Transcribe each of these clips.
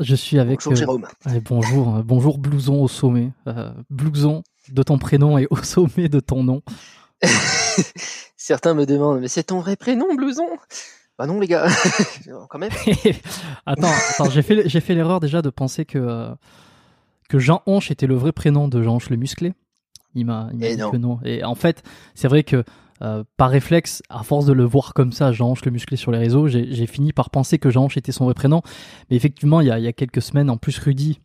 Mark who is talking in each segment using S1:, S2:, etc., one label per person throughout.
S1: je suis avec.
S2: Bonjour
S1: euh,
S2: Jérôme.
S1: Bonjour, euh, bonjour blouson au sommet. Euh, blouson de ton prénom et au sommet de ton nom.
S2: Certains me demandent, mais c'est ton vrai prénom, Blouson? Bah non, les gars, quand même.
S1: attends, attends j'ai fait, j'ai fait l'erreur déjà de penser que, euh, que Jean Honche était le vrai prénom de Jean Honche le musclé. Il m'a,
S2: Et
S1: dit
S2: non.
S1: que non. Et en fait, c'est vrai que euh, par réflexe, à force de le voir comme ça, Jean Honche le musclé sur les réseaux, j'ai, fini par penser que Jean Honche était son vrai prénom. Mais effectivement, il y a, il y a quelques semaines, en plus, Rudy,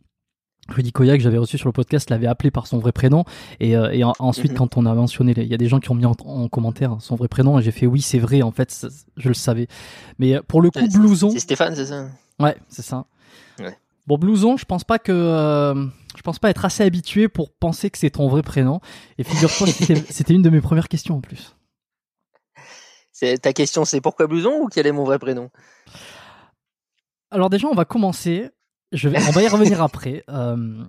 S1: Rudy Koya, que j'avais reçu sur le podcast, l'avait appelé par son vrai prénom. Et, euh, et ensuite,
S2: Mhm.
S1: quand on a mentionné, il y a des gens qui ont mis en, en commentaire son vrai prénom, et j'ai fait oui, c'est vrai, en fait, ça- je le savais. Mais euh, pour le coup, blouson.
S2: C'est Stéphane, c'est ça?
S1: Ouais, c'est ça.
S2: Ouais.
S1: Bon, blouson, je pense pas que. euh, je pense pas être assez habitué pour penser que c'est ton vrai prénom. Et figure-toi, c'était une de mes premières questions en plus.
S2: C'est- Ta question, c'est pourquoi Blouson ou quel est mon vrai prénom?
S1: Alors, déjà, on va commencer. Je vais, on va y revenir après. Euh,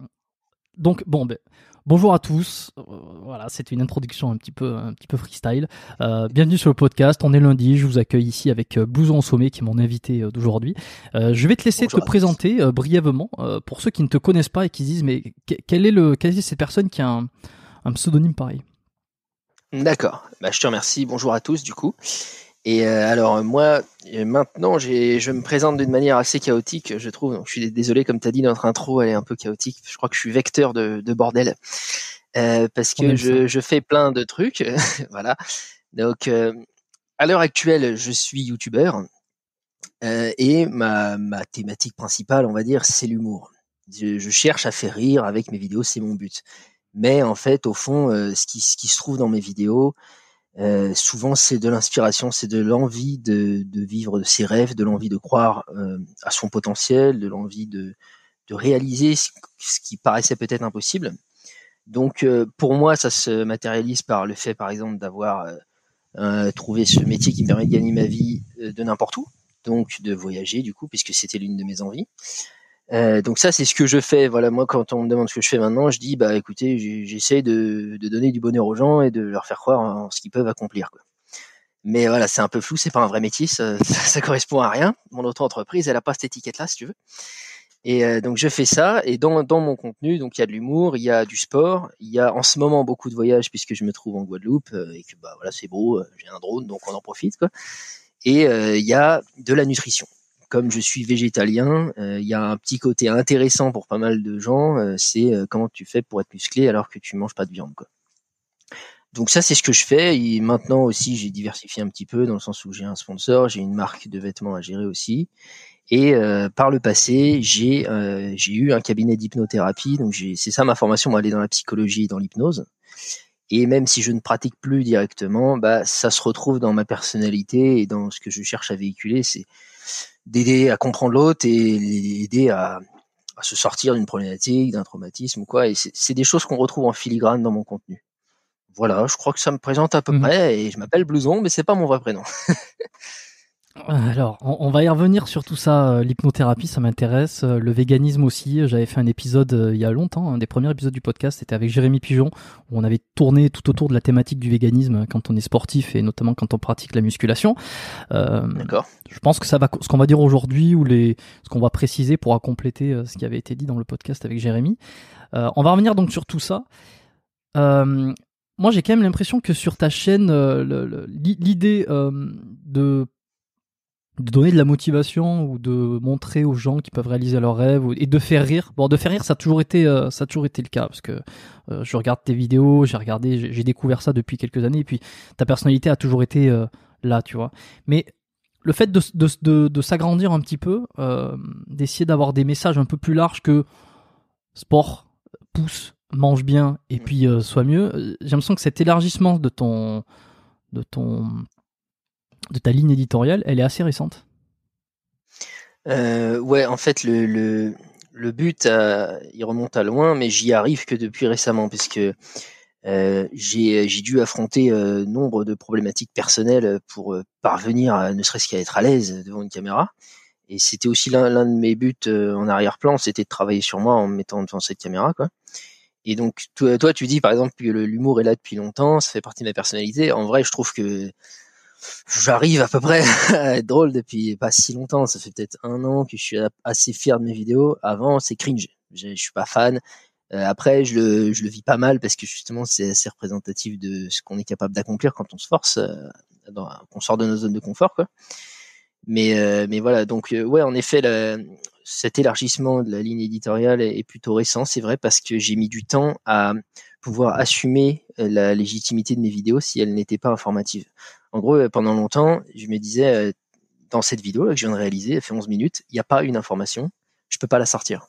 S1: donc, bon, ben, bonjour à tous. Euh, voilà, c'était une introduction un petit peu, un petit peu freestyle. Euh, bienvenue sur le podcast. On est lundi. Je vous accueille ici avec Blouson au sommet, qui est mon invité d'aujourd'hui. Je vais te laisser
S2: Bonjour
S1: te présenter brièvement pour ceux qui ne te connaissent pas et qui se disent mais que- quel est le, quelle est cette personne qui a un, un pseudonyme pareil?
S2: D'accord. Bah, je te remercie. Bonjour à tous, du coup. Et euh, alors moi, euh, maintenant, je me présente d'une manière assez chaotique, je trouve. Donc, je suis désolé, comme tu as dit, notre intro, elle est un peu chaotique. Je crois que je suis vecteur de, de bordel. Euh, parce que je, je, fais plein de trucs. voilà. Donc, euh, à l'heure actuelle, je suis youtubeur. Euh, et ma, ma thématique principale, on va dire, c'est l'humour. Je, je, cherche à faire rire avec mes vidéos, c'est mon but. Mais en fait, au fond, ce, qui, ce qui se trouve dans mes vidéos, euh, souvent, c'est de l'inspiration, c'est de l'envie de, de, vivre ses rêves, de l'envie de croire euh, à son potentiel, de l'envie de, réaliser ce, qui paraissait peut-être impossible. Donc, euh, pour moi, ça se matérialise par le fait, par exemple, d'avoir euh, trouvé ce métier qui me permet de gagner ma vie de n'importe où, donc de voyager, du coup, puisque c'était l'une de mes envies. Euh, donc ça, c'est ce que je fais. Voilà, moi, quand on me demande ce que je fais maintenant, je dis, bah, écoutez, j'essaie de, de, donner du bonheur aux gens et de leur faire croire en ce qu'ils peuvent accomplir. Mais voilà, c'est un peu flou, c'est pas un vrai métier, ça, ça, correspond à rien. Mon auto-entreprise, elle a pas cette étiquette-là, si tu veux. Et euh, donc je fais ça, et dans, dans mon contenu, donc il y a de l'humour, il y a du sport, il y a en ce moment beaucoup de voyages puisque je me trouve en Guadeloupe euh, et que bah voilà c'est beau, j'ai un drone donc on en profite quoi. Et il y a de la nutrition comme je suis végétalien, euh, il y a un petit côté intéressant pour pas mal de gens, euh, c'est euh, comment tu fais pour être musclé alors que tu manges pas de viande. Donc ça, c'est ce que je fais. Et maintenant aussi, j'ai diversifié un petit peu dans le sens où j'ai un sponsor, j'ai une marque de vêtements à gérer aussi. Et par le passé, j'ai eu un cabinet d'hypnothérapie. Donc c'est ça ma formation, moi, aller dans la psychologie et dans l'hypnose. Et même si je ne pratique plus directement, bah ça se retrouve dans ma personnalité et dans ce que je cherche à véhiculer. D'aider à comprendre l'autre et aider à, à se sortir d'une problématique, d'un traumatisme ou quoi. Et c'est des choses qu'on retrouve en filigrane dans mon contenu. Voilà, je crois que ça me présente à peu mmh près et je m'appelle Blouson, mais c'est pas mon vrai prénom.
S1: Alors, on, va y revenir sur tout ça. Euh, l'hypnothérapie, ça m'intéresse. Euh, le véganisme aussi. J'avais fait un épisode euh, il y a longtemps, un des premiers épisodes du podcast, c'était avec Jérémy Pigeon, où on avait tourné tout autour de la thématique du véganisme quand on est sportif et notamment quand on pratique la musculation.
S2: D'accord.
S1: Je pense que ça va, ce qu'on va dire aujourd'hui ou les, ce qu'on va préciser pourra compléter ce qui avait été dit dans le podcast avec Jérémy. on va revenir donc sur tout ça. moi, j'ai quand même l'impression que sur ta chaîne, l'idée de de donner de la motivation ou de montrer aux gens qui peuvent réaliser leurs rêves et de faire rire. Bon, de faire rire, ça a toujours été, euh, ça a toujours été le cas parce que euh, je regarde tes vidéos, j'ai regardé, j'ai découvert ça depuis quelques années et puis ta personnalité a toujours été euh, là, tu vois. Mais le fait de, de, de, de s'agrandir un petit peu, d'essayer d'avoir des messages un peu plus larges que sport, pousse, mange bien et puis sois mieux, j'ai l'impression que cet élargissement de ton, de ton de ta ligne éditoriale, elle est assez récente.
S2: Euh, ouais, en fait, le, le, but, euh, il remonte à loin, mais j'y arrive que depuis récemment, puisque euh, j'ai dû affronter euh, nombre de problématiques personnelles pour euh, parvenir à ne serait-ce qu'à être à l'aise devant une caméra. Et c'était aussi l'un de mes buts en arrière-plan, c'était de travailler sur moi en me mettant devant cette caméra, quoi. Et donc, toi, toi tu dis par exemple que l'humour est là depuis longtemps, ça fait partie de ma personnalité. En vrai, je trouve que j'arrive à peu près à être drôle depuis pas si longtemps. Ça fait peut-être un an que je suis assez fier de mes vidéos. Avant, c'est cringe. Je, je suis pas fan. Euh, après, je le, je le vis pas mal parce que justement, c'est assez représentatif de ce qu'on est capable d'accomplir quand on se force, euh, qu'on sort de nos zones de confort, quoi. Mais, euh, mais voilà. Donc, euh, ouais, en effet, cet élargissement de la ligne éditoriale est, est plutôt récent. C'est vrai parce que j'ai mis du temps à pouvoir assumer la légitimité de mes vidéos si elles n'étaient pas informatives. En gros, euh, pendant longtemps, je me disais, euh, dans cette vidéo que je viens de réaliser, elle fait 11 minutes, il n'y a pas une information, je peux pas la sortir.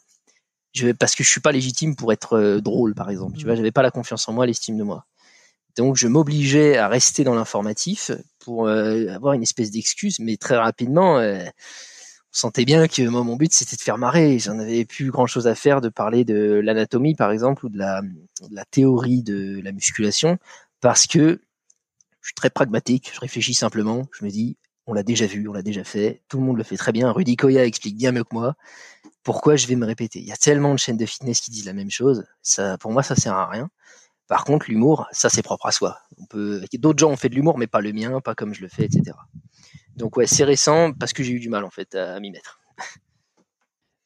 S2: Je, parce que je suis pas légitime pour être euh, drôle, par exemple. Tu vois, mmh. j'avais pas la confiance en moi, l'estime de moi. Donc, je m'obligeais à rester dans l'informatif pour avoir une espèce d'excuse, mais très rapidement, sentait bien que moi, mon but, c'était de faire marrer. J'en avais plus grand chose à faire de parler de l'anatomie, par exemple, ou de la, théorie de la musculation, parce que je suis très pragmatique, je réfléchis simplement, je me dis, on l'a déjà vu, on l'a déjà fait, tout le monde le fait très bien, Rudy Koya explique bien mieux que moi, pourquoi je vais me répéter Il y a tellement de chaînes de fitness qui disent la même chose, pour moi ça sert à rien. Par contre, l'humour, ça c'est propre à soi. D'autres gens ont fait de l'humour, mais pas le mien, pas comme je le fais, etc. Donc ouais, c'est récent parce que j'ai eu du mal en fait à, m'y mettre.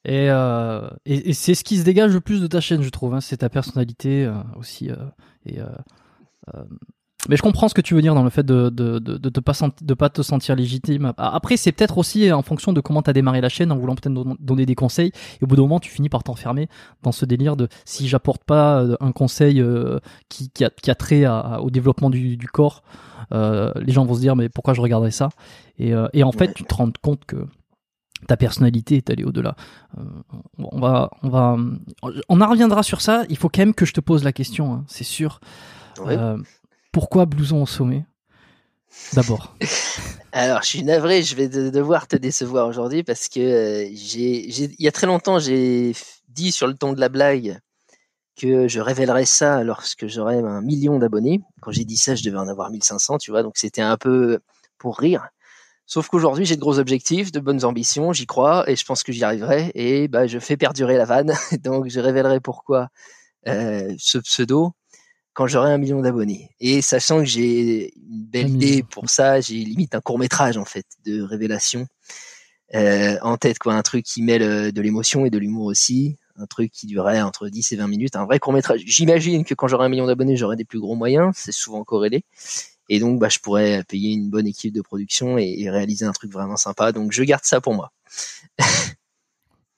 S1: Euh, et, c'est ce qui se dégage le plus de ta chaîne, je trouve. Hein, c'est ta personnalité euh, aussi. Euh, et Mais je comprends ce que tu veux dire dans le fait de de de, de, pas de pas te sentir légitime. Après, c'est peut-être aussi en fonction de comment tu as démarré la chaîne, en voulant peut-être donner des conseils. Et au bout d'un moment, tu finis par t'enfermer dans ce délire de si j'apporte pas euh, un conseil euh, qui, qui, a, qui a trait au développement du, du corps, euh, les gens vont se dire mais pourquoi je regarderais ça? Et, euh, et en fait, tu te rends compte que ta personnalité est allée au-delà. on va, on va, on en reviendra sur ça. Il faut quand même que je te pose la question, hein, c'est sûr. Pourquoi blouson au sommet? D'abord.
S2: Alors, je suis navré, je vais devoir te décevoir aujourd'hui parce que euh, il y a très longtemps, j'ai dit sur le ton de la blague que je révélerais ça lorsque j'aurais un million d'abonnés. Quand j'ai dit ça, je devais en avoir 1500, tu vois, donc c'était un peu pour rire. Sauf qu'aujourd'hui, j'ai de gros objectifs, de bonnes ambitions, j'y crois et je pense que j'y arriverai. Et bah, je fais perdurer la vanne, donc je révélerai pourquoi euh, ce pseudo quand j'aurai un million d'abonnés. Et sachant que j'ai une belle idée pour ça, j'ai limite un court métrage en fait de révélation euh, en tête, quoi, un truc qui mêle euh, de l'émotion et de l'humour aussi, un truc qui durerait entre 10 et 20 minutes, un vrai court métrage. J'imagine que quand j'aurai un million d'abonnés, j'aurai des plus gros moyens, c'est souvent corrélé. Et donc, bah, je pourrais payer une bonne équipe de production et, réaliser un truc vraiment sympa. Donc, je garde ça pour moi.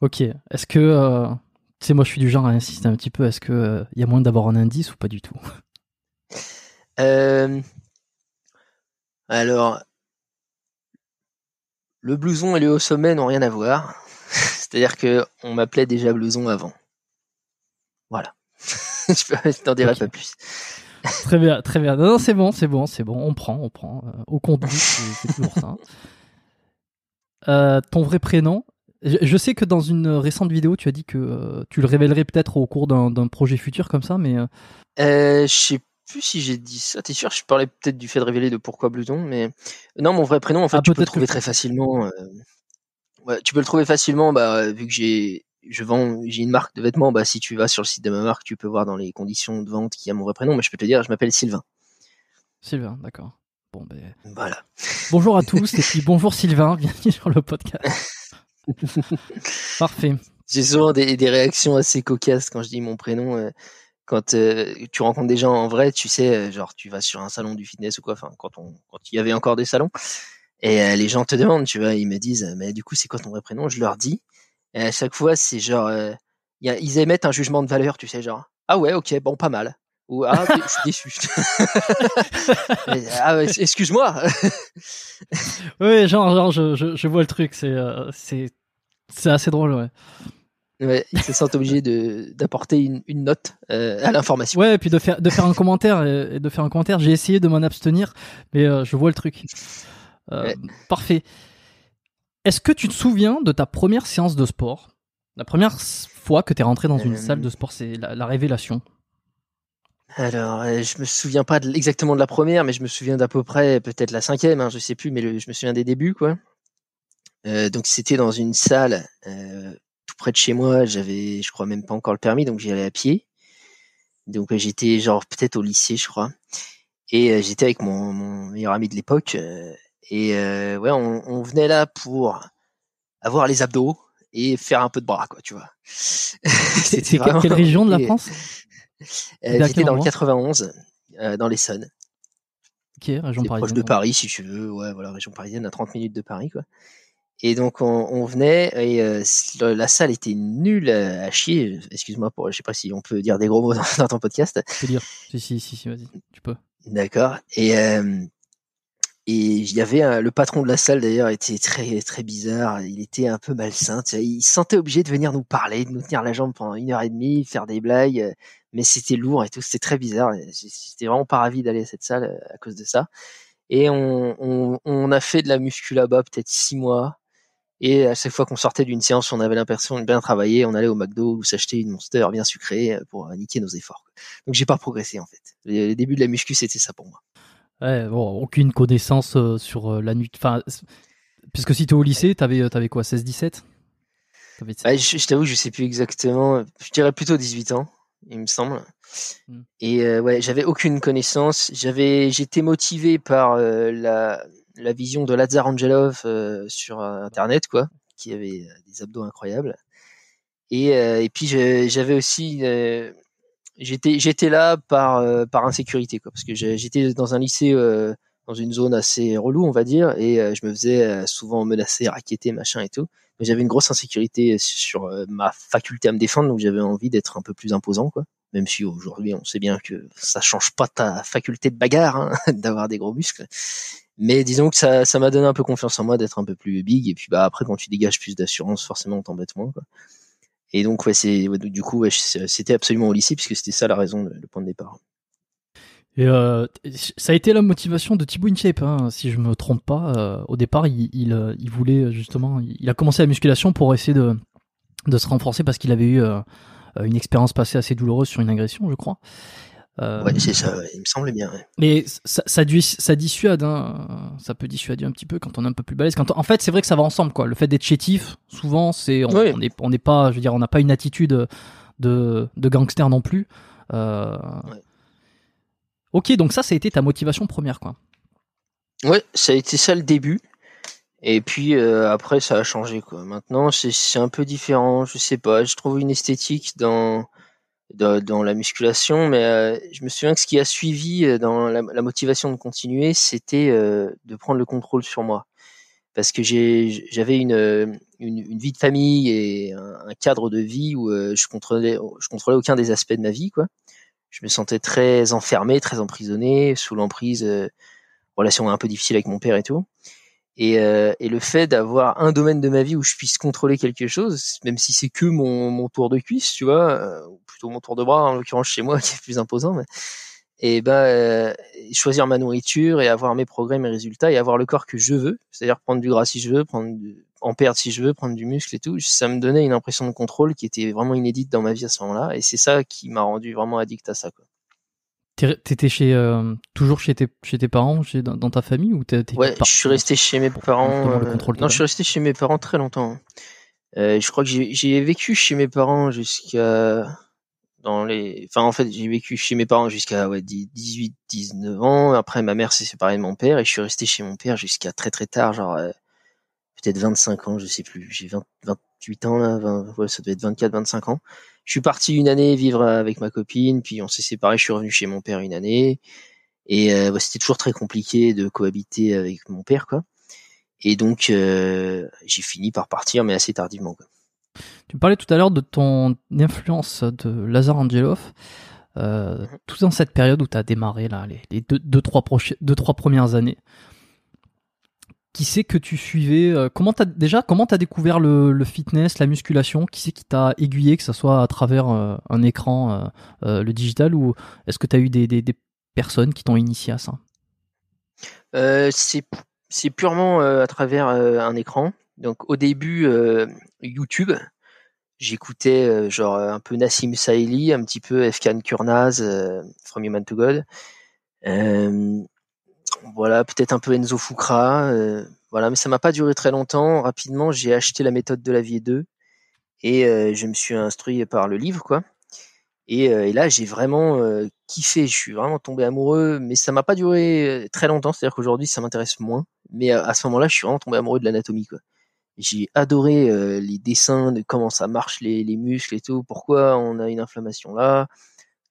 S1: ok. Est-ce que euh, tu sais, moi, je suis du genre à insister un petit peu. Est-ce qu'il euh, y a moyen d'avoir un indice ou pas du tout
S2: euh, Alors, le blouson et le haut sommet n'ont rien à voir. C'est-à-dire que on m'appelait déjà blouson avant. Voilà. je t'en dirai pas plus.
S1: très bien, très bien. Non, c'est bon, c'est bon, c'est bon. On prend, on prend. Euh, au compte c'est toujours ça. ton vrai prénom? Je sais que dans une récente vidéo, tu as dit que euh, tu le révélerais peut-être au cours d'un projet futur comme ça, mais. Euh,
S2: euh, je sais plus si j'ai dit ça. T'es sûr? Je parlais peut-être du fait de révéler de pourquoi Blouson, mais non, mon vrai prénom, en fait, ah, tu peux le trouver très facilement. Ouais, tu peux le trouver facilement, bah, vu que j'ai, je vends, j'ai une marque de vêtements. Bah, si tu vas sur le site de ma marque, tu peux voir dans les conditions de vente qu'il y a mon vrai prénom. Mais je peux te dire, je m'appelle Sylvain.
S1: Sylvain, d'accord. Bon, ben.
S2: Voilà.
S1: Bonjour à tous et puis bonjour Sylvain, bienvenue sur le podcast. Parfait.
S2: J'ai souvent des, des, réactions assez cocasses quand je dis mon prénom. Euh, quand euh, tu rencontres des gens en vrai, tu sais, euh, genre tu vas sur un salon du fitness ou quoi, enfin quand on, quand il y avait encore des salons, et les gens te demandent, tu vois, ils me disent, mais du coup c'est quoi ton vrai prénom? Je leur dis, et à chaque fois c'est genre, y a, ils émettent un jugement de valeur, tu sais, genre, ah ouais, ok, bon, pas mal. Ou ah, je suis déçu. ah, excuse-moi.
S1: oui, genre, genre je, je, je, vois le truc. C'est c'est assez drôle, ouais.
S2: Ouais, ils se sentent obligés de d'apporter une, une, note euh, à l'information.
S1: Ouais, et puis de faire de faire un commentaire et, de faire un commentaire. J'ai essayé de m'en abstenir, mais euh, je vois le truc. Euh, Parfait. Est-ce que tu te souviens de ta première séance de sport? La première fois que tu es rentré dans une salle de sport, c'est la, la, révélation.
S2: Alors, je me souviens pas exactement de la première, mais je me souviens d'à peu près peut-être la cinquième, hein, je sais plus, mais le, je me souviens des débuts, quoi. Euh, donc c'était dans une salle euh, tout près de chez moi. J'avais, je crois même pas encore le permis, donc j'y allais à pied. Donc euh, j'étais genre peut-être au lycée, je crois. Et j'étais avec mon, mon, meilleur ami de l'époque. et ouais, on, on, venait là pour avoir les abdos et faire un peu de bras, quoi, tu vois.
S1: C'était quelle région de la France?
S2: J'étais dans le 91, dans l'Essonne.
S1: Ok, région parisienne.
S2: Proche de Paris, si tu veux. Ouais, voilà, région parisienne, à 30 minutes de Paris, quoi. Et donc on, on venait et euh, la salle était nulle à, chier. Excuse-moi pour, je sais pas si on peut dire des gros mots dans, ton podcast.
S1: Je peux dire. Si si si, si vas-y, tu peux.
S2: D'accord. Et euh, et il y avait le patron de la salle d'ailleurs était très très bizarre. Il était un peu malsain. Il se sentait obligé de venir nous parler, de nous tenir la jambe pendant une heure et demie, faire des blagues. Mais c'était lourd et tout. C'était très bizarre. J'étais vraiment pas ravi d'aller à cette salle euh, à cause de ça. Et on, on, on a fait de la muscu là-bas peut-être six mois. Et à chaque fois qu'on sortait d'une séance, on avait l'impression de bien travailler, on allait au McDo ou s'acheter une Monster bien sucrée euh, pour euh, niquer nos efforts. Donc j'ai pas progressé en fait. Les débuts de la muscu, c'était ça pour moi.
S1: Ouais, bon, aucune connaissance sur la nuit. Enfin, puisque si tu es au lycée, t'avais avais quoi, 16-17
S2: ouais, Je, je t'avoue, je sais plus exactement. Je dirais plutôt 18 ans, il me semble. Hmm. Et ouais, j'avais aucune connaissance. J'avais, j'étais motivé par la la vision de Lazar Angelov euh, sur euh, internet quoi qui avait euh, des abdos incroyables et, et puis j'avais aussi j'étais j'étais là par euh, par insécurité quoi parce que j'étais dans un lycée euh, dans une zone assez relou on va dire et euh, je me faisais souvent menacer raqueter machin et tout. Mais j'avais une grosse insécurité sur ma faculté à me défendre donc j'avais envie d'être un peu plus imposant quoi. Même si aujourd'hui on sait bien que ça change pas ta faculté de bagarre hein, d'avoir des gros muscles. Mais disons que ça ça m'a donné un peu confiance en moi d'être un peu plus big et puis bah après quand tu dégages plus d'assurance forcément on t'embête moins quoi. Et donc, ouais, c'est, du coup, c'était absolument au lycée, puisque c'était ça la raison, le, point de départ.
S1: Et euh, ça a été la motivation de Thibaut InShape, hein, si je me trompe pas. Euh, au départ, il, il, euh, il, voulait justement, il a commencé la musculation pour essayer de, de se renforcer parce qu'il avait eu euh, une expérience passée assez douloureuse sur une agression, je crois.
S2: Euh, ouais, c'est ça, il me semblait bien.
S1: Mais ça, ça, ça, dissuade, hein. ça peut dissuader un petit peu quand on est un peu plus balèze. Quand En fait, c'est vrai que ça va ensemble, quoi. Le fait d'être chétif, souvent, c'est on n'est on est pas, je veux dire, on n'a pas une attitude de, de gangster non plus. Euh... Ok, donc ça, ça a été ta motivation première, quoi.
S2: Ouais, ça a été ça le début. Et puis euh, après, ça a changé, quoi. Maintenant, c'est un peu différent. Je sais pas, je trouve une esthétique dans dans, la musculation, mais euh, je me souviens que ce qui a suivi euh, dans la, motivation de continuer, c'était de prendre le contrôle sur moi, parce que j'avais une, une, vie de famille et un, cadre de vie où je contrôlais je contrôlais aucun des aspects de ma vie, quoi. Je me sentais très enfermé, très emprisonné, sous l'emprise, relation un peu difficile avec mon père et tout. Et, euh, le fait d'avoir un domaine de ma vie où je puisse contrôler quelque chose, même si c'est que mon, tour de cuisse, tu vois, euh, ou plutôt mon tour de bras, en l'occurrence chez moi, qui est plus imposant, mais, et ben euh, choisir ma nourriture et avoir mes progrès, mes résultats et avoir le corps que je veux, c'est-à-dire prendre du gras si je veux, prendre en perdre si je veux, prendre du muscle et tout, ça me donnait une impression de contrôle qui était vraiment inédite dans ma vie à ce moment-là, et c'est ça qui m'a rendu vraiment addict à ça, quoi.
S1: T'étais chez euh, toujours chez tes chez tes parents, chez dans, ta famille ou t'es
S2: Ouais, je suis resté chez mes parents. Euh, non, je suis resté chez mes parents très longtemps. Euh, je crois que j'ai vécu chez mes parents jusqu'à dans les enfin en fait, j'ai vécu chez mes parents jusqu'à ouais, 18 19 ans, après ma mère s'est séparée de mon père et je suis resté chez mon père jusqu'à très très tard, genre peut-être 25 ans, je sais plus, j'ai 20, 28 ans là, 20, ouais, ça devait être 24 25 ans je suis parti une année vivre avec ma copine, puis on s'est séparés. Je suis revenu chez mon père une année, et euh, bah, c'était toujours très compliqué de cohabiter avec mon père, quoi. Et donc euh, j'ai fini par partir, mais assez tardivement. Quoi.
S1: Tu parlais tout à l'heure de ton influence de Lazar Angelov. Euh, mhm. Tout dans cette période où tu as démarré là, les, les deux, deux, trois deux, trois premières années, qui c'est que tu suivais euh, Comment t'as déjà comment t'as découvert le, le, fitness, la musculation? Qui c'est qui t'a aiguillé, que ce soit à travers euh, un écran, euh, le digital, ou est-ce que tu as eu des, des, des, personnes qui t'ont initié à ça?
S2: C'est c'est purement à travers un écran. Donc au début YouTube, j'écoutais genre un peu Nassim Saïli, un petit peu Efkan Kurnaz, From Human to God. Euh, voilà, peut-être un peu Enzo Fukra, euh, voilà, mais ça m'a pas duré très longtemps. Rapidement, j'ai acheté la méthode de la vie 2 et euh, je me suis instruit par le livre, quoi. Et, euh, là, j'ai vraiment kiffé. Je suis vraiment tombé amoureux, mais ça m'a pas duré très longtemps. C'est-à-dire qu'aujourd'hui, ça m'intéresse moins. Mais à ce moment-là, je suis vraiment tombé amoureux de l'anatomie. J'ai adoré les dessins de comment ça marche les, les muscles et tout. Pourquoi on a une inflammation là?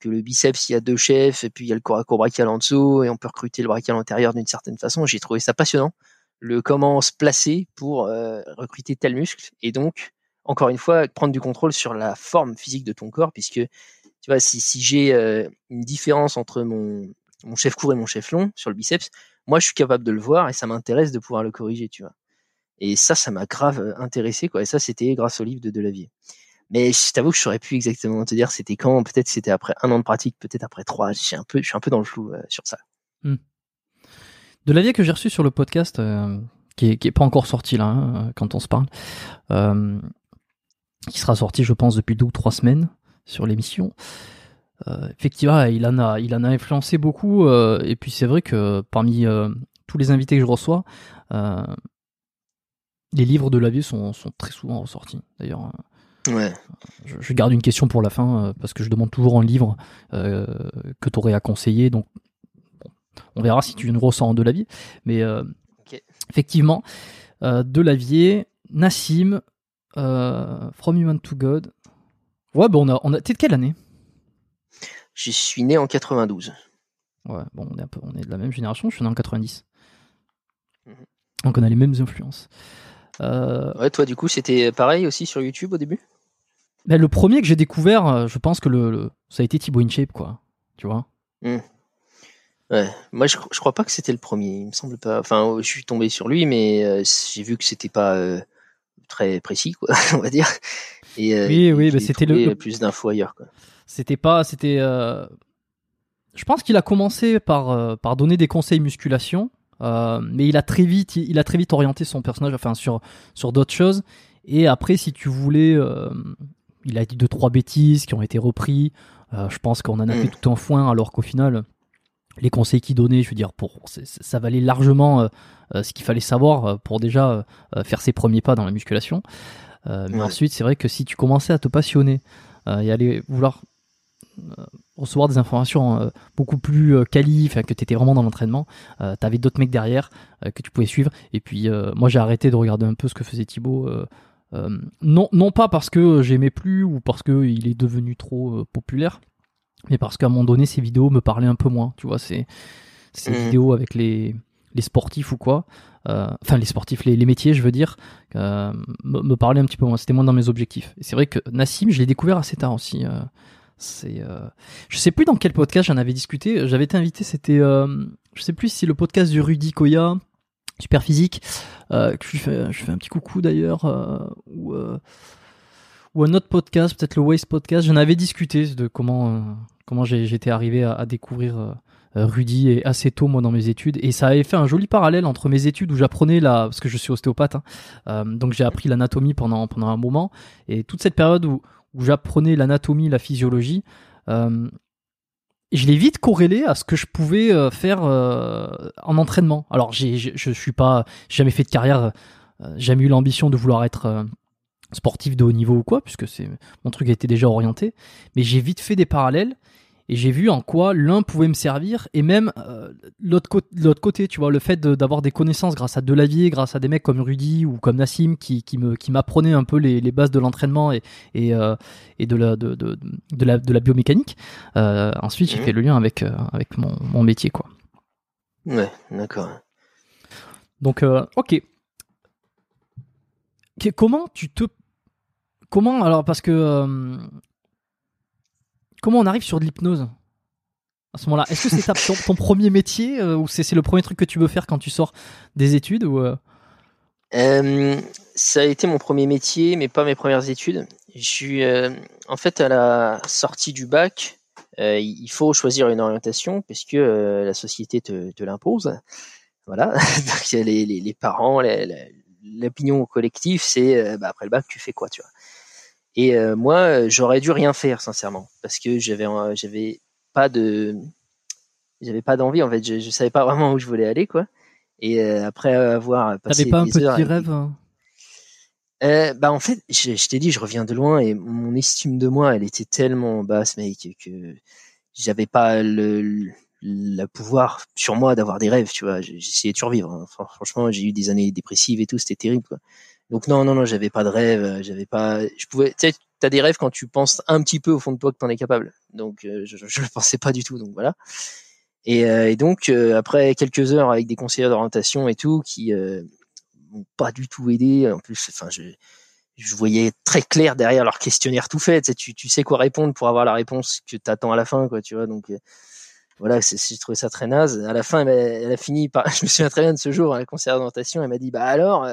S2: Que le biceps, il y a deux chefs, et puis il y a le corps brachial en dessous, et on peut recruter le brachial antérieur d'une certaine façon. J'ai trouvé ça passionnant, le comment se placer pour euh, recruter tel muscle, et donc, encore une fois, prendre du contrôle sur la forme physique de ton corps, puisque, tu vois, si, si j'ai euh, une différence entre mon, mon chef court et mon chef long sur le biceps, moi, je suis capable de le voir, et ça m'intéresse de pouvoir le corriger, tu vois. Et ça, ça m'a grave euh, intéressé, quoi. Et ça, c'était grâce au livre de Delavier. Mais je t'avoue que je saurais plus exactement te dire c'était quand. Peut-être c'était après un an de pratique, peut-être après trois. Je un peu, je suis un peu dans le flou euh, sur ça. Hmm.
S1: De l'avis que j'ai reçu sur le podcast, euh, qui, est, qui est pas encore sorti là, hein, euh, quand on se parle, qui sera sorti, je pense, depuis deux ou trois semaines sur l'émission. effectivement, il en a, il en a influencé beaucoup. et puis c'est vrai que parmi tous les invités que je reçois, les livres de la vie sont, sont très souvent ressortis. D'ailleurs,
S2: Ouais.
S1: Je, garde une question pour la fin euh, parce que je demande toujours un livre euh, que tu aurais à conseiller. Donc, on verra si tu nous ressens de l'avis. Mais euh, effectivement, de l'avier, Nassim, From Human to God. Ouais, bon, on a, on a. T'es de quelle année?
S2: Je suis né en 92.
S1: Ouais, bon, on est, un peu, on est de la même génération, je suis né en 90. Mhm. Donc on a les mêmes influences.
S2: Euh, ouais, toi, du coup, c'était pareil aussi sur YouTube au début?
S1: ben, Le premier que j'ai découvert, euh, je pense que le, ça a été Thibaut InShape, quoi. Tu vois
S2: hmm. Ouais, moi je, je crois pas que c'était le premier, il me semble pas. Enfin, je suis tombé sur lui, mais euh, j'ai vu que c'était pas très précis, quoi, on va dire.
S1: Et, oui, oui, c'était le,
S2: plus d'infos ailleurs, quoi.
S1: C'était pas, c'était. Je pense qu'il a commencé par, par donner des conseils musculation mais il a très vite, il a très vite orienté son personnage, enfin sur sur d'autres choses. Et après, si tu voulais, euh, il a dit deux trois bêtises qui ont été repris. Euh, je pense qu'on en a fait mm. tout un foin, alors qu'au final, les conseils qu'il donnait, je veux dire, pour ça valait largement ce qu'il fallait savoir pour déjà faire ses premiers pas dans la musculation. mais ensuite, c'est vrai que si tu commençais à te passionner et aller vouloir recevoir des informations euh, beaucoup plus euh, quali, que tu étais vraiment dans l'entraînement, euh, tu avais d'autres mecs derrière que tu pouvais suivre. Et puis moi j'ai arrêté de regarder un peu ce que faisait Thibaut. non, non pas parce que j'aimais plus ou parce qu'il est devenu trop populaire, mais parce qu'à un moment donné ses vidéos me parlaient un peu moins. Tu vois, c'est ces mmh. vidéos avec les, les sportifs ou quoi, enfin les sportifs, les, les, métiers, je veux dire, me, me parlaient un petit peu moins. C'était moins dans mes objectifs. Et c'est vrai que Nassim, je l'ai découvert assez tard aussi. C'est, euh... je sais plus dans quel podcast j'en avais discuté. J'avais été invité, c'était, euh... je sais plus si le podcast du Rudy Koya, super physique, euh, que je fais, fais un petit coucou d'ailleurs, euh, ou, euh, ou un autre podcast, peut-être le Waste podcast. J'en avais discuté de comment, comment j'étais arrivé à, découvrir. Rudy et assez tôt moi dans mes études et ça avait fait un joli parallèle entre mes études où j'apprenais la parce que je suis ostéopathe hein, donc j'ai appris l'anatomie pendant pendant un moment et toute cette période où où j'apprenais l'anatomie, la physiologie, euh, je l'ai vite corrélé à ce que je pouvais euh, faire euh, en entraînement. Alors, j'ai, je suis pas, jamais fait de carrière, jamais eu l'ambition de vouloir être sportif de haut niveau ou quoi, puisque c'est mon truc été déjà orienté. Mais j'ai vite fait des parallèles et j'ai vu en quoi l'un pouvait me servir et même euh, l'autre côté, tu vois, le fait d'avoir des connaissances grâce à Delavier, grâce à des mecs comme Rudy ou comme Nassim qui, qui me qui m'apprenaient un peu les, les, bases de l'entraînement et et, euh, et de la de, de, de, la de la biomécanique. Euh, ensuite, j'ai mmh. fait le lien avec avec mon, mon métier quoi.
S2: Ouais, d'accord.
S1: Donc ok. Comment tu te comment alors parce que comment on arrive sur de l'hypnose à ce moment-là? Est-ce que c'est ton, premier métier euh, ou c'est le premier truc que tu veux faire quand tu sors des études euh?
S2: Euh, Ça a été mon premier métier, mais pas mes premières études. Suis en fait à la sortie du bac. il faut choisir une orientation puisque la société te, l'impose. Voilà, les parents, l'opinion collective, c'est bah, après le bac, tu fais quoi, tu vois? Et euh, moi, j'aurais dû rien faire, sincèrement, parce que j'avais, j'avais pas de, j'avais pas d'envie. En fait, je, je savais pas vraiment où je voulais aller, quoi. Et euh, après avoir
S1: passé pas un petit rêve hein?
S2: Euh, bah en fait, je, je t'ai dit, je reviens de loin et mon estime de moi, elle était tellement basse, mec, que j'avais pas le, le, pouvoir sur moi d'avoir des rêves, tu vois. J'essayais de survivre. Hein. franchement, j'ai eu des années dépressives et tout, c'était terrible, quoi. Donc non, non, non, j'avais pas de rêve, euh, j'avais pas, je pouvais, tu sais, t'as des rêves quand tu penses un petit peu au fond de toi que t'en es capable. Donc euh, je, je le pensais pas du tout, donc voilà. Et, euh, donc après quelques heures avec des conseillers d'orientation et tout qui m'ont pas du tout aidé. En plus, enfin, je, je voyais très clair derrière leur questionnaire tout fait. Tu sais, tu, sais quoi répondre pour avoir la réponse que t'attends à la fin, quoi, tu vois. Donc voilà, j'ai trouvé ça très naze. À la fin, elle, a fini par, je me souviens très bien de ce jour, un conseiller d'orientation, elle m'a dit, bah alors,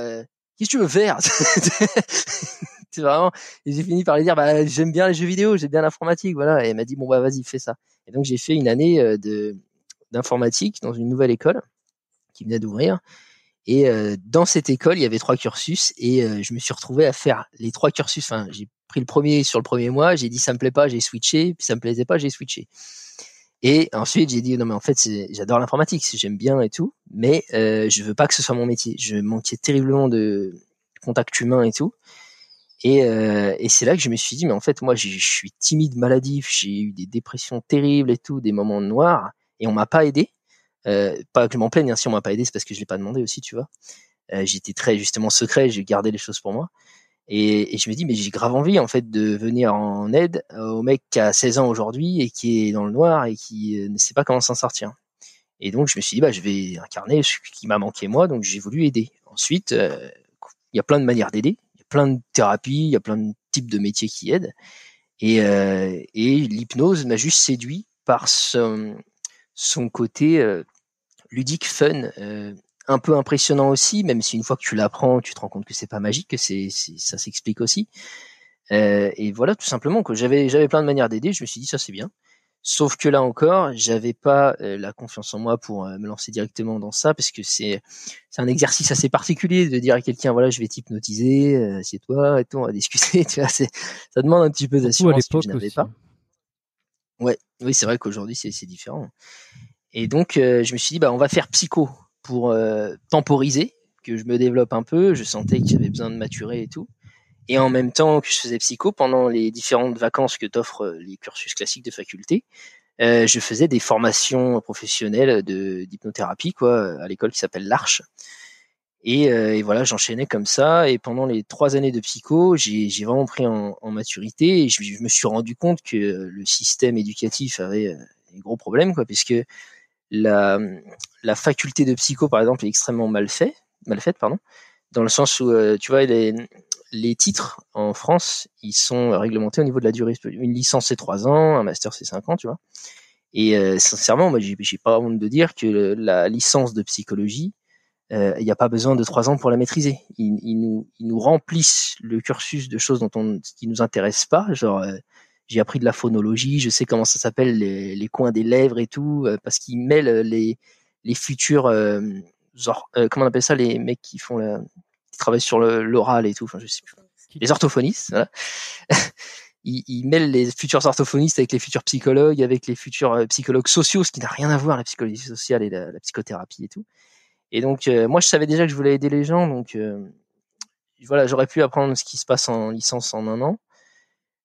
S2: qu'est-ce que tu veux faire? C'est vraiment. J'ai fini par lui dire, bah j'aime bien les jeux vidéo, j'aime bien l'informatique, voilà. Et elle m'a dit, bon bah vas-y, fais ça. Et donc j'ai fait une année euh, de d'informatique dans une nouvelle école qui venait d'ouvrir. Et euh, dans cette école, il y avait trois cursus et euh, je me suis retrouvé à faire les trois cursus. Enfin, j'ai pris le premier sur le premier mois, j'ai dit ça me plaît pas, j'ai switché, puis ça me plaisait pas, j'ai switché. Et ensuite, j'ai dit non mais en fait, j'adore l'informatique, j'aime bien et tout, mais euh, je veux pas que ce soit mon métier. Je manquais terriblement de contact humain et tout. Et, euh, c'est là que je me suis dit mais en fait moi je suis timide, maladif, j'ai eu des dépressions terribles et tout, des moments noirs, et on m'a pas aidé. Euh, pas que je m'en plaigne, hein, si on m'a pas aidé, c'est parce que je l'ai pas demandé aussi, tu vois. Euh, j'étais très justement secret, j'ai gardé les choses pour moi. Et, je me dis, mais j'ai grave envie en fait de venir en aide au mec qui a 16 ans aujourd'hui et qui est dans le noir et qui ne sait pas comment s'en sortir. Et donc je me suis dit, bah, je vais incarner ce qui m'a manqué moi, donc j'ai voulu aider. Ensuite, il y a plein de manières d'aider, il y a plein de thérapies, il y a plein de types de métiers qui aident. Et, et l'hypnose m'a juste séduit par son, son côté ludique, fun, un peu impressionnant aussi, même si une fois que tu l'apprends, tu te rends compte que c'est pas magique, que c'est, ça s'explique aussi. Euh, et voilà, tout simplement que j'avais j'avais plein de manières d'aider. Je me suis dit ça c'est bien. Sauf que là encore, j'avais pas euh, la confiance en moi pour euh, me lancer directement dans ça, parce que c'est c'est un exercice assez particulier de dire à quelqu'un voilà je vais t'hypnotiser, euh, toi et tout, on va discuter. Tu vois, c'est ça demande un petit peu d'assurance que je n'avais pas. Ouais, oui c'est vrai qu'aujourd'hui c'est c'est différent. Et donc je me suis dit bah on va faire psycho pour euh, temporiser, que je me développe un peu. Je sentais que j'avais besoin de maturer et tout. Et en même temps que je faisais psycho, pendant les différentes vacances que t'offrent euh, les cursus classiques de faculté, euh, je faisais des formations professionnelles de d'hypnothérapie quoi à l'école qui s'appelle l'Arche. Et, voilà, j'enchaînais comme ça. Et pendant les trois années de psycho, j'ai vraiment pris en, maturité et je, je, me suis rendu compte que le système éducatif avait des gros problèmes, quoi, puisque la, faculté de psycho, par exemple, est extrêmement mal, fait, mal faite, pardon, dans le sens où, euh, tu vois, les, titres en France, ils sont réglementés au niveau de la durée. Une licence, c'est 3 ans, un master, c'est 5 ans, tu vois. Et euh, sincèrement, moi, j'ai pas honte de dire que la licence de psychologie, euh, il n'y a pas besoin de 3 ans pour la maîtriser. Ils, ils, nous, ils nous remplissent le cursus de choses dont on, qui nous intéressent pas, genre j'ai appris de la phonologie, je sais comment ça s'appelle les, les, coins des lèvres et tout, euh, parce qu'ils mêlent les, les futurs, euh, euh, comment on appelle ça, les mecs qui font la, qui travaillent sur l'oral et tout, enfin je sais plus, les orthophonistes. Voilà. ils, ils, mêlent les futurs orthophonistes avec les futurs psychologues, avec les futurs psychologues sociaux, ce qui n'a rien à voir la psychologie sociale et la, la psychothérapie et tout. Et donc moi je savais déjà que je voulais aider les gens, donc voilà, j'aurais pu apprendre ce qui se passe en licence en un an.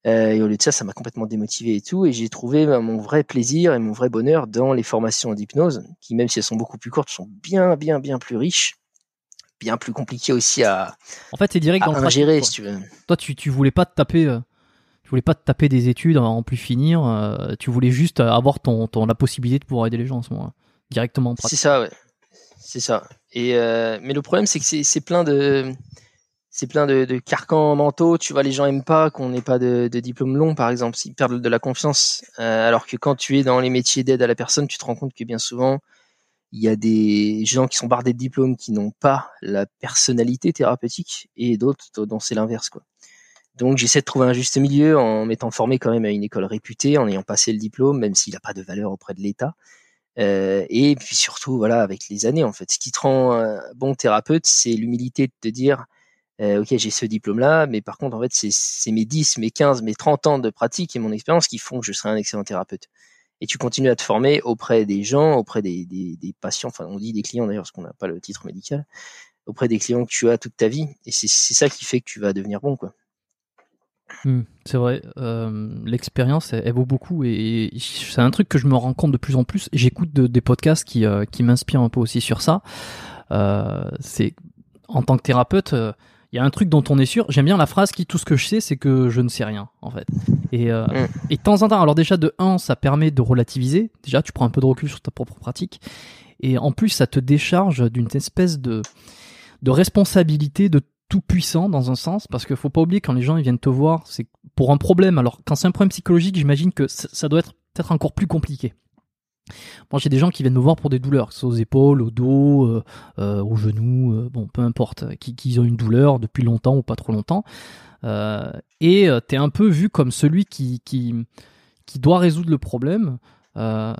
S2: Euh, et au lieu de ça, ça m'a complètement démotivé et tout. Et j'ai trouvé bah, mon vrai plaisir et mon vrai bonheur dans les formations d'hypnose, qui même si elles sont beaucoup plus courtes, sont bien, bien, bien plus riches, bien plus compliquées aussi à.
S1: En fait, c'est direct dans
S2: ingérer, si tu veux.
S1: Toi, tu, tu voulais pas te taper. Euh, tu voulais pas te taper des études en plus finir. Euh, tu voulais juste avoir ton, ton, la possibilité de pouvoir aider les gens en ce moment, directement.
S2: C'est ça, ouais. C'est ça. Et mais le problème, c'est que c'est plein de c'est plein de, carcans mentaux. Tu vois, les gens aiment pas qu'on n'ait pas de, diplôme long, par exemple. Ils perdent de la confiance. Euh, alors que quand tu es dans les métiers d'aide à la personne, tu te rends compte que bien souvent, il y a des gens qui sont bardés de diplômes qui n'ont pas la personnalité thérapeutique et d'autres dont c'est l'inverse, quoi. Donc j'essaie de trouver un juste milieu en m'étant formé quand même à une école réputée, en ayant passé le diplôme, même s'il n'a pas de valeur auprès de l'État. Euh, et puis surtout, voilà, avec les années, en fait, ce qui te rend un bon thérapeute, c'est l'humilité de te dire, euh, ok, j'ai ce diplôme-là, mais par contre, en fait, c'est mes 10, mes 15, mes 30 ans de pratique et mon expérience qui font que je serai un excellent thérapeute. Et tu continues à te former auprès des gens, auprès des, patients, enfin, on dit des clients d'ailleurs, parce qu'on n'a pas le titre médical, auprès des clients que tu as toute ta vie. Et c'est ça qui fait que tu vas devenir bon, quoi.
S1: Hmm, c'est vrai, euh, l'expérience elle, vaut beaucoup et, c'est un truc que je me rends compte de plus en plus. J'écoute des podcasts qui, euh, qui m'inspirent un peu aussi sur ça. Euh, c'est en tant que thérapeute, il y a un truc dont on est sûr. J'aime bien la phrase qui tout ce que je sais, c'est que je ne sais rien, en fait. Et, euh, et de temps en temps, alors déjà de 1, ça permet de relativiser. Déjà, tu prends un peu de recul sur ta propre pratique. Et en plus, ça te décharge d'une espèce de, de responsabilité de tout puissant dans un sens, parce qu'il faut pas oublier quand les gens ils viennent te voir, c'est pour un problème. Alors quand c'est un problème psychologique, j'imagine que ça doit être peut-être encore plus compliqué. Moi, j'ai des gens qui viennent me voir pour des douleurs, que ce soit aux épaules, au dos, euh, euh aux genoux, euh, bon, peu importe, qui, qui, ont une douleur depuis longtemps ou pas trop longtemps. Et t'es un peu vu comme celui qui, qui, qui doit résoudre le problème. Mm.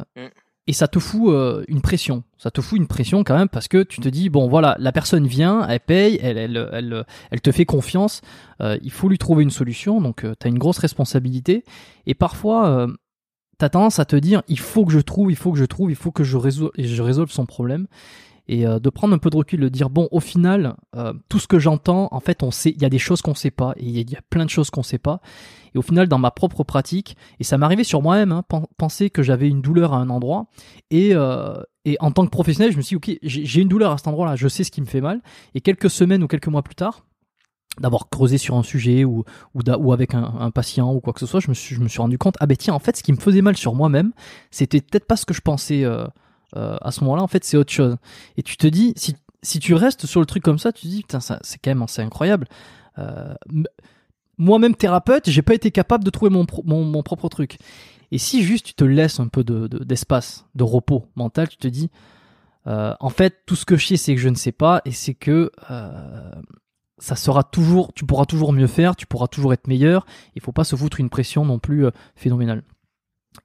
S1: Et ça te fout une pression. Ça te fout une pression quand même parce que tu te dis bon voilà la personne vient, elle paye, elle elle elle, elle te fait confiance. il faut lui trouver une solution donc tu as une grosse responsabilité et parfois t'as tendance à te dire il faut que je trouve, il faut que je trouve, il faut que je résolve, je résolve son problème. Et euh, de prendre un peu de recul, de dire bon, au final, euh, tout ce que j'entends, en fait, on sait, il y a des choses qu'on sait pas, et il y, a plein de choses qu'on sait pas. Et au final, dans ma propre pratique, et ça m'arrivait sur moi-même, hein, penser que j'avais une douleur à un endroit, et, euh, et en tant que professionnel, je me suis dit ok, j'ai une douleur à cet endroit-là, je sais ce qui me fait mal. Et quelques semaines ou quelques mois plus tard, d'avoir creusé sur un sujet ou, ou, ou avec un, un, patient ou quoi que ce soit, je me suis, je me suis rendu compte, ah ben tiens, en fait, ce qui me faisait mal sur moi-même, c'était peut-être pas ce que je pensais euh, euh, à ce moment-là, en fait, c'est autre chose. Et tu te dis, si, si tu restes sur le truc comme ça, tu te dis, putain, c'est quand même assez incroyable. Euh, moi-même thérapeute, j'ai pas été capable de trouver mon, mon, mon, propre truc. Et si juste tu te laisses un peu de, d'espace, de, repos mental, tu te dis, euh, en fait, tout ce que je sais, c'est que je ne sais pas, et c'est que euh, ça sera toujours, tu pourras toujours mieux faire, tu pourras toujours être meilleur. Il faut pas se foutre une pression non plus euh, phénoménale.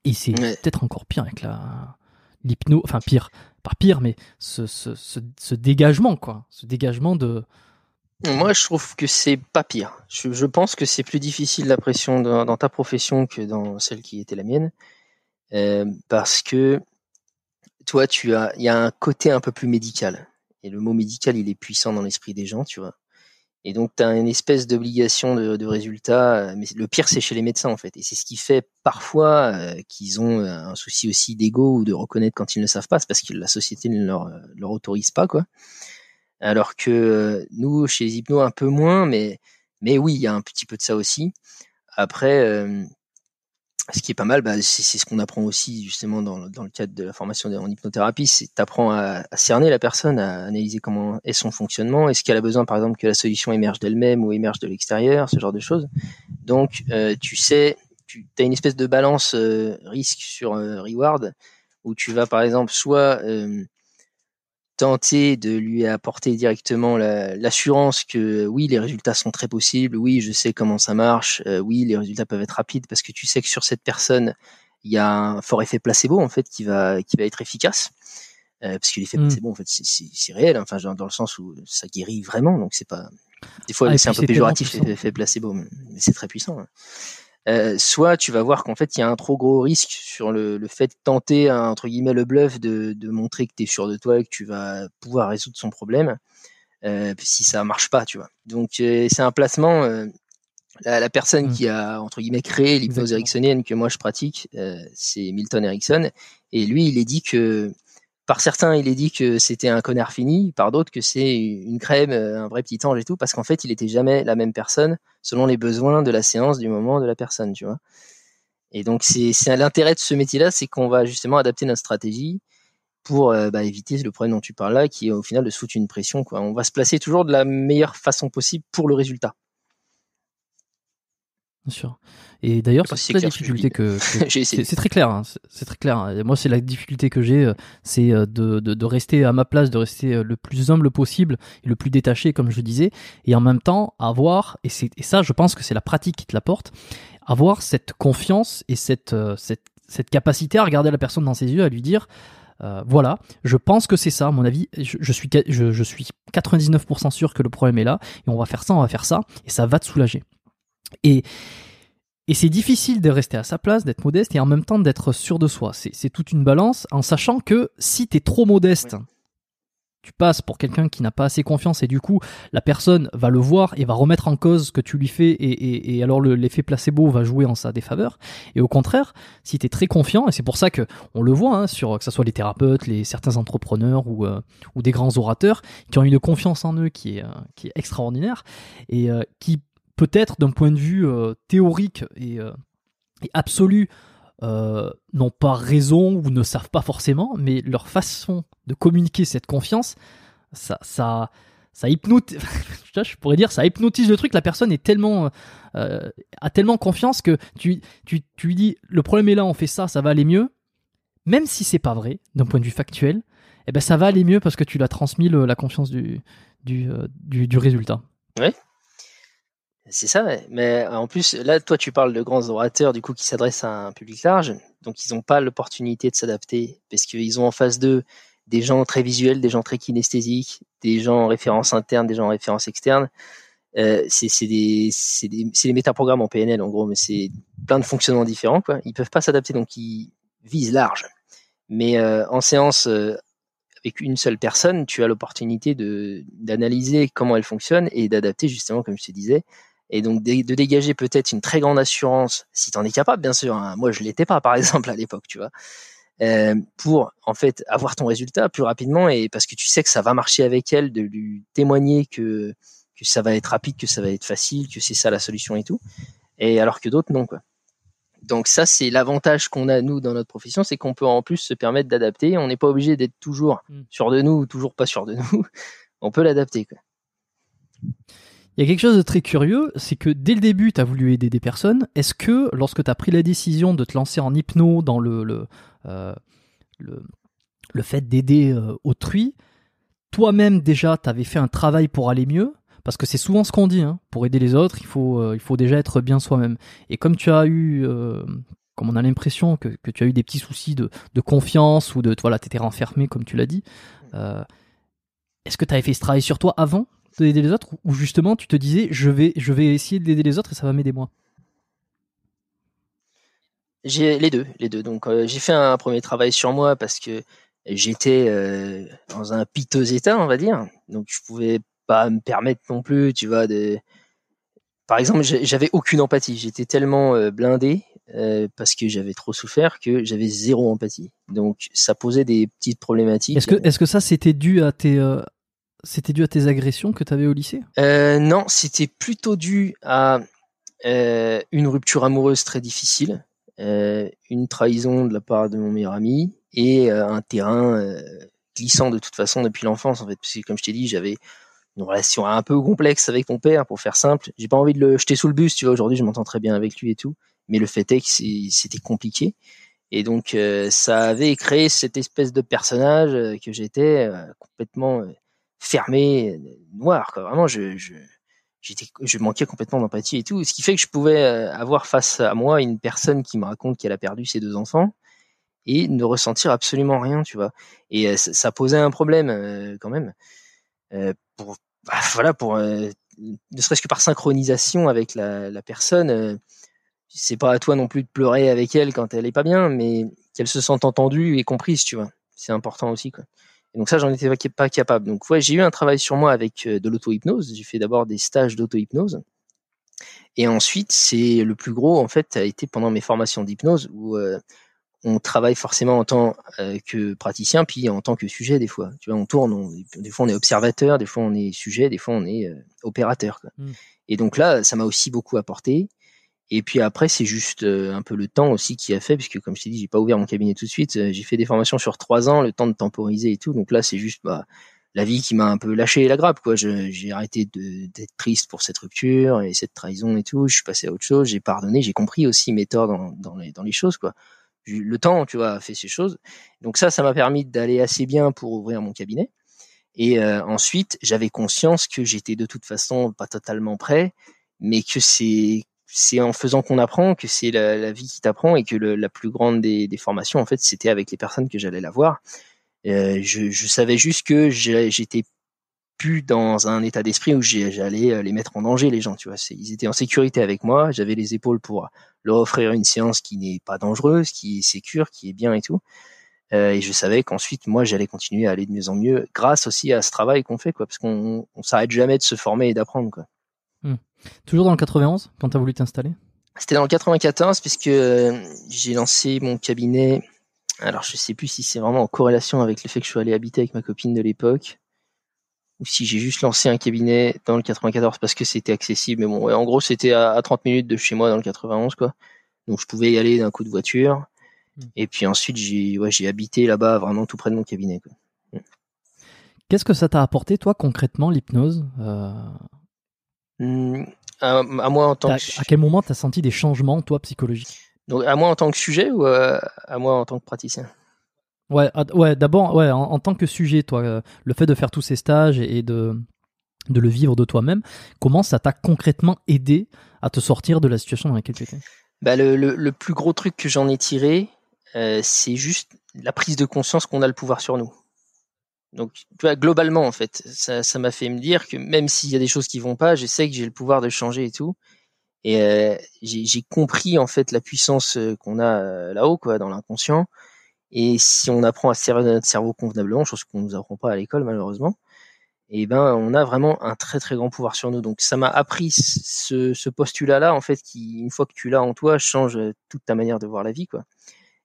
S1: Et c'est peut-être encore pire avec la l'hypno, enfin pire, pas pire, mais ce, ce, ce, ce, dégagement, quoi, ce dégagement de.
S2: Moi, je trouve que c'est pas pire. Je, je pense que c'est plus difficile la pression dans, dans, ta profession que dans celle qui était la mienne, euh, parce que toi, tu as, il y a un côté un peu plus médical. Et le mot médical, il est puissant dans l'esprit des gens, tu vois. Et donc, tu as une espèce d'obligation de, de, résultat. Mais le pire, c'est chez les médecins, en fait. Et c'est ce qui fait parfois euh, qu'ils ont un souci aussi d'ego ou de reconnaître quand ils ne savent pas. C'est parce que la société ne leur, leur autorise pas, quoi. Alors que nous, chez les hypnos, un peu moins, mais, mais oui, il y a un petit peu de ça aussi. Après, euh, ce qui est pas mal, bah, c'est ce qu'on apprend aussi justement dans, dans, le cadre de la formation en hypnothérapie, c'est t'apprends à, à cerner la personne, à analyser comment est son fonctionnement, est-ce qu'elle a besoin par exemple que la solution émerge d'elle-même ou émerge de l'extérieur, ce genre de choses. Donc euh, tu sais, tu as une espèce de balance euh, risque sur euh, reward où tu vas par exemple soit euh, tenter de lui apporter directement l'assurance que oui, les résultats sont très possibles, oui, je sais comment ça marche, euh, oui, les résultats peuvent être rapides parce que tu sais que sur cette personne, il y a un fort effet placebo en fait qui va qui va être efficace. Euh, parce que l'effet mmh. placebo en fait c'est réel, hein, enfin dans le sens où ça guérit vraiment, donc c'est pas des fois ah, c'est un peu péjoratif l'effet placebo, mais c'est très puissant. Hein. Euh, soit tu vas voir qu'en fait il y a un trop gros risque sur le, le fait de tenter entre guillemets le bluff de, de montrer que tu es sûr de toi et que tu vas pouvoir résoudre son problème euh, si ça marche pas tu vois. Donc euh, c'est un placement la, la, personne mmh. qui a entre guillemets créé l'hypnose ericksonienne que moi je pratique c'est Milton Erickson. Et lui il est dit que par certains, il est dit que c'était un connard fini, par d'autres que c'est une crème, euh, un vrai petit ange et tout, parce qu'en fait, il était jamais la même personne selon les besoins de la séance, du moment, de la personne, tu vois. Et donc, c'est l'intérêt de ce métier-là, c'est qu'on va justement adapter notre stratégie pour euh, bah, éviter le problème dont tu parles là, qui est au final de se foutre une pression. Quoi. On va se placer toujours de la meilleure façon possible pour le résultat.
S1: Bien sûr. Et d'ailleurs, c'est la difficulté que, c'est très clair. Hein, c'est très clair. Et moi, c'est la difficulté que j'ai, euh, c'est euh, de, de, de, rester à ma place, de rester euh, le plus humble possible et le plus détaché, comme je disais, et en même temps avoir, et, et ça, je pense que c'est la pratique qui te l'apporte, avoir cette confiance et cette, cette, cette capacité à regarder la personne dans ses yeux, à lui dire. Euh, voilà, je pense que c'est ça, à mon avis. Je, je suis, je, je suis 99% sûr que le problème est là, et on va faire ça, on va faire ça, et ça va te soulager. Et, et c'est difficile de rester à sa place, d'être modeste et en même temps d'être sûr de soi. C'est toute une balance en sachant que si tu es trop modeste, tu passes pour quelqu'un qui n'a pas assez confiance et du coup la personne va le voir et va remettre en cause ce que tu lui fais et, et, et alors l'effet placebo va jouer en sa défaveur. Et au contraire, si tu es très confiant, et c'est pour ça que on le voit hein, sur que ce soit les thérapeutes, les certains entrepreneurs ou, euh, ou des grands orateurs qui ont une confiance en eux qui est, euh, qui est extraordinaire et euh, qui peut-être d'un point de vue euh, théorique et, euh, absolu, euh, n'ont pas raison ou ne savent pas forcément, mais leur façon de communiquer cette confiance, ça, ça, hypnotise, le truc. La personne est tellement, a tellement confiance que tu, lui dis, le problème est là, on fait ça, ça va aller mieux. Même si c'est pas vrai, d'un point de vue factuel, eh ben ça va aller mieux parce que tu l'as transmis la confiance du, résultat.
S2: Oui, c'est ça, mais en plus, là, toi, tu parles de grands orateurs, du coup, qui s'adressent à un public large, donc ils n'ont pas l'opportunité de s'adapter, parce qu'ils ont en face d'eux des gens très visuels, des gens très kinesthésiques, des gens en référence interne, des gens en référence externe. Euh, c'est des, métaprogrammes en PNL, en gros, mais c'est plein de fonctionnements différents, quoi. Ils peuvent pas s'adapter, donc ils visent large. Mais euh, en séance, euh, avec une seule personne, tu as l'opportunité d'analyser comment elle fonctionne et d'adapter justement, comme je te disais, et donc de, dégager peut-être une très grande assurance, si tu en es capable, bien sûr. Hein. Moi, je l'étais pas, par exemple, à l'époque, tu vois, euh, pour en fait avoir ton résultat plus rapidement et parce que tu sais que ça va marcher avec elle, de lui témoigner que que ça va être rapide, que ça va être facile, que c'est ça la solution et tout. Et alors que d'autres non quoi. Donc ça c'est l'avantage qu'on a nous dans notre profession, c'est qu'on peut en plus se permettre d'adapter. On n'est pas obligé d'être toujours mm. sûr de nous ou toujours pas sûr de nous. On peut l'adapter quoi.
S1: Il y a quelque chose de très curieux, c'est que dès le début, tu as voulu aider des personnes. Est-ce que lorsque tu as pris la décision de te lancer en hypno dans le, le, euh, le, fait d'aider euh, autrui, toi-même déjà, tu avais fait un travail pour aller mieux? Parce que c'est souvent ce qu'on dit, hein. pour aider les autres, il faut, euh, il faut déjà être bien soi-même. Et comme tu as eu, comme on a l'impression que, tu as eu des petits soucis de, de confiance ou de, voilà, tu étais renfermé comme tu l'as dit, est-ce que tu avais fait ce travail sur toi avant? D'aider les autres ou justement tu te disais je vais, je vais essayer d'aider les autres et ça va m'aider moi
S2: J'ai les deux, les deux. Donc euh, j'ai fait un premier travail sur moi parce que j'étais euh, dans un piteux état, on va dire. Donc je pouvais pas me permettre non plus, tu vois, de. Par exemple, j'avais aucune empathie. J'étais tellement euh, blindé parce que j'avais trop souffert que j'avais zéro empathie. Donc ça posait des petites problématiques.
S1: Est-ce que, est-ce que ça c'était dû à tes c'était dû à tes agressions que tu avais au lycée?
S2: Euh, Non, c'était plutôt dû à euh, une rupture amoureuse très difficile, euh, une trahison de la part de mon meilleur ami et un terrain glissant de toute façon depuis l'enfance en fait. Parce que comme je t'ai dit, j'avais une relation un peu complexe avec mon père, pour faire simple. J'ai pas envie de le jeter sous le bus, tu vois. Aujourd'hui, je m'entends très bien avec lui et tout, mais le fait est que c'était compliqué. Et donc, ça avait créé cette espèce de personnage que j'étais complètement fermé, noir. Vraiment, je, je, manquais complètement d'empathie et tout. Ce qui fait que je pouvais euh, avoir face à moi une personne qui me raconte qu'elle a perdu ses deux enfants et ne ressentir absolument rien, tu vois. Et euh, ça, posait un problème euh, quand même. pour, bah, voilà, pour ne serait-ce que par synchronisation avec la, la personne. c'est pas à toi non plus de pleurer avec elle quand elle est pas bien, mais qu'elle se sente entendue et comprise, tu vois. C'est important aussi, quoi donc ça, j'en étais pas capable. Donc ouais, j'ai eu un travail sur moi avec euh, de l'auto-hypnose. J'ai fait d'abord des stages d'auto-hypnose. Et ensuite, c'est le plus gros, en fait, a été pendant mes formations d'hypnose où euh, on travaille forcément en tant euh, que praticien, puis en tant que sujet des fois. Tu vois, on tourne, des fois on est observateur, des fois on est sujet, des fois on est opérateur. Quoi. Mmh. Et donc là, ça m'a aussi beaucoup apporté. Et puis après, c'est juste euh, un peu le temps aussi qui a fait, puisque comme je t'ai dit, j'ai pas ouvert mon cabinet tout de suite. Euh, j'ai fait des formations sur trois ans, le temps de temporiser et tout. Donc là, c'est juste bah, la vie qui m'a un peu lâché la grappe. quoi. J'ai arrêté d'être triste pour cette rupture et cette trahison et tout. Je suis passé à autre chose. J'ai pardonné. J'ai compris aussi mes torts dans, dans, les, dans les choses. quoi. Le temps, tu vois, a fait ces choses. Donc ça, ça m'a permis d'aller assez bien pour ouvrir mon cabinet. Et euh, ensuite, j'avais conscience que j'étais de toute façon pas totalement prêt, mais que c'est c'est en faisant qu'on apprend que c'est la, vie qui t'apprend et que la plus grande des, formations en fait c'était avec les personnes que j'allais la voir. Euh, je, savais juste que j'étais plus dans un état d'esprit où j'allais euh, les mettre en danger les gens tu vois ils étaient en sécurité avec moi j'avais les épaules pour leur offrir une séance qui n'est pas dangereuse qui est sécure qui est bien et tout euh, et je savais qu'ensuite moi j'allais continuer à aller de mieux en mieux grâce aussi à ce travail qu'on fait quoi parce qu'on on, s'arrête jamais de se former et d'apprendre quoi.
S1: Toujours dans le 91, quand tu as voulu t'installer?
S2: C'était dans le 94, puisque euh, j'ai lancé mon cabinet. Alors, je sais plus si c'est vraiment en corrélation avec le fait que je suis allé habiter avec ma copine de l'époque, ou si j'ai juste lancé un cabinet dans le 94 parce que c'était accessible. Mais bon, en gros, c'était à, 30 minutes de chez moi dans le 91, quoi. Donc, je pouvais y aller d'un coup de voiture. Hmm. Et puis ensuite, j'ai ouais, habité là-bas, vraiment tout près de mon cabinet.
S1: Qu'est-ce que ça t'a apporté, toi, concrètement, l'hypnose? Euh,
S2: Hmm, à, moi en tant que...
S1: À quel moment tu as senti des changements, toi, psychologiques?
S2: Donc, à moi en tant que sujet ou à, moi en tant que praticien?
S1: Ouais, ouais d'abord, ouais, en, tant que sujet, toi, euh, le fait de faire tous ces stages et, de, de le vivre de toi-même, comment ça t'a concrètement aidé à te sortir de la situation dans laquelle tu étais?
S2: Bah, le, le, plus gros truc que j'en ai tiré, euh, c'est juste la prise de conscience qu'on a le pouvoir sur nous. Donc, globalement, en fait, ça, m'a fait me dire que même s'il y a des choses qui vont pas, je sais que j'ai le pouvoir de changer et tout. Et euh, j'ai compris en fait la puissance euh, qu'on a euh, là-haut, quoi, dans l'inconscient. Et si on apprend à servir notre cerveau convenablement, chose qu'on nous apprend pas à l'école malheureusement, et eh ben on a vraiment un très très grand pouvoir sur nous. Donc ça m'a appris ce, ce postulat-là en fait, qui une fois que tu l'as en toi, change toute ta manière de voir la vie, quoi.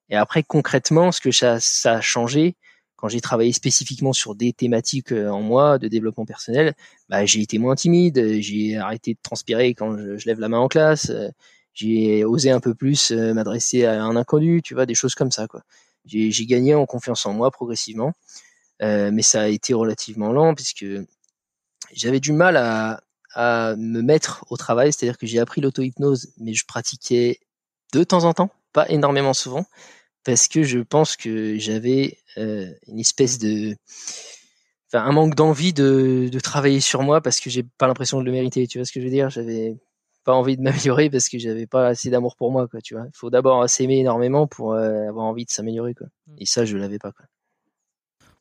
S2: Et après concrètement, ce que ça a changé, quand j'ai travaillé spécifiquement sur des thématiques en moi de développement personnel, bah, j'ai été moins timide, j'ai arrêté de transpirer quand je, lève la main en classe, j'ai osé un peu plus m'adresser à un inconnu, tu vois, des choses comme ça. J'ai gagné en confiance en moi progressivement, mais ça a été relativement lent puisque j'avais du mal à, à me mettre au travail, c'est-à-dire que j'ai appris l'auto-hypnose, mais je pratiquais de temps en temps, pas énormément souvent, parce que je pense que j'avais euh, une espèce de, enfin, un manque d'envie de, de, travailler sur moi parce que j'ai pas l'impression de le mériter. Tu vois ce que je veux dire? J'avais pas envie de m'améliorer parce que j'avais pas assez d'amour pour moi, quoi. Tu vois? Il faut d'abord s'aimer énormément pour euh, avoir envie de s'améliorer, quoi. Mmh. Et ça, je l'avais pas, quoi.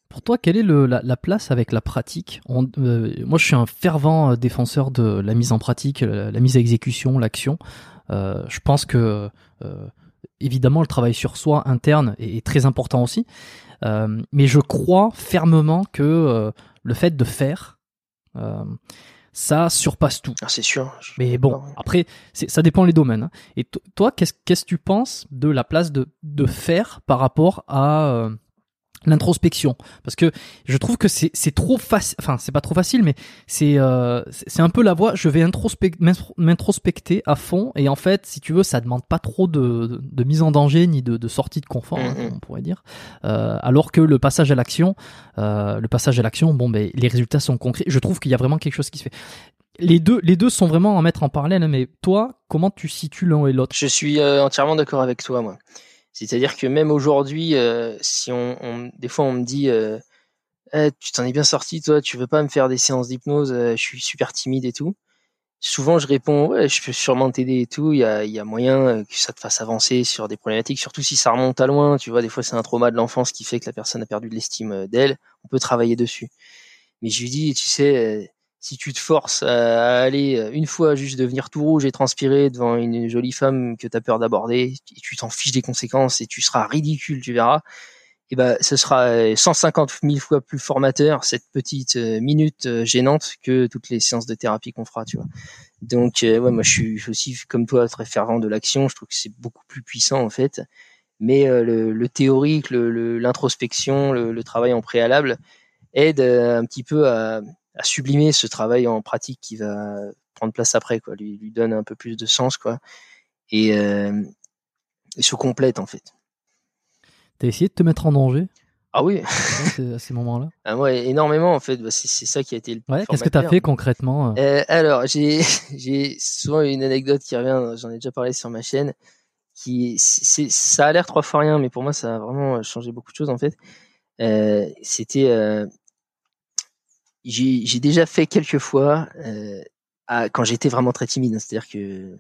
S1: Pour toi, quelle est le, la, la, place avec la pratique? Euh, Moi, je suis un fervent défenseur de la mise en pratique, la, la mise à exécution, l'action. Euh, je pense que, euh, évidemment, le travail sur soi interne est, est très important aussi. Euh, mais je crois fermement que le fait de faire, ça surpasse tout.
S2: Ah, c'est sûr.
S1: Mais bon, après, ça dépend les domaines. Hein. Et toi, qu'est-ce que tu penses de la place de, de faire par rapport à l'introspection. Parce que je trouve que c'est c'est trop facile enfin c'est pas trop facile mais c'est euh, c'est un peu la voie je vais m'introspecter à fond. Et en fait si tu veux ça demande pas trop de, de, mise en danger ni de, de sortie de confort hein, mm-hmm. on pourrait dire. Euh, alors que le passage à l'action euh, le passage à l'action bon ben les résultats sont concrets. Je trouve qu'il y a vraiment quelque chose qui se fait. Les deux, les deux sont vraiment à mettre en parallèle, hein, mais toi, comment tu situes l'un et l'autre?
S2: Je suis euh, entièrement d'accord avec toi, moi. C'est-à-dire que même aujourd'hui, euh, si on, on, des fois on me dit, euh, eh, tu t'en es bien sorti, toi, tu veux pas me faire des séances d'hypnose, euh, je suis super timide et tout. Souvent, je réponds, ouais, je peux sûrement t'aider et tout. Il y a, y a moyen que ça te fasse avancer sur des problématiques, surtout si ça remonte à loin. Tu vois, des fois, c'est un trauma de l'enfance qui fait que la personne a perdu de l'estime d'elle. On peut travailler dessus. Mais je lui dis, tu sais, si tu te forces à aller euh, une fois juste devenir tout rouge et transpirer devant une jolie femme que tu as peur d'aborder, et tu t'en fiches des conséquences et tu seras ridicule, tu verras, et eh ben ce sera 150 euh, 000 fois plus formateur cette petite euh, minute gênante que toutes les séances de thérapie qu'on fera, tu vois. Donc ouais, moi je suis aussi comme toi très fervent de l'action, je trouve que c'est beaucoup plus puissant en fait. Mais le, théorique, l'introspection, le, le, travail en préalable aide un petit peu à, à sublimer ce travail en pratique qui va prendre place après, quoi, lui, lui donne un peu plus de sens, quoi, et, euh, et se complète en fait.
S1: T'as essayé de te mettre en danger?
S2: Ah oui.
S1: à ces moments-là?
S2: Ah moi énormément en fait. Bah, c'est ça qui a été le.
S1: Ouais. Qu'est-ce que t'as fait concrètement
S2: euh? Euh, Alors j'ai j'ai souvent une anecdote qui revient. J'en ai déjà parlé sur ma chaîne. Qui c'est ça a l'air trois fois rien, mais pour moi ça a vraiment changé beaucoup de choses en fait. Euh, C'était euh, j'ai déjà fait quelques fois euh, à, quand j'étais vraiment très timide. Hein. C'est-à-dire que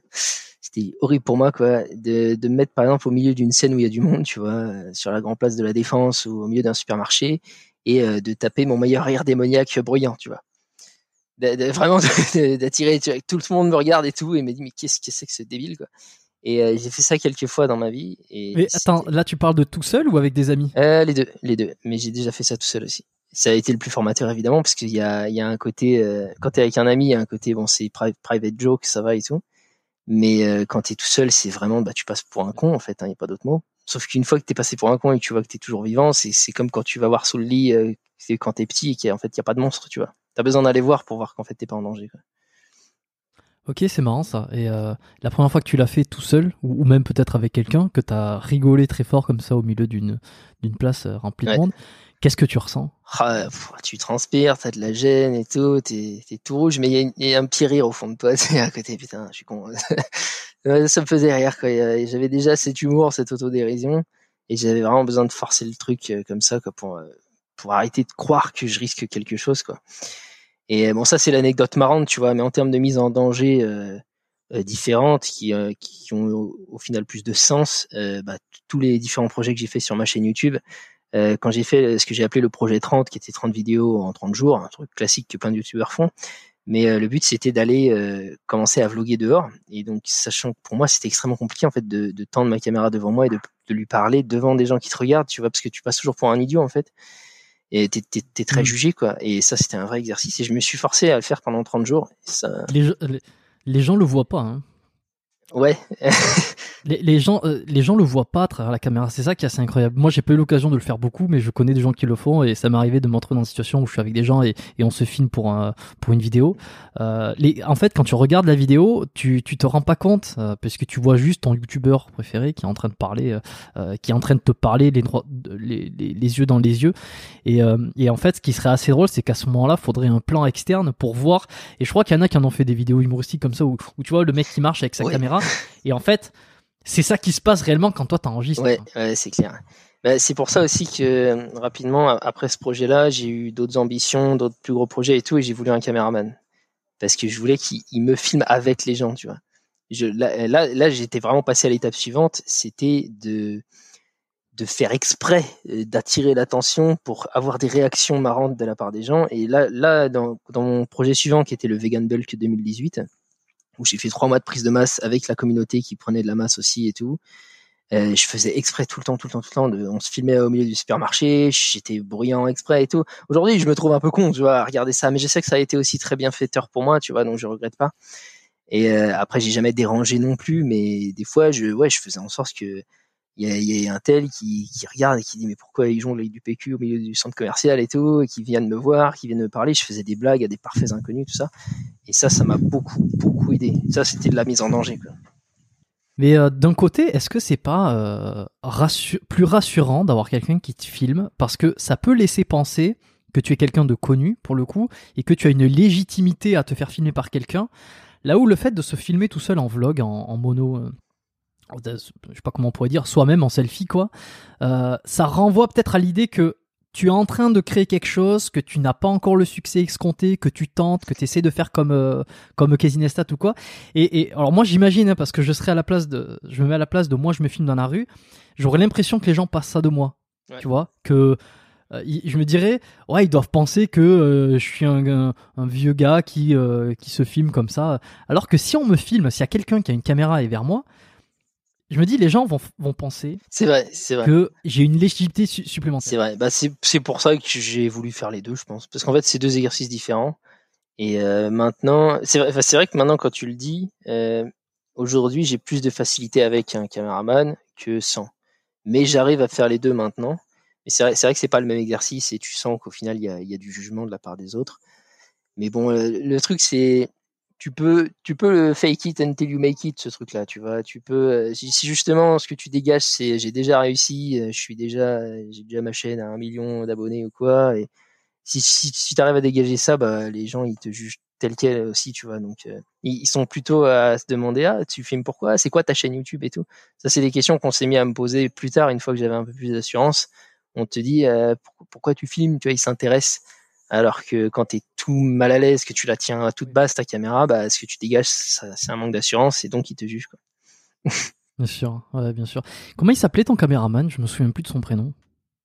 S2: c'était horrible pour moi, quoi, de, de me mettre par exemple au milieu d'une scène où il y a du monde, tu vois, euh, sur la grande place de la Défense ou au milieu d'un supermarché, et euh, de taper mon meilleur rire démoniaque bruyant, tu vois. De, vraiment d'attirer, tout le monde me regarde et tout, et me dit mais qu'est-ce que c'est que ce débile, quoi. Et euh, j'ai fait ça quelques fois dans ma vie. Et
S1: mais attends, là tu parles de tout seul ou avec des amis?
S2: Euh, Les deux, les deux. Mais j'ai déjà fait ça tout seul aussi ça a été le plus formateur évidemment parce qu'il y a, il y a un côté euh, quand t'es avec un ami il y a un côté bon c'est private joke ça va et tout mais euh, quand t'es tout seul c'est vraiment bah tu passes pour un con en fait il hein, y a pas d'autre mot sauf qu'une fois que t'es passé pour un con et que tu vois que t'es toujours vivant c'est c'est comme quand tu vas voir sous le lit euh, c'est quand t'es petit et qu'en fait il y a pas de monstre tu vois t'as besoin d'aller voir pour voir qu'en fait t'es pas en danger quoi.
S1: Ok, c'est marrant ça. Et euh, la première fois que tu l'as fait tout seul, ou, même peut-être avec quelqu'un, que t'as rigolé très fort comme ça au milieu d'une place remplie de monde, Qu'est-ce que tu ressens?
S2: Ah, Tu transpires, t'as de la gêne et tout, t'es es tout rouge, mais il y, a un petit rire au fond de toi, t'es à côté, putain, je suis con. ça me faisait rire, quoi. J'avais déjà cet humour, cette autodérision, et j'avais vraiment besoin de forcer le truc euh, comme ça, quoi, pour, euh, pour arrêter de croire que je risque quelque chose, quoi. Et bon, ça, c'est l'anecdote marrante, tu vois, mais en termes de mise en danger euh, euh différentes, qui, qui ont au, final plus de sens, bah, tous les différents projets que j'ai fait sur ma chaîne YouTube, euh, quand j'ai fait ce que j'ai appelé le projet 30, qui était 30 vidéos en 30 jours, un truc classique que plein de youtubeurs font. Mais euh, le but c'était d'aller euh, commencer à vloguer dehors. Et donc sachant que pour moi c'était extrêmement compliqué en fait de, de, tendre ma caméra devant moi et de, de, lui parler devant des gens qui te regardent, tu vois, parce que tu passes toujours pour un idiot en fait. Et t'es, t'es, très mmh. jugé quoi. Et ça c'était un vrai exercice et je me suis forcé à le faire pendant 30 jours. ça...
S1: les, les, gens le voient pas. Hein.
S2: Ouais.
S1: les, gens, euh, les gens le voient pas à travers la caméra. C'est ça qui est assez incroyable. Moi, j'ai pas eu l'occasion de le faire beaucoup, mais je connais des gens qui le font et ça m'est arrivé de m'entrer dans une situation où je suis avec des gens et, et on se filme pour un, pour une vidéo. Euh, les, en fait, quand tu regardes la vidéo, tu, tu te rends pas compte euh, parce que tu vois juste ton youtubeur préféré qui est en train de parler, euh, qui est en train de te parler les, les, les, les yeux dans les yeux. Et, et en fait, ce qui serait assez drôle, c'est qu'à ce moment-là, faudrait un plan externe pour voir. Et je crois qu'il y en a qui en ont fait des vidéos humoristiques comme ça où, où tu vois le mec qui marche avec sa caméra et en fait, c'est ça qui se passe réellement quand toi t'enregistres.
S2: Ouais, ouais c'est clair. Bah, c'est pour ça aussi que euh, rapidement après ce projet-là, j'ai eu d'autres ambitions, d'autres plus gros projets et tout, et j'ai voulu un caméraman parce que je voulais qu'il me filme avec les gens, tu vois. Je, là, là, là j'étais vraiment passé à l'étape suivante, c'était de de faire exprès euh, d'attirer l'attention pour avoir des réactions marrantes de la part des gens. Et là, là, dans, dans mon projet suivant qui était le Vegan Bulk 2018, où j'ai fait trois mois de prise de masse avec la communauté qui prenait de la masse aussi et tout. Euh, je faisais exprès tout le temps, tout le temps, tout le temps. De, on se filmait au milieu du supermarché, j'étais bruyant exprès et tout. Aujourd'hui, je me trouve un peu con, tu vois, à regarder ça, mais je sais que ça a été aussi très bien faiteur pour moi, tu vois, donc je regrette pas. Et euh, après, j'ai jamais dérangé non plus, mais des fois, je, ouais, je faisais en sorte que il y a, un tel qui, regarde et qui dit mais pourquoi ils jonglent avec du PQ au milieu du centre commercial et tout, et qui viennent me voir, qui viennent me parler. Je faisais des blagues à des parfaits inconnus, tout ça. Et ça, ça m'a beaucoup, beaucoup aidé. Ça, c'était de la mise en danger.
S1: Mais euh, d'un côté, est-ce que c'est pas euh, plus rassurant d'avoir quelqu'un qui te filme? Parce que ça peut laisser penser que tu es quelqu'un de connu pour le coup et que tu as une légitimité à te faire filmer par quelqu'un. Là où le fait de se filmer tout seul en vlog, en, mono, euh, je sais pas comment on pourrait dire, soi-même en selfie quoi, ça renvoie peut-être à l'idée que tu es en train de créer quelque chose, que tu n'as pas encore le succès escompté, que tu tentes, que tu essaies de faire comme euh, comme Casinestat ou quoi. Et, et alors moi j'imagine hein, parce que je serais à la place de, je me mets à la place de moi, je me filme dans la rue, j'aurais l'impression que les gens passent ça de moi, tu vois, que euh, je me dirais ouais ils doivent penser que euh, je suis un, un, vieux gars qui qui se filme comme ça, alors que si on me filme, s'il y a quelqu'un qui a une caméra et vers moi, je me dis, les gens vont, vont penser
S2: vrai, vrai.
S1: que j'ai une légitimité supplémentaire.
S2: C'est vrai. Bah, c'est pour ça que j'ai voulu faire les deux, je pense. Parce qu'en fait, c'est deux exercices différents. Et euh, maintenant, c'est vrai, vrai que maintenant, quand tu le dis, euh, aujourd'hui, j'ai plus de facilité avec un caméraman que sans. Mais j'arrive à faire les deux maintenant. Mais c'est vrai, vrai, que c'est pas le même exercice et tu sens qu'au final, il y a, y a, du jugement de la part des autres. Mais bon, euh, le truc, c'est tu peux tu peux le fake it until you make it ce truc là tu vois. Tu peux euh, si, justement ce que tu dégages c'est j'ai déjà réussi euh, je suis déjà j'ai déjà ma chaîne à un million d'abonnés ou quoi et si si, si tu arrives à dégager ça bah les gens ils te jugent tel quel aussi tu vois. Donc euh, ils, sont plutôt à se demander ah tu filmes pourquoi? C'est quoi ta chaîne YouTube et tout? Ça c'est des questions qu'on s'est mis à me poser plus tard une fois que j'avais un peu plus d'assurance. On te dit pourquoi tu filmes? Tu vois ils s'intéressent alors que quand tu es tout mal à l'aise, que tu la tiens à toute base ta caméra, bah, ce que tu dégages, c'est un manque d'assurance et donc il te juge. Quoi.
S1: bien sûr, ouais, bien sûr. Comment il s'appelait ton caméraman? Je me souviens plus de son prénom.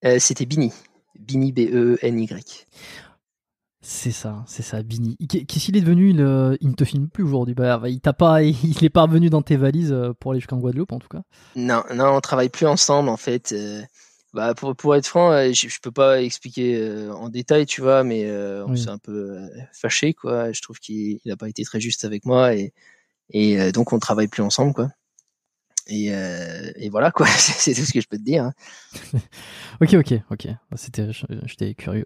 S2: Euh, C'était Bini. Bini, B-E-N-Y.
S1: C'est ça, c'est ça, Bini. Qu'est-ce qu'il est devenu? Il, euh, il, ne te filme plus aujourd'hui bah, Il t'a pas, il n'est pas revenu dans tes valises euh, pour aller jusqu'en Guadeloupe en tout cas.
S2: Non, non, on travaille plus ensemble en fait. Bah pour, pour être franc, euh, je, je peux pas expliquer euh, en détail, tu vois, mais euh, on s'est un peu fâché, quoi. Je trouve qu'il n'a pas été très juste avec moi et, et donc on travaille plus ensemble, quoi. Et, et voilà, quoi. C'est tout ce que je peux te dire. Hein.
S1: ok, ok, ok. C'était, j'étais curieux.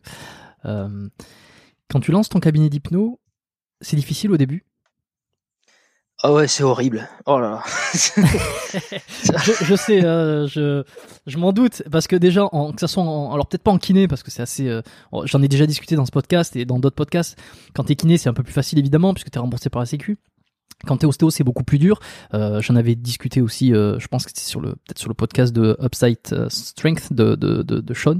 S1: quand tu lances ton cabinet d'hypno, c'est difficile au début?
S2: Ah ouais, c'est horrible. Oh là là.
S1: je, sais, euh, je, je m'en doute, parce que déjà, en, que ça soit en, alors peut-être pas en kiné, parce que c'est assez, euh, j'en ai déjà discuté dans ce podcast et dans d'autres podcasts. Quand t'es kiné, c'est un peu plus facile évidemment, puisque t'es remboursé par la Sécu. Quand t'es ostéo, c'est beaucoup plus dur. Euh, J'en avais discuté aussi, euh, je pense que c'était sur le peut-être sur le podcast de Upside euh, Strength de de, de, de Sean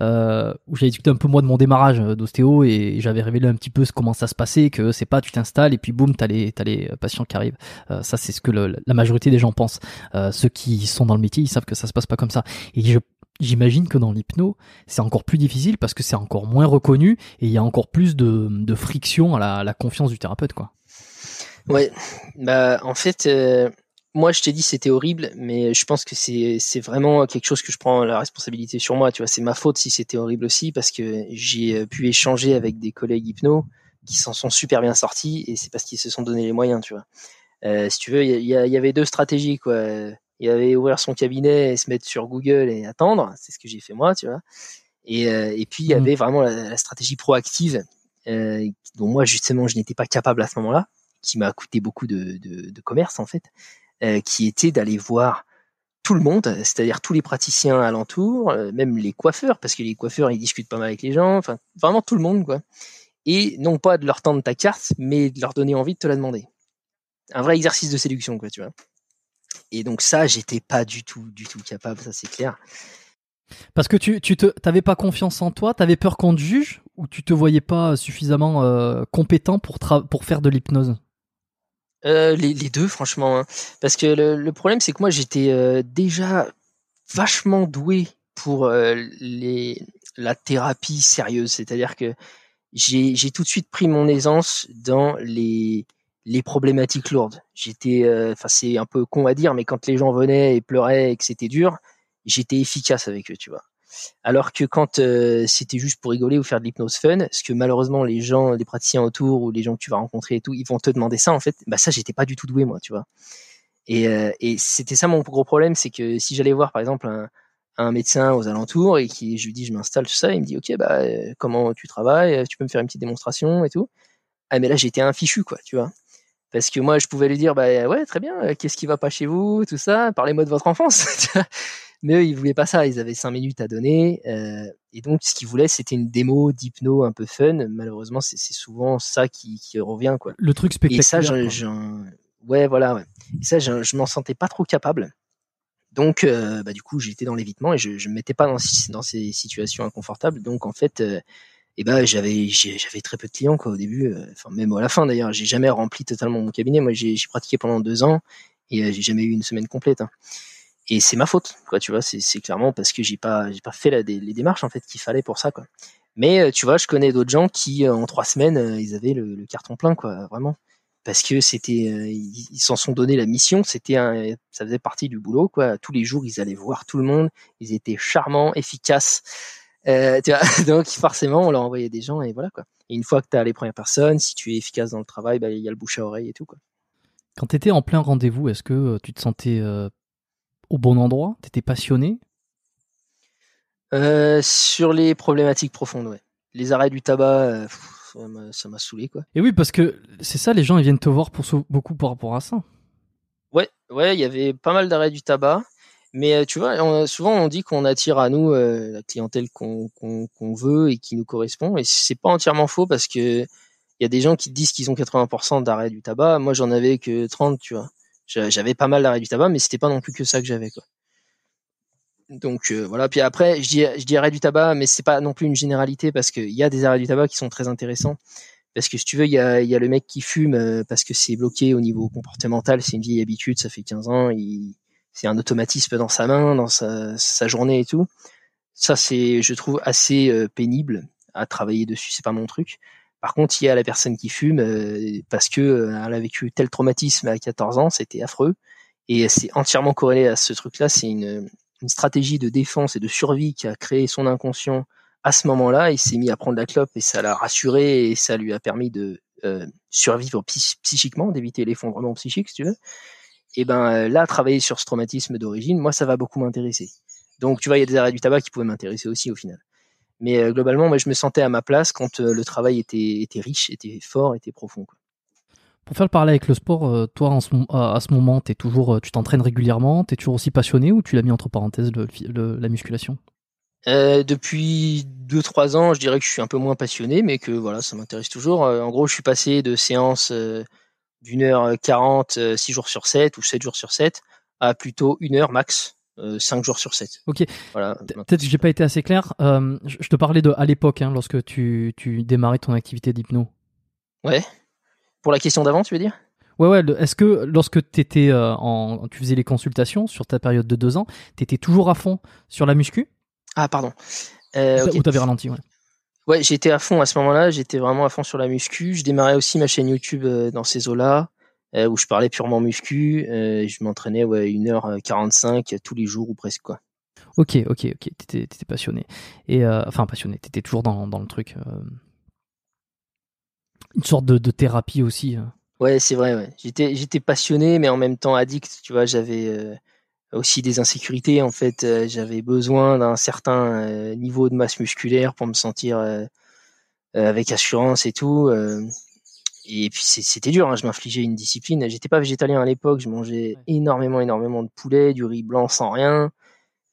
S1: euh, où j'avais discuté un peu moi de mon démarrage euh, d'ostéo et j'avais révélé un petit peu comment ça se passait, que c'est pas tu t'installes et puis boum t'as les t'as les patients qui arrivent. Euh, ça c'est ce que la majorité des gens pensent. Euh, ceux qui sont dans le métier ils savent que ça se passe pas comme ça. Et je J'imagine que dans l'hypno, c'est encore plus difficile parce que c'est encore moins reconnu et il y a encore plus de, de friction à la, à la, confiance du thérapeute, quoi.
S2: Ouais, bah en fait, euh, moi, je t'ai dit c'était horrible, mais je pense que c'est c'est vraiment quelque chose que je prends la responsabilité sur moi. Tu vois, c'est ma faute si c'était horrible aussi parce que j'ai euh, pu échanger avec des collègues hypno qui s'en sont super bien sortis et c'est parce qu'ils se sont donné les moyens. Tu vois. si tu veux, il y, y, avait deux stratégies quoi. Il y avait ouvrir son cabinet et se mettre sur Google et attendre. C'est ce que j'ai fait moi, tu vois. Et, et puis il y mmh. avait vraiment la, stratégie proactive dont moi justement je n'étais pas capable à ce moment-là, qui m'a coûté beaucoup de, de, commerce en fait, qui était d'aller voir tout le monde, c'est-à-dire tous les praticiens alentours, euh, même les coiffeurs, parce que les coiffeurs ils discutent pas mal avec les gens, enfin vraiment tout le monde quoi. Et non pas de leur tendre ta carte, mais de leur donner envie de te la demander. Un vrai exercice de séduction quoi, tu vois. Et donc ça, j'étais pas du tout, du tout capable, ça c'est clair.
S1: Parce que tu, tu t'avais pas confiance en toi, t'avais peur qu'on te juge, ou tu te voyais pas suffisamment euh, compétent pour pour faire de l'hypnose?
S2: Euh, les, les, deux, franchement. Hein. Parce que le, le problème, c'est que moi, j'étais euh, déjà vachement doué pour euh, les, la thérapie sérieuse. C'est-à-dire que j'ai tout de suite pris mon aisance dans les, les problématiques lourdes. J'étais, enfin, c'est un peu con à dire, mais quand les gens venaient et pleuraient et que c'était dur, j'étais efficace avec eux, tu vois. Alors que quand euh, c'était juste pour rigoler ou faire de l'hypnose fun, parce que malheureusement les gens, les praticiens autour ou les gens que tu vas rencontrer et tout, ils vont te demander ça en fait. Bah ça, j'étais pas du tout doué moi, tu vois. Et, euh, c'était ça mon gros problème, c'est que si j'allais voir par exemple un, un, médecin aux alentours et qui je lui dis je m'installe tout ça, il me dit ok bah euh, comment tu travailles, tu peux me faire une petite démonstration et tout. Ah mais là j'étais un fichu quoi, tu vois. Parce que moi je pouvais lui dire bah ouais très bien, qu'est-ce qui va pas chez vous, tout ça, parlez-moi de votre enfance. Mais eux, ils voulaient pas ça. Ils avaient cinq minutes à donner. Euh, et donc, ce qu'ils voulaient, c'était une démo d'hypno un peu fun. Malheureusement, c'est souvent ça qui, qui, revient, quoi.
S1: Le truc spectaculaire.
S2: Et ça, ouais, voilà. Ouais. Et ça, je m'en sentais pas trop capable. Donc, euh, bah, du coup, j'étais dans l'évitement et je, je me mettais pas dans, dans ces situations inconfortables. Donc, en fait, euh, ben j'avais j'avais très peu de clients quoi au début. Euh, enfin, même à la fin d'ailleurs, j'ai jamais rempli totalement mon cabinet. Moi, j'ai pratiqué pendant deux ans et euh, j'ai jamais eu une semaine complète. Hein et c'est ma faute quoi tu vois c'est clairement parce que j'ai pas j'ai pas fait les démarches en fait qu'il fallait pour ça quoi. Mais euh, tu vois je connais d'autres gens qui euh, en trois semaines euh, ils avaient le, carton plein quoi vraiment. Parce que c'était ils s'en sont donné la mission c'était ça faisait partie du boulot quoi. Tous les jours ils allaient voir tout le monde ils étaient charmants efficaces donc forcément on leur envoyait des gens et voilà quoi. Et une fois que tu as les premières personnes si tu es efficace dans le travail bah, il y a le bouche à oreille et tout quoi.
S1: Quand tu étais en plein rendez-vous est-ce que tu te sentais au bon endroit? T'étais passionné?
S2: Euh, Sur les problématiques profondes, ouais. Les arrêts du tabac, euh, ça m'a saoulé, quoi.
S1: Et oui, parce que c'est ça, les gens, ils viennent te voir pour beaucoup par rapport à ça.
S2: Ouais, ouais, il y avait pas mal d'arrêts du tabac. Mais euh, tu vois, souvent on dit qu'on attire à nous la clientèle qu'on veut et qui nous correspond, et c'est pas entièrement faux parce que il y a des gens qui disent qu'ils ont 80% d'arrêt du tabac. Moi, j'en avais que 30, tu vois. J'avais pas mal d'arrêt du tabac, mais c'était pas non plus que ça que j'avais quoi. Donc euh, voilà. Puis après, je dis, je dis arrêt du tabac, mais c'est pas non plus une généralité parce qu'il y a des arrêts du tabac qui sont très intéressants. Parce que si tu veux, il y a, y a le mec qui fume euh, parce que c'est bloqué au niveau comportemental, c'est une vieille habitude, ça fait 15 ans, c'est un automatisme dans sa main, dans sa, sa journée et tout. Ça, c'est, je trouve, assez euh, pénible à travailler dessus. C'est pas mon truc. Par contre, il y a la personne qui fume euh, parce que euh, elle a vécu tel traumatisme à 14 ans, c'était affreux. Et c'est entièrement corrélé à ce truc-là. C'est une, stratégie de défense et de survie qui a créé son inconscient à ce moment-là. Il s'est mis à prendre la clope et ça l'a rassuré et ça lui a permis de euh, survivre psychiquement, d'éviter l'effondrement psychique, si tu veux. Et ben là, travailler sur ce traumatisme d'origine, moi, ça va beaucoup m'intéresser. Donc, tu vois, il y a des arrêts du tabac qui pouvaient m'intéresser aussi au final. Mais euh, globalement, moi, je me sentais à ma place quand euh, le travail était, était riche, était fort, était profond.
S1: Pour faire le parallèle avec le sport, euh, toi, en ce, à ce moment, es toujours, tu t'entraînes régulièrement, tu es toujours aussi passionné ou tu l'as mis entre parenthèses la musculation?
S2: Depuis 2-3 ans, je dirais que je suis un peu moins passionné, mais que voilà, ça m'intéresse toujours. en gros, je suis passé de séances d'une heure 40, 6 jours sur 7 ou 7 jours sur 7, à plutôt une heure max. 5 euh, jours sur 7.
S1: Ok. Voilà. Peut-être que j'ai pas été assez clair. Euh, je te parlais de à l'époque, hein, lorsque tu, tu démarrais ton activité d'hypno.
S2: Ouais. Pour la question d'avant, tu veux dire?
S1: Ouais, ouais. Est-ce que lorsque étais, euh, en, tu faisais les consultations sur ta période de deux ans, tu étais toujours à fond sur la muscu?
S2: Ah, pardon.
S1: Euh, Ou t'avais ralenti, ouais.
S2: Ouais, j'étais à fond à ce moment-là. J'étais vraiment à fond sur la muscu. Je démarrais aussi ma chaîne YouTube dans ces eaux-là. Euh, où je parlais purement muscu. Euh, je m'entraînais ouais, 1h45 tous les jours ou presque quoi.
S1: Ok, ok, ok. T'étais, étais passionné. Et euh, enfin passionné. T'étais toujours dans, dans le truc. Une sorte de, de thérapie aussi. Hein.
S2: Ouais, c'est vrai. Ouais. J'étais, j'étais passionné, mais en même temps addict. Tu vois, j'avais euh, aussi des insécurités. En fait, euh, j'avais besoin d'un certain euh, niveau de masse musculaire pour me sentir avec assurance et tout. Et puis c'était dur. Hein. Je m'infligeais une discipline. J'étais pas végétalien à l'époque. Je mangeais énormément, énormément de poulet, du riz blanc sans rien.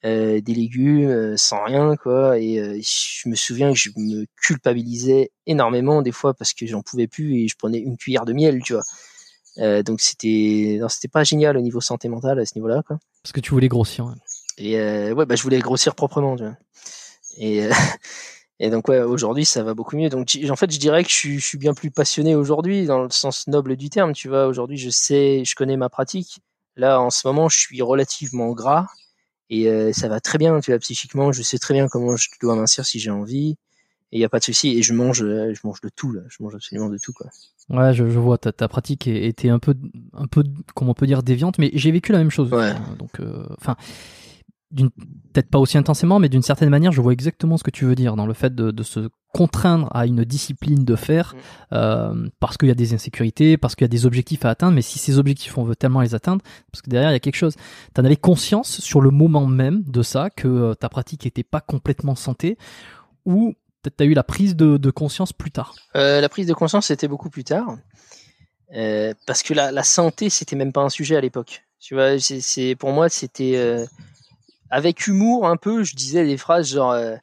S2: Euh, des légumes euh, sans rien quoi et euh, je me souviens que je me culpabilisais énormément des fois parce que j'en pouvais plus et je prenais une cuillère de miel tu vois donc c'était non c'était pas génial au niveau santé mentale à ce niveau là quoi
S1: parce que tu voulais grossir
S2: et ouais bah je voulais grossir proprement tu vois et et donc ouais aujourd'hui ça va beaucoup mieux. Donc en fait je dirais que je suis, je suis bien plus passionné aujourd'hui dans le sens noble du terme tu vois. Aujourd'hui je sais je connais ma pratique. Là en ce moment je suis relativement gras. Et euh, ça va très bien, tu vois, psychiquement, je sais très bien comment je dois mincir si j'ai envie, et il y a pas de souci. Et je mange, euh, je mange de tout là, je mange absolument de tout quoi.
S1: Ouais, je, je vois, ta, ta pratique était un peu, un peu, comment on peut dire, déviante, mais j'ai vécu la même chose.
S2: Ouais.
S1: donc, euh, enfin, peut-être pas aussi intensément, mais d'une certaine manière, je vois exactement ce que tu veux dire dans le fait de, de se contraindre à une discipline de faire mm. euh, parce qu'il y a des insécurités, parce qu'il y a des objectifs à atteindre, mais si ces objectifs on veut tellement les atteindre, parce que derrière il y a quelque chose. Tu en avais conscience sur le moment même de ça, que euh, ta pratique n'était pas complètement santé, ou peut-être tu as eu la prise de, de conscience plus tard?
S2: Euh, La prise de conscience c'était beaucoup plus tard, euh, parce que la, la santé c'était même pas un sujet à l'époque. Tu vois, c'est pour moi c'était avec humour un peu, je disais des phrases genre euh,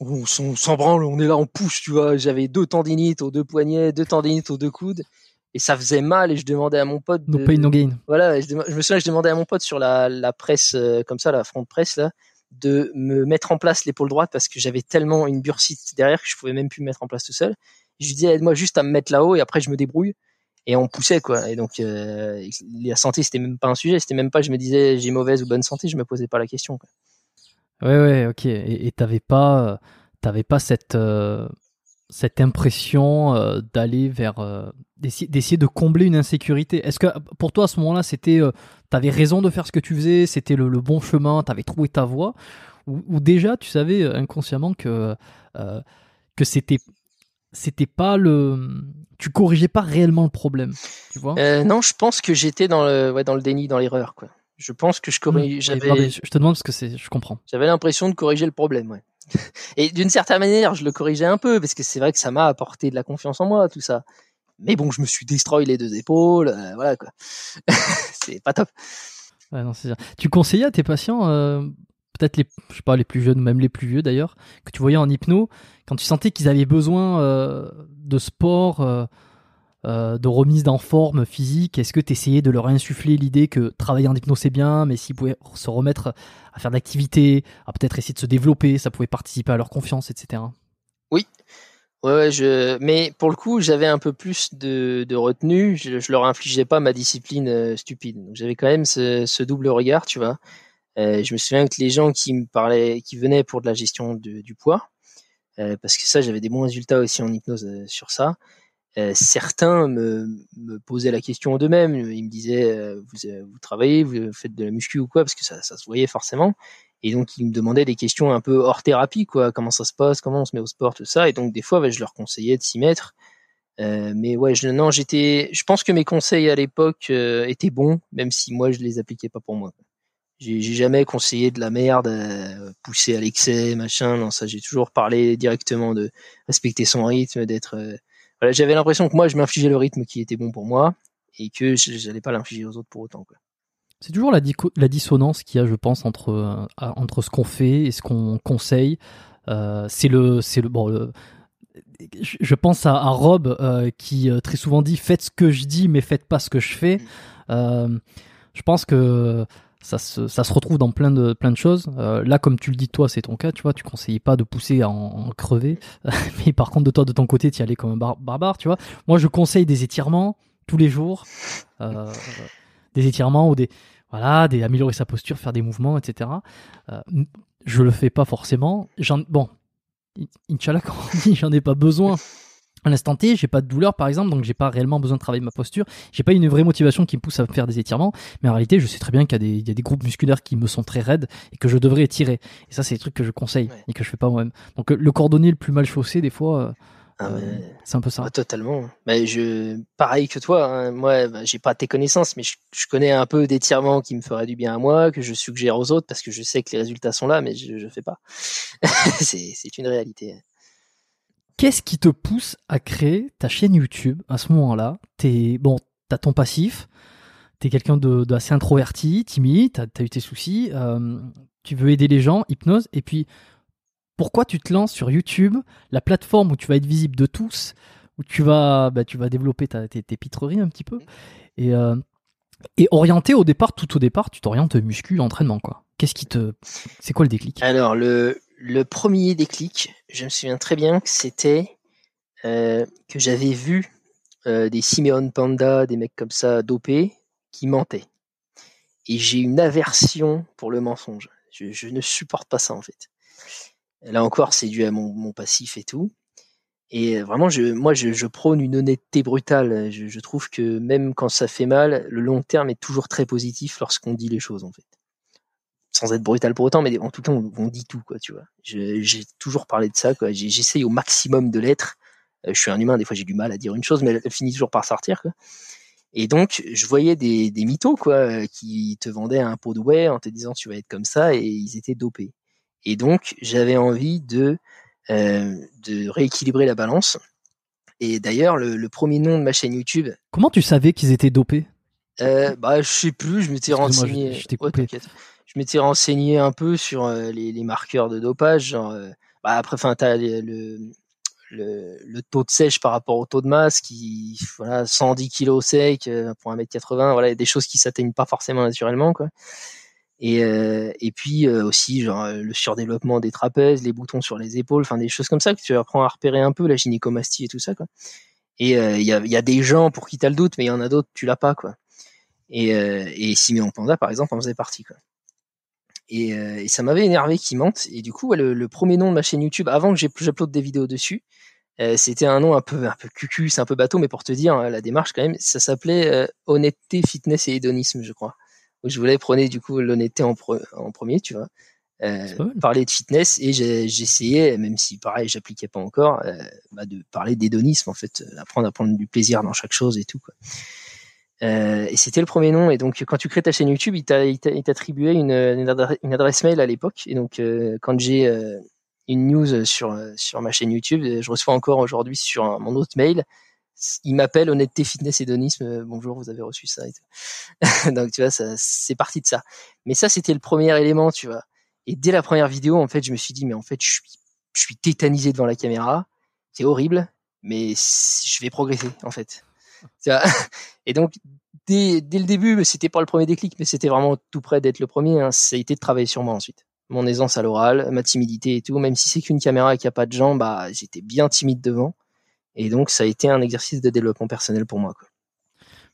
S2: on s'en branle, on est là, on pousse, tu vois. J'avais deux tendinites aux deux poignets, deux tendinites aux deux coudes, et ça faisait mal. Et je demandais à mon pote.
S1: No pain, no gain.
S2: Voilà, je, me souviens, je demandais à mon pote sur la, la presse euh, comme ça, la front presse là, de me mettre en place l'épaule droite parce que j'avais tellement une bursite derrière que je pouvais même plus me mettre en place tout seul. je lui disais aide-moi juste à me mettre là-haut et après je me débrouille et on poussait quoi et donc euh, la santé c'était même pas un sujet c'était même pas je me disais j'ai mauvaise ou bonne santé je me posais pas la question quoi.
S1: Ouais, ouais, ok. Et t'avais pas, t'avais pas cette, euh, cette impression euh, d'aller vers, euh, d'essayer de combler une insécurité? Est-ce que pour toi à ce moment-là, c'était, t'avais raison de faire ce que tu faisais, c'était le, bon chemin, t'avais trouvé ta voie, ou, déjà tu savais inconsciemment que que c'était c'était pas le tu corrigeais pas réellement le problème tu vois?
S2: Non je pense que j'étais dans le ouais, dans le déni dans l'erreur quoi je pense que je corrige.
S1: Mmh. je te demande parce que c'est, je comprends.
S2: J'avais l'impression de corriger le problème, ouais. Et d'une certaine manière, je le corrigeais un peu parce que c'est vrai que ça m'a apporté de la confiance en moi, tout ça. Mais bon, je me suis destroy les deux épaules, euh, voilà quoi. c'est pas top.
S1: Ouais, non, c'est Tu conseillais à tes patients, euh, peut-être les, je sais pas, les plus jeunes, même les plus vieux d'ailleurs, que tu voyais en hypno, quand tu sentais qu'ils avaient besoin euh, de sport euh, de remise en forme physique Est-ce que tu essayais de leur insuffler l'idée que travailler en hypnose c'est bien, mais s'ils pouvaient se remettre à faire d'activités, à peut-être essayer de se développer, ça pouvait participer à leur confiance, etc.
S2: Oui. Ouais, je... mais pour le coup, j'avais un peu plus de, retenue. Je, je leur infligeais pas ma discipline euh, stupide. j'avais quand même ce, double regard, tu vois. Euh, je me souviens que les gens qui me parlaient, qui venaient pour de la gestion du poids, parce que ça, j'avais des bons résultats aussi en hypnose sur ça. Euh, certains me, me, posaient la question d'eux-mêmes. Ils me disaient euh, vous, euh, vous, travaillez, vous faites de la muscu ou quoi Parce que ça, ça, se voyait forcément. Et donc ils me demandaient des questions un peu hors thérapie, quoi. Comment ça se passe? Comment on se met au sport, tout ça. Et donc des fois, je leur conseillais de s'y mettre. Euh, mais ouais, je, non, j'étais. Je pense que mes conseils à l'époque étaient bons, même si moi je les appliquais pas pour moi. J'ai jamais conseillé de la merde, pousser à l'excès, machin. Non, ça, j'ai toujours parlé directement de respecter son rythme, d'être j'avais l'impression que moi, je m'infligeais le rythme qui était bon pour moi et que je n'allais pas l'infliger aux autres pour autant.
S1: C'est toujours la, la dissonance qu'il y a, je pense, entre, euh, entre ce qu'on fait et ce qu'on conseille. Euh, c'est le, c'est le, bon, je pense à, à Rob euh, qui très souvent dit faites ce que je dis mais faites pas ce que je fais. Mm. je pense que ça se, ça se retrouve dans plein de, plein de choses. Euh, là, comme tu le dis, toi, c'est ton cas, tu vois, tu conseillais pas de pousser en, en crever. mais par contre, de toi, de ton côté, tu y allais comme un barbare, tu vois. Moi, je conseille des étirements tous les jours. Euh, des étirements ou des, voilà, des, améliorer sa posture, faire des mouvements, etc. Euh, je le fais pas forcément. J'en, bon, Inch'Allah, quand on dit, j'en ai pas besoin à l'instant T, j'ai pas de douleur par exemple, donc j'ai pas réellement besoin de travailler ma posture. J'ai pas une vraie motivation qui me pousse à faire des étirements, mais en réalité, je sais très bien qu'il y, y, a des groupes musculaires qui me sont très raides et que je devrais étirer. Et ça, c'est des trucs que je conseille et que je fais pas moi-même. Donc le cordonnier le plus mal chaussé, des fois.
S2: Ah
S1: c'est un peu ça.
S2: totalement. Mais je, pareil que toi, hein, moi, bah, j'ai pas tes connaissances, mais je, connais un peu d'étirements qui me feraient du bien à moi, que je suggère aux autres parce que je sais que les résultats sont là, mais je, je fais pas. c'est une réalité.
S1: Qu'est-ce qui te pousse à créer ta chaîne YouTube à ce moment-là? T'es bon, t'as ton passif, t'es quelqu'un d'assez introverti, timide, t'as as eu tes soucis, euh, tu veux aider les gens, hypnose, et puis pourquoi tu te lances sur YouTube, la plateforme où tu vas être visible de tous, où tu vas, bah, tu vas développer ta, tes, pitreries un petit peu, et, euh, et orienté au départ, tout au départ, tu t'orientes muscu, entraînement, quoi. Qu'est-ce qui te, c'est quoi le déclic?
S2: Alors le, le premier déclic, je me souviens très bien que c'était euh, que j'avais vu euh, des Simeon Panda, des mecs comme ça dopés, qui mentaient. Et j'ai une aversion pour le mensonge. Je, ne supporte pas ça en fait. Là encore, c'est dû à mon, passif et tout. Et vraiment, je, moi, je, prône une honnêteté brutale. Je, trouve que même quand ça fait mal, le long terme est toujours très positif lorsqu'on dit les choses, en fait. Sans être brutal pour autant, mais en tout cas, on, dit tout, quoi, tu vois. J'ai toujours parlé de ça, quoi. J'essaye au maximum de l'être. Euh, je suis un humain, des fois j'ai du mal à dire une chose, mais elle, finit toujours par sortir, quoi. Et donc, je voyais des, des mythos, quoi, qui te vendaient un pot de whey en te disant tu vas être comme ça, et ils étaient dopés. Et donc, j'avais envie de, euh, de rééquilibrer la balance. Et d'ailleurs, le, premier nom de ma chaîne YouTube.
S1: Comment tu savais qu'ils étaient dopés?
S2: Euh, Bah, je sais plus. Je m'étais renseigné. Je, je m'étais renseigné un peu sur euh, les, marqueurs de dopage. Euh, bah, après, enfin, t'as le, taux de sèche par rapport au taux de masse qui, voilà, 110 kg sec pour 1m80. Voilà, des choses qui s'atteignent pas forcément naturellement, quoi. Et, euh, et puis euh, aussi genre euh, le surdéveloppement des trapèzes, les boutons sur les épaules, enfin des choses comme ça que tu apprends à repérer un peu, la gynécomastie et tout ça quoi. Et il y a, des gens pour qui t'as le doute, mais il y en a d'autres tu l'as pas quoi. Et, et Simeon Panda par exemple en faisait partie quoi. Et, et ça m'avait énervé qu'il mente. Et du coup le, le, premier nom de ma chaîne YouTube avant que j'uploade des vidéos dessus, c'était un nom un peu un peu cucu, c'est un peu bateau, mais pour te dire hein, la démarche quand même, ça s'appelait honnêteté, fitness et hédonisme je crois je voulais prôner du coup l'honnêteté en, en, premier, tu vois. Euh, parler de fitness et j'essayais, même si pareil j'appliquais pas encore, euh, bah, de parler d'hédonisme en fait, euh, apprendre à prendre du plaisir dans chaque chose et tout quoi. Euh, et c'était le premier nom. Et donc quand tu crées ta chaîne YouTube, il t'attribuait une, une, adresse mail à l'époque. Et donc euh, quand j'ai une news sur sur ma chaîne YouTube, je reçois encore aujourd'hui sur mon autre mail il m'appelle honnêteté fitness hédonisme euh, bonjour vous avez reçu ça et tout. donc tu vois c'est parti de ça. Mais ça c'était le premier élément tu vois. Et dès la première vidéo en fait je me suis dit mais en fait je suis je suis tétanisé devant la caméra. C'est horrible mais je vais progresser en fait et donc dès, dès le début c'était pas le premier déclic mais c'était vraiment tout près d'être le premier hein, ça a été de travailler sur moi ensuite. Mon aisance à l'oral ma timidité et tout. Même si c'est qu'une caméra et qu'il n'y a pas de gens bah j'étais bien timide devant. Et donc, ça a été un exercice de développement personnel pour moi.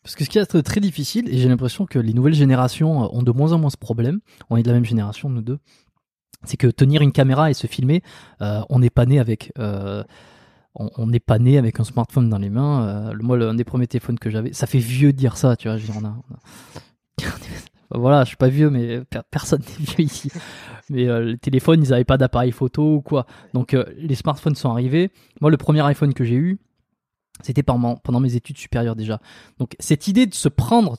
S1: Parce que ce qui est très difficile, et j'ai l'impression que les nouvelles générations euh, ont de moins en moins ce problème, on est de la même génération, nous deux, c'est que tenir une caméra et se filmer, euh, on n'est pas né avec... Euh, on n'est pas né avec un smartphone dans les mains. Euh, moi, l'un des premiers téléphones que j'avais, ça fait vieux de dire ça, tu vois. Je on a, voilà, je suis pas vieux, mais personne n'est vieux ici. Mais euh, les téléphones, ils n'avaient pas d'appareil photo ou quoi. Donc euh, les smartphones sont arrivés. Moi, le premier iPhone que j'ai eu, c'était pendant mes études supérieures déjà. Donc cette idée de se prendre,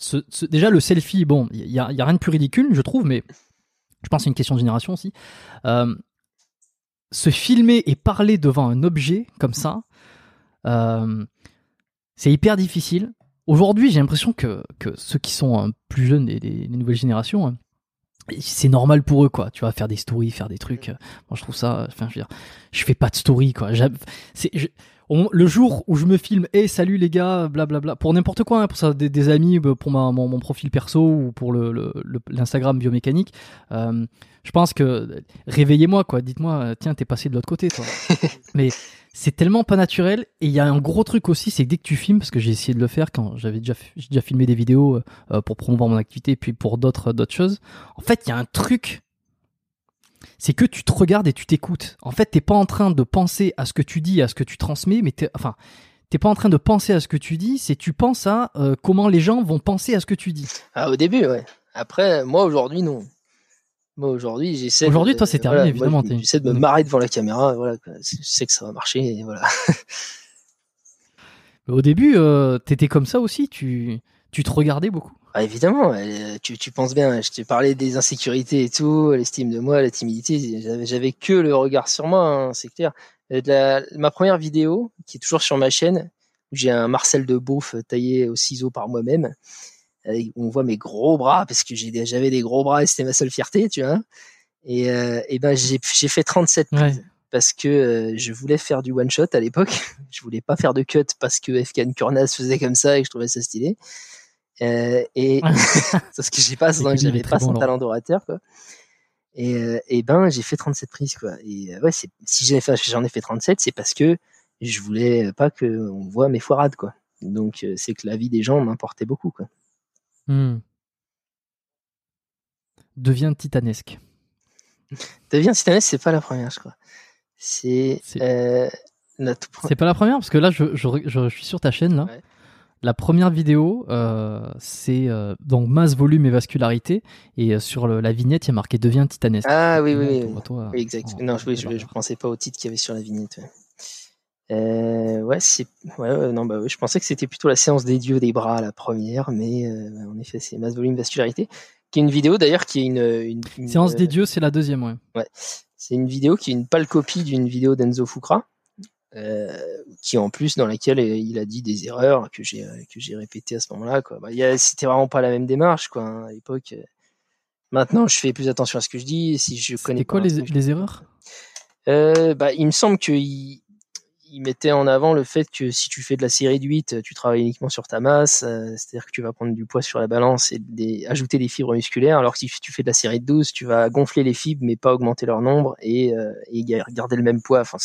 S1: déjà le selfie, bon, il y a, rien de plus ridicule, je trouve, mais je pense c'est une question de génération aussi. Euh, se filmer et parler devant un objet comme ça, c'est hyper difficile. Aujourd'hui, j'ai l'impression que, que ceux qui sont plus jeunes, des, nouvelles générations, hein, c'est normal pour eux quoi. Tu vas faire des stories faire des trucs. Moi je trouve ça enfin je veux dire je fais pas de story quoi c'est le jour où je me filme et hey, salut les gars blablabla pour n'importe quoi hein, pour ça des, amis bah, pour ma, mon, profil perso ou pour le l'Instagram biomécanique euh, je pense que réveillez-moi quoi dites-moi tiens t'es passé de l'autre côté toi mais c'est tellement pas naturel. Et il y a un gros truc aussi, c'est que dès que tu filmes, parce que j'ai essayé de le faire quand j'avais déjà, déjà filmé des vidéos euh, pour promouvoir mon activité, et puis pour d'autres, d'autres choses. En fait, il y a un truc, c'est que tu te regardes et tu t'écoutes. En fait, t'es pas en train de penser à ce que tu dis, à ce que tu transmets, mais t'es, enfin, t'es pas en train de penser à ce que tu dis, c'est tu penses à euh, comment les gens vont penser à ce que tu dis.
S2: Ah, au début, ouais. Après, moi aujourd'hui, non. Moi aujourd'hui, j'essaie.
S1: Aujourd'hui, toi, c'est terminé, évidemment.
S2: J'essaie de me marrer devant la caméra. Voilà, je sais que ça va marcher. Et voilà.
S1: Au début, euh, t'étais comme ça aussi. Tu, tu te regardais beaucoup.
S2: Ah, évidemment, tu, tu penses bien. Je t'ai parlé des insécurités et tout, l'estime de moi, la timidité. J'avais que le regard sur moi, hein, c'est clair. La, ma première vidéo, qui est toujours sur ma chaîne, où j'ai un Marcel de Beauf taillé au ciseau par moi-même on voit mes gros bras parce que j'avais des gros bras et c'était ma seule fierté, tu vois. Et, euh, et ben j'ai fait 37 prises parce que euh, je voulais faire du one shot à l'époque. je voulais pas faire de cut parce que FKN Kurnas faisait comme ça et que je trouvais ça stylé. Euh, et parce que j'ai pas, j'avais pas son talent d'orateur quoi. Et, euh, et ben j'ai fait 37 prises quoi. Et euh, ouais, c'est si j'en ai fait j'en ai fait 37, c'est parce que je voulais pas que on voit mes foirades quoi. Donc c'est que la vie des gens m'importait beaucoup quoi. Hmm.
S1: Devient titanesque.
S2: Devient titanesque, c'est pas la première, je crois. C'est euh,
S1: C'est pas la première parce que là, je, je, suis sur ta chaîne là. La première vidéo, euh, c'est euh, donc masse, volume et vascularité. Et sur la vignette, il y a marqué devient titanesque.
S2: Ah oui, oui, oui. exact. non, je, je, pensais pas au titre qu'il y avait sur la vignette. Euh, ouais, c'est ouais, non bah je pensais que c'était plutôt la séance des dieux des bras la première, mais euh, en effet c'est masse volume vascularité, qui est une vidéo d'ailleurs qui est une, une,
S1: séance des dieux, c'est la deuxième ouais.
S2: Ouais, c'est une vidéo qui est une pâle copie d'une vidéo d'Enzo Fukra, euh, qui en plus dans laquelle il a dit des erreurs que j'ai que j'ai répété à ce moment-là quoi. Bah, c'était vraiment pas la même démarche quoi hein, à l'époque. Maintenant je fais plus attention à ce que je dis. Si je connais
S1: quoi les, les erreurs?
S2: Euh, bah, il me semble qu'il il mettait en avant le fait que si tu fais de la série de 8, tu travailles uniquement sur ta masse, euh, c'est-à-dire que tu vas prendre du poids sur la balance et des, ajouter des fibres musculaires, alors que si tu fais de la série de 12, tu vas gonfler les fibres mais pas augmenter leur nombre et, euh, et garder le même poids. Enfin,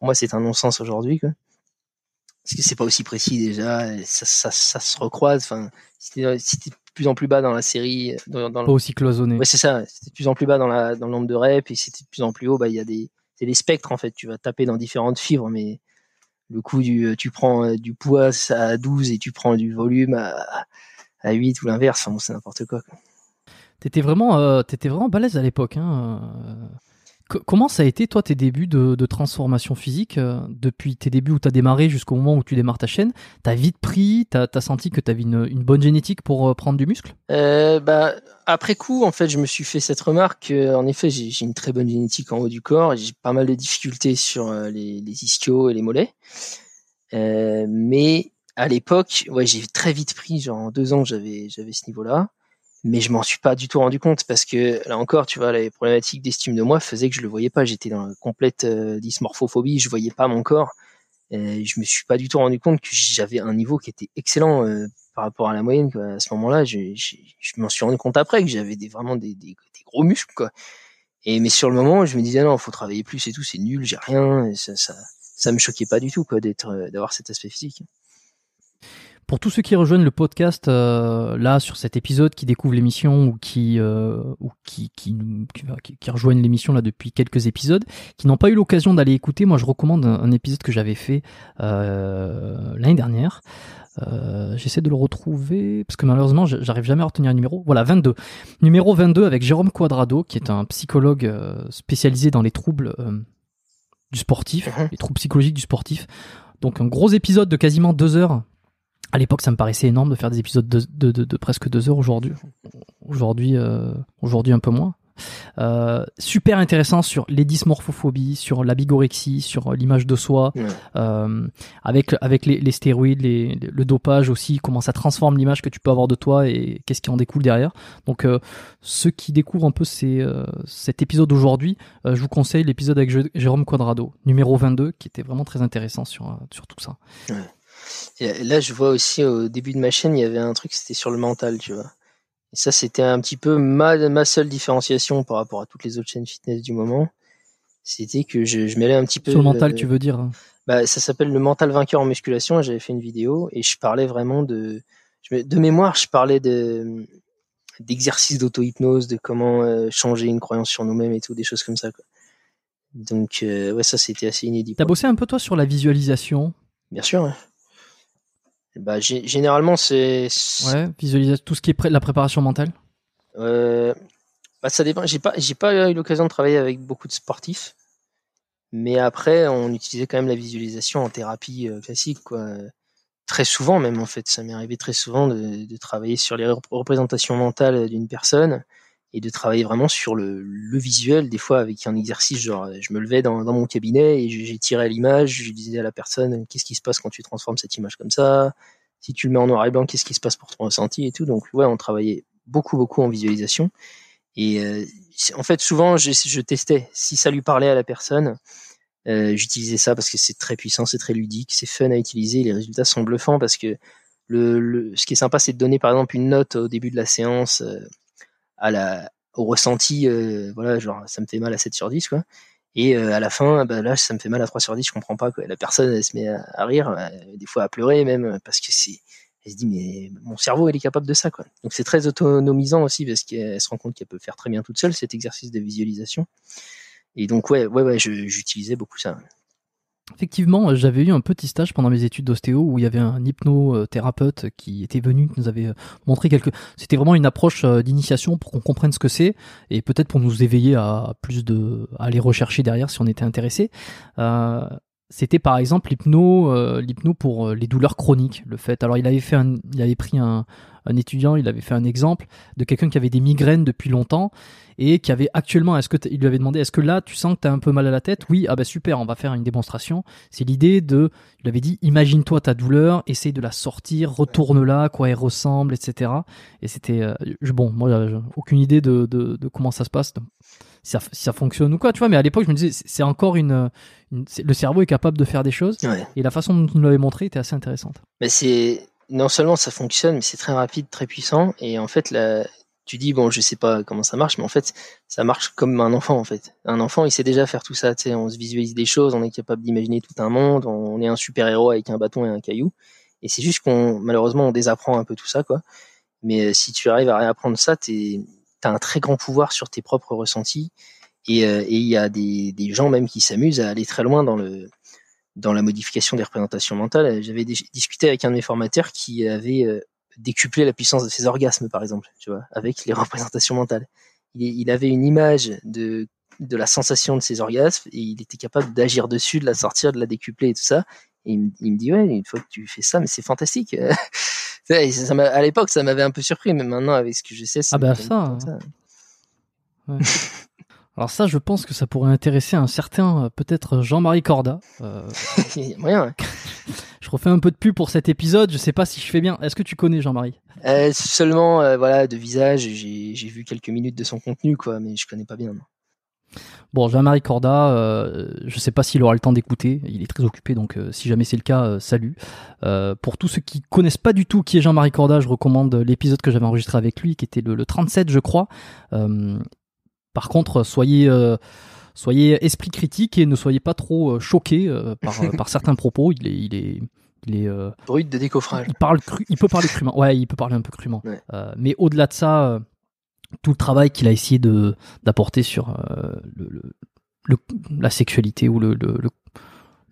S2: pour moi, c'est un non-sens aujourd'hui. Parce que c'est pas aussi précis déjà, ça, ça, ça, se recroise. Enfin, si t'es, si de plus en plus bas dans la série, dans,
S1: dans pas aussi cloisonné.
S2: Ouais, c'est ça. T'es de plus en plus bas dans, la, dans le nombre de reps et si t'es de plus en plus haut, bah il y a des c'est les spectres en fait. Tu vas taper dans différentes fibres, mais le coup du, euh, tu prends euh, du poids à 12 et tu prends du volume à, à 8 ou l'inverse, enfin, c'est n'importe quoi. quoi.
S1: T'étais vraiment, euh, t'étais vraiment balèze à l'époque. Hein comment ça a été, toi, tes débuts de, transformation physique euh, Depuis tes débuts où tu as démarré jusqu'au moment où tu démarres ta chaîne, t'as vite pris, t'as as senti que t'avais une, une bonne génétique pour euh, prendre du muscle?
S2: Euh, bah, Après coup, en fait, je me suis fait cette remarque. en effet, j'ai une très bonne génétique en haut du corps. J'ai pas mal de difficultés sur les, les ischios et les mollets. mais à l'époque, ouais, j'ai très vite pris, genre en deux ans, j'avais ce niveau-là mais je m'en suis pas du tout rendu compte parce que là encore, tu vois, les problématiques d'estime de moi faisaient que je le voyais pas. J'étais dans la complète euh, dysmorphophobie, je voyais pas mon corps. Et je me suis pas du tout rendu compte que j'avais un niveau qui était excellent euh, par rapport à la moyenne. Quoi. À ce moment-là, je, je, je m'en suis rendu compte après que j'avais des, vraiment des, des, des, gros muscles. Quoi. Et mais sur le moment, je me disais non, faut travailler plus et tout, c'est nul, j'ai rien. Et ça, ça, ça me choquait pas du tout quoi d'être, euh, d'avoir cet aspect physique.
S1: Pour tous ceux qui rejoignent le podcast euh, là sur cet épisode, qui découvrent l'émission ou qui euh, ou qui qui, qui, qui rejoignent l'émission là depuis quelques épisodes, qui n'ont pas eu l'occasion d'aller écouter, moi je recommande un, épisode que j'avais fait euh, l'année dernière. J'essaie de le retrouver parce que malheureusement j'arrive jamais à retenir un numéro. Voilà 22. Numéro 22 avec Jérôme Quadrado qui est un psychologue spécialisé dans les troubles du sportif, mhm. les troubles psychologiques du sportif. Donc un gros épisode de quasiment deux heures à l'époque, ça me paraissait énorme de faire des épisodes de, de, de, de presque deux heures aujourd'hui. Aujourd'hui, euh, aujourd'hui un peu moins. Euh, super intéressant sur les dysmorphophobies, sur la bigorexie, sur l'image de soi, euh, avec avec les, les stéroïdes, les, le dopage aussi, comment ça transforme l'image que tu peux avoir de toi et qu'est-ce qui en découle derrière. Donc euh, ceux qui découvrent un peu ces, euh, cet épisode aujourd'hui, euh, je vous conseille l'épisode avec Jérôme Quadrado, numéro 22, qui était vraiment très intéressant sur sur tout ça. Ouais.
S2: Et là, je vois aussi au début de ma chaîne, il y avait un truc, c'était sur le mental, tu vois. Et ça, c'était un petit peu ma, ma seule différenciation par rapport à toutes les autres chaînes fitness du moment. C'était que je, je mêlais un petit peu.
S1: Sur le mental, tu veux dire hein?
S2: Bah, Ça s'appelle le mental vainqueur en musculation. J'avais fait une vidéo et je parlais vraiment de. De mémoire, je parlais de d'exercices d'auto-hypnose, de comment euh, changer une croyance sur nous-mêmes et tout, des choses comme ça. Quoi. Donc, euh, ouais, ça, c'était assez inédit.
S1: T'as bossé un peu, toi, sur la visualisation?
S2: Bien sûr. Ouais. Bah, généralement, c'est.
S1: Ouais, visualiser tout ce qui est pré la préparation mentale
S2: euh, bah, ça dépend. J'ai pas, j'ai pas eu l'occasion de travailler avec beaucoup de sportifs, mais après, on utilisait quand même la visualisation en thérapie euh, classique, quoi. Très souvent, même en fait, ça m'est arrivé très souvent de, de, travailler sur les représentations mentales d'une personne et de travailler vraiment sur le, le, visuel, des fois avec un exercice genre, je me levais dans, dans mon cabinet et j'ai tiré l'image, je disais à la personne, qu'est-ce qui se passe quand tu transformes cette image comme ça? Si tu le mets en noir et blanc, qu'est-ce qui se passe pour ton ressenti? et tout. Donc ouais, on travaillait beaucoup beaucoup en visualisation. Et euh, en fait, souvent, je, je, testais. Si ça lui parlait à la personne, euh, j'utilisais ça parce que c'est très puissant, c'est très ludique, c'est fun à utiliser. Les résultats sont bluffants parce que le, le ce qui est sympa, c'est de donner par exemple une note au début de la séance euh, au ressenti. Euh, voilà, genre ça me fait mal à 7 sur 10, quoi. Et euh, à la fin, bah, là, ça me fait mal à 3 sur 10, je comprends pas. La personne, elle se met à, rire, des fois à pleurer même, parce que c'est elle se dit mais mon cerveau il est capable de ça quoi. Donc c'est très autonomisant aussi parce qu'elle se rend compte qu'elle peut faire très bien toute seule cet exercice de visualisation. Et donc ouais ouais ouais j'utilisais beaucoup ça.
S1: Effectivement, j'avais eu un petit stage pendant mes études d'ostéo où il y avait un hypnothérapeute qui était venu, qui nous avait montré quelques. C'était vraiment une approche euh, d'initiation pour qu'on comprenne ce que c'est et peut-être pour nous éveiller à plus de, à aller rechercher derrière si on était intéressé. Euh, c'était par exemple l'hypno, euh, l'hypno pour euh, les douleurs chroniques. Le fait, alors il avait fait, un, il avait pris un, un étudiant, il avait fait un exemple de quelqu'un qui avait des migraines depuis longtemps et qui avait actuellement, est-ce que il lui avait demandé, est-ce que là tu sens que tu as un peu mal à la tête? Oui, ah bah super, on va faire une démonstration. C'est l'idée de, il avait dit, imagine-toi ta douleur, essaye de la sortir, retourne-la, quoi elle ressemble, etc. Et c'était, euh, bon, moi, aucune idée de, de, de, comment ça se passe si ça, ça, fonctionne ou quoi, tu vois. Mais à l'époque, je me disais, c'est encore une, le cerveau est capable de faire des choses. Et la façon dont tu nous l'avais montré était assez intéressante.
S2: Mais c'est non seulement ça fonctionne, mais c'est très rapide, très puissant. Et en fait, la, tu dis bon, je sais pas comment ça marche, mais en fait, ça marche comme un enfant en fait. Un enfant, il sait déjà faire tout ça. Tu sais, on se visualise des choses, on est capable d'imaginer tout un monde, on est un super héros avec un bâton et un caillou. Et c'est juste qu'on malheureusement on désapprend un peu tout ça quoi. Mais euh, si tu arrives à réapprendre ça, t'es tu as un très grand pouvoir sur tes propres ressentis. Et euh, il y a des, des, gens même qui s'amusent à aller très loin dans le dans la modification des représentations mentales. J'avais discuté avec un de mes formateurs qui avait euh, décuplé la puissance de ses orgasmes, par exemple, tu vois, avec les représentations mentales. Il, il avait une image de de la sensation de ses orgasmes et il était capable d'agir dessus, de la sortir, de la décupler et tout ça. Et il, me dit ouais, une fois que tu fais ça, mais c'est fantastique. ça, à l'époque, ça m'avait un peu surpris, mais maintenant, avec ce que je sais,
S1: ah bah ça. Hein. Ouais. Alors ça, je pense que ça pourrait intéresser un certain, euh, peut-être Jean-Marie Corda. Euh...
S2: moyen.
S1: je refais un peu de pub pour cet épisode. Je sais pas si je fais bien. Est-ce que tu connais Jean-Marie?
S2: Euh, Seulement, euh, voilà, de visage. J'ai vu quelques minutes de son contenu, quoi, mais je connais pas bien. Non.
S1: Bon, Jean-Marie Corda, euh, je ne sais pas s'il aura le temps d'écouter, il est très occupé, donc euh, si jamais c'est le cas, euh, salut. pour tous ceux qui connaissent pas du tout qui est Jean-Marie Corda, je recommande l'épisode que j'avais enregistré avec lui, qui était le, 37, je crois. Par contre, soyez soyez esprit critique et ne soyez pas trop choqués par, par certains propos. Il est, il est, il est
S2: brut de décoffrage.
S1: Il parle, cru, il peut parler crûment. Ouais, il peut parler un peu crûment. mais au-delà de ça tout le travail qu'il a essayé de d'apporter sur euh, le, le, la sexualité ou le,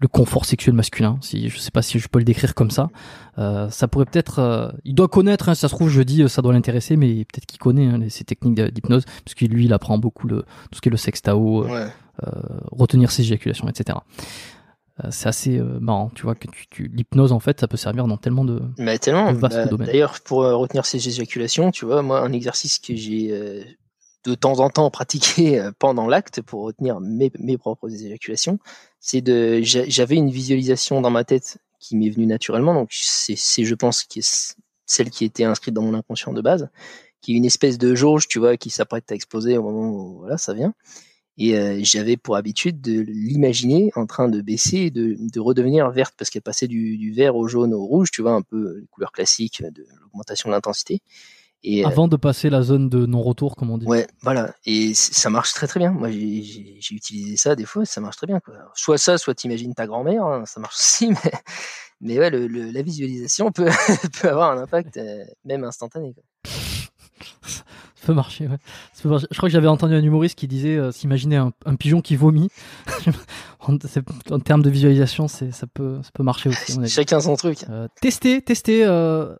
S1: le, confort sexuel masculin. Si je sais pas si je peux le décrire comme ça, euh, ça pourrait peut-être. Euh, il doit connaître. Hein, ça se trouve, je dis, ça doit l'intéresser, mais peut-être qu'il connaît hein, ces techniques d'hypnose, parce que lui, il apprend beaucoup le tout ce qui est le sextao, ouais. retenir ses éjaculations, etc. Euh, c'est assez euh, marrant, tu vois, que tu, l'hypnose en fait, ça peut servir dans tellement de,
S2: Mais tellement, vastes bah, domaines. D'ailleurs, pour euh, retenir ces éjaculations, tu vois, moi, un exercice que j'ai de temps en temps pratiqué pendant l'acte pour retenir mes, propres éjaculations, c'est de, j'avais une visualisation dans ma tête qui m'est venue naturellement, donc c'est, je pense, celle qui était inscrite dans mon inconscient de base, qui est une espèce de jauge, tu vois, qui s'apprête à exploser au moment où voilà, ça vient. Et euh, j'avais pour habitude de l'imaginer en train de baisser et de, de redevenir verte parce qu'elle passait du, du, vert au jaune au rouge, tu vois, un peu les couleurs classiques de l'augmentation de l'intensité.
S1: Et, euh, Avant de passer la zone de non-retour, comme on dit.
S2: Ouais, voilà. Et ça marche très très bien. Moi, j'ai utilisé ça des fois, ça marche très bien. Quoi. Soit ça, soit t'imagines ta grand-mère, hein, ça marche aussi. Mais, mais ouais, le, le, la visualisation peut, peut avoir un impact euh, même instantané. Quoi.
S1: Peut marcher, ouais. Ça peut marcher. Je crois que j'avais entendu un humoriste qui disait euh, s'imaginer un, un pigeon qui vomit. en, termes de visualisation, c'est ça peut ça peut marcher aussi.
S2: Chacun son truc.
S1: Euh, testez, testez. euh,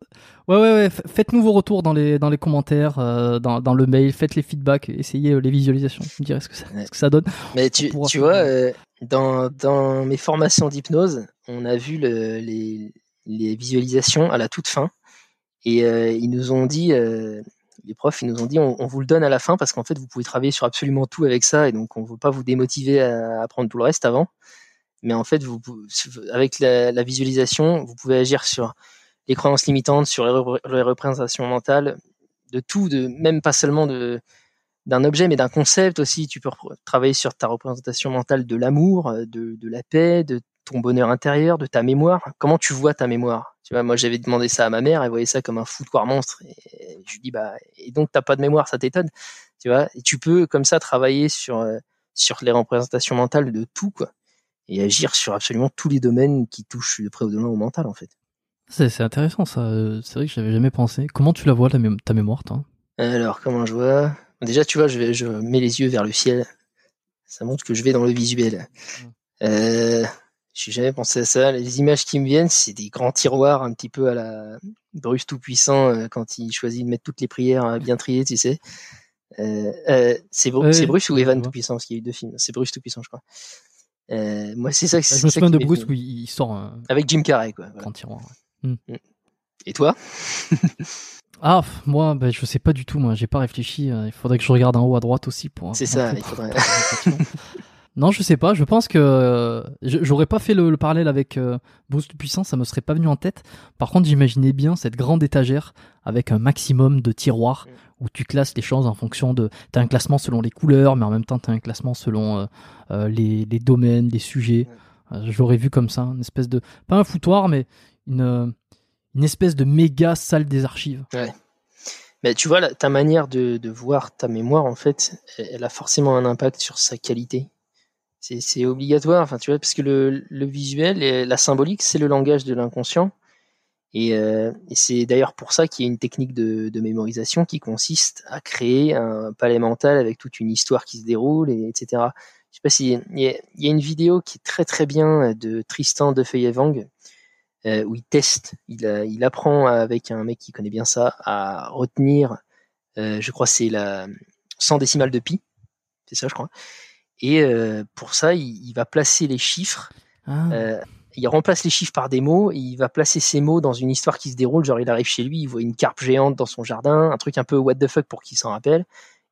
S1: Ouais, ouais, ouais. Faites-nous vos retours dans les dans les commentaires, euh, dans, dans le mail. Faites les feedbacks, essayez les visualisations. Vous me direz ce que ça,
S2: Ouais.
S1: ce que ça donne.
S2: Mais tu, tu vois, dans, dans mes formations d'hypnose, on a vu le, les, les visualisations à la toute fin. Et ils nous ont dit, les profs, ils nous ont dit, on, vous le donne à la fin parce qu'en fait, vous pouvez travailler sur absolument tout avec ça. Et donc, on ne veut pas vous démotiver à apprendre tout le reste avant. Mais en fait, vous, avec la, visualisation, vous pouvez agir sur les croyances limitantes, sur les, repré- les représentations mentales, de tout, de même pas seulement d'un objet, mais d'un concept aussi. Tu peux travailler sur ta représentation mentale de l'amour, de, de la paix, de ton bonheur intérieur, de ta mémoire. Comment tu vois ta mémoire? Tu vois, moi j'avais demandé ça à ma mère, elle voyait ça comme un foutoir monstre. Et je lui dis bah et donc t'as pas de mémoire, ça t'étonne? Tu vois Et tu peux comme ça travailler sur euh, sur les représentations mentales de tout quoi, et agir sur absolument tous les domaines qui touchent de près ou de loin au mental en fait.
S1: C'est intéressant ça. C'est vrai que j'avais jamais pensé. Comment tu la vois ta, mé- ta mémoire, toi?
S2: Alors, comment je vois? Déjà, tu vois, je, vais, je mets les yeux vers le ciel. Ça montre que je vais dans le visuel. Euh, j'ai jamais pensé à ça. Les images qui me viennent, c'est des grands tiroirs un petit peu à la Bruce Tout-Puissant euh, quand il choisit de mettre toutes les prières euh, bien triées, tu sais. Euh, euh, c'est Bru-
S1: Ouais,
S2: c'est Bruce ou Evan. Tout-Puissant Parce qu'il y a eu deux films. C'est Bruce Tout-Puissant, je crois. Euh, moi, c'est ça.
S1: Bah,
S2: c'est
S1: Je me souviens de Bruce où il sort un
S2: Avec Jim Carrey, quoi. voilà.
S1: grand tiroir.
S2: Et toi?
S1: Ah, moi, bah, je sais pas du tout. Moi, j'ai pas réfléchi. Il faudrait que je regarde en haut à droite aussi pour.
S2: C'est ça,
S1: pour-
S2: il faudrait.
S1: Non, je sais pas. Je pense que euh, j'aurais pas fait le, le parallèle avec euh, le Puissant, ça me serait pas venu en tête. Par contre, j'imaginais bien cette grande étagère avec un maximum de tiroirs où tu classes les choses en fonction de. T'as un classement selon les couleurs, mais en même temps t'as un classement selon euh, euh, les, les domaines, les sujets. Je l'aurais vu comme ça, une espèce de pas un foutoir, mais une une espèce de méga salle des archives.
S2: Mais tu vois, la- ta manière de, de voir ta mémoire, en fait, elle elle a forcément un impact sur sa qualité. C'est obligatoire, enfin, tu vois, parce que le, le visuel et la symbolique, c'est le langage de l'inconscient. Et, euh, et c'est d'ailleurs pour ça qu'il y a une technique de, de mémorisation qui consiste à créer un palais mental avec toute une histoire qui se déroule, et, etc. Je sais pas si il y, y a une vidéo qui est très très bien de Tristan de Feuillet-Vang euh, où il teste, il, il apprend avec un mec qui connaît bien ça à retenir, euh, je crois c'est la 100 décimales de pi, c'est ça je crois. Et euh, pour ça, il, il va placer les chiffres,
S1: Ah.
S2: euh, il remplace les chiffres par des mots, et il va placer ces mots dans une histoire qui se déroule, genre il arrive chez lui, il voit une carpe géante dans son jardin, un truc un peu what the fuck pour qu'il s'en rappelle.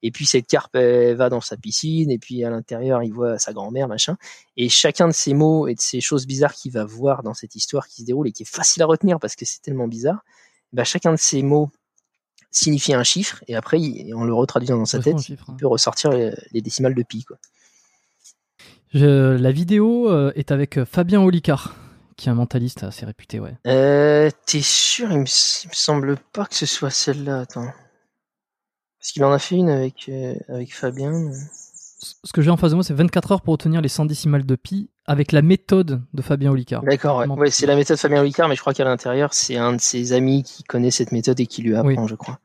S2: Et puis cette carpe elle va dans sa piscine, et puis à l'intérieur il voit sa grand-mère, machin. Et chacun de ces mots et de ces choses bizarres qu'il va voir dans cette histoire qui se déroule et qui est facile à retenir parce que c'est tellement bizarre, bah chacun de ces mots signifie un chiffre et après, il- en le retraduisant dans sa tête,
S1: chiffre, hein.
S2: il peut ressortir les, les décimales de pi. Quoi.
S1: Je- la vidéo euh, est avec euh, Fabien Olicard, qui est un mentaliste assez réputé, ouais.
S2: Euh, T'es sûr il me, il me semble pas que ce soit celle-là. Attends. Parce qu'il en a fait une avec, euh, avec Fabien. mais-
S1: Ce que j'ai en face de moi, c'est 24 heures pour obtenir les 100 décimales de pi avec la méthode de Fabien Olicard.
S2: D'accord, ouais. C'est la méthode Fabien Ricard, mais je crois qu'à l'intérieur, c'est un de ses amis qui connaît cette méthode et qui lui apprend, je crois.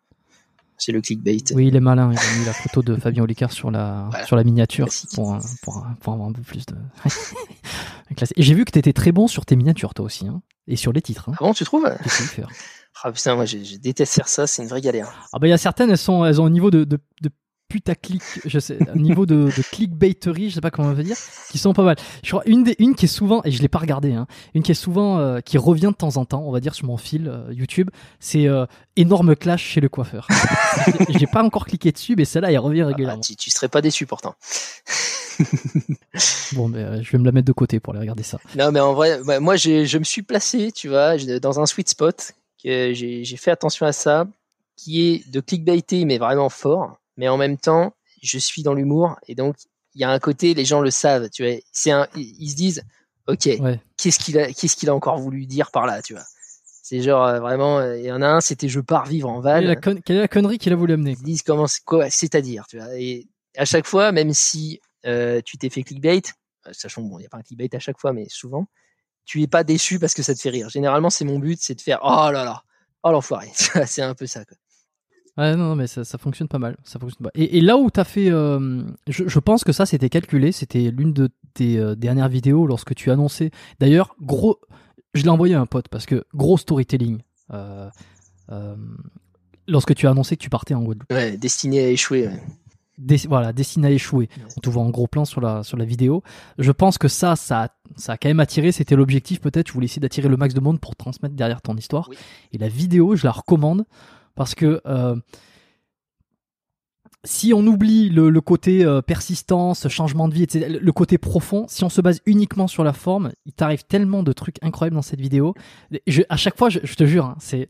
S2: C'est le clickbait.
S1: Oui, il est malin. Il a mis la photo de Fabien Olicard sur la,
S2: Voilà.
S1: sur la miniature pour, pour, pour avoir un peu plus de. Et j'ai vu que t'étais très bon sur tes miniatures, toi aussi. Hein. Et sur les titres. Hein.
S2: Ah bon, tu trouves?
S1: Tu.
S2: Ah putain, moi je, je déteste faire ça, c'est une vraie galère.
S1: Ah bah il y a certaines, elles sont, elles ont un niveau de, de, de putaclic, je sais, un niveau de, de clickbaiterie, je sais pas comment on veut dire, qui sont pas mal. Je crois une des, une qui est souvent, et je l'ai pas regardé, hein, une qui est souvent, euh, qui revient de temps en temps, on va dire sur mon fil euh, YouTube, c'est euh, énorme clash chez le coiffeur. J'ai- pas encore cliqué dessus, mais celle-là elle revient
S2: Ah,
S1: régulièrement.
S2: tu, tu serais pas déçu pourtant.
S1: Bon, mais je vais me la mettre de côté pour aller regarder ça.
S2: Non, mais en vrai, moi je me suis placé, tu vois, dans un sweet spot, j'ai fait attention à ça, qui est de clickbaiter, mais vraiment fort. Mais en même temps, je suis dans l'humour, et donc il y a un côté, les gens le savent, tu vois. C'est un, ils se disent, ok,
S1: Ouais.
S2: qu'est-ce qu'il a, qu'est-ce qu'il a encore voulu dire par là, tu vois. C'est genre euh, vraiment, euh, il y en a un, c'était je pars vivre en
S1: Quelle con- quelle est la connerie qu'il a voulu amener
S2: Ils se disent comment, quoi, c'est-à-dire, tu vois. Et à chaque fois, même si euh, tu t'es fait clickbait, sachant bon, il n'y a pas un clickbait à chaque fois, mais souvent, tu es pas déçu parce que ça te fait rire. Généralement, c'est mon but, c'est de faire oh là là, oh l'enfoiré. C'est un peu ça. Quoi.
S1: Ouais, non, mais ça, ça, fonctionne pas mal. Ça fonctionne pas. Et, et là où tu as fait. Euh, je, je, pense que ça, c'était calculé. C'était l'une de tes euh, dernières vidéos lorsque tu annonçais. D'ailleurs, gros. Je l'ai envoyé à un pote parce que gros storytelling. Euh, lorsque tu as annoncé que tu partais en Guadeloupe.
S2: Ouais, destiné à échouer.
S1: voilà, destiné à échouer. On te voit en gros plan sur la, sur la vidéo. Je pense que ça, ça, ça a quand même attiré. C'était l'objectif peut-être. Je voulais essayer d'attirer le max de monde pour transmettre derrière ton histoire. Et la vidéo, je la recommande parce que euh, si on oublie le, côté euh, persistance, changement de vie, le côté profond, si on se base uniquement sur la forme, il t'arrive tellement de trucs incroyables dans cette vidéo. à chaque fois, je, te jure, hein, c'est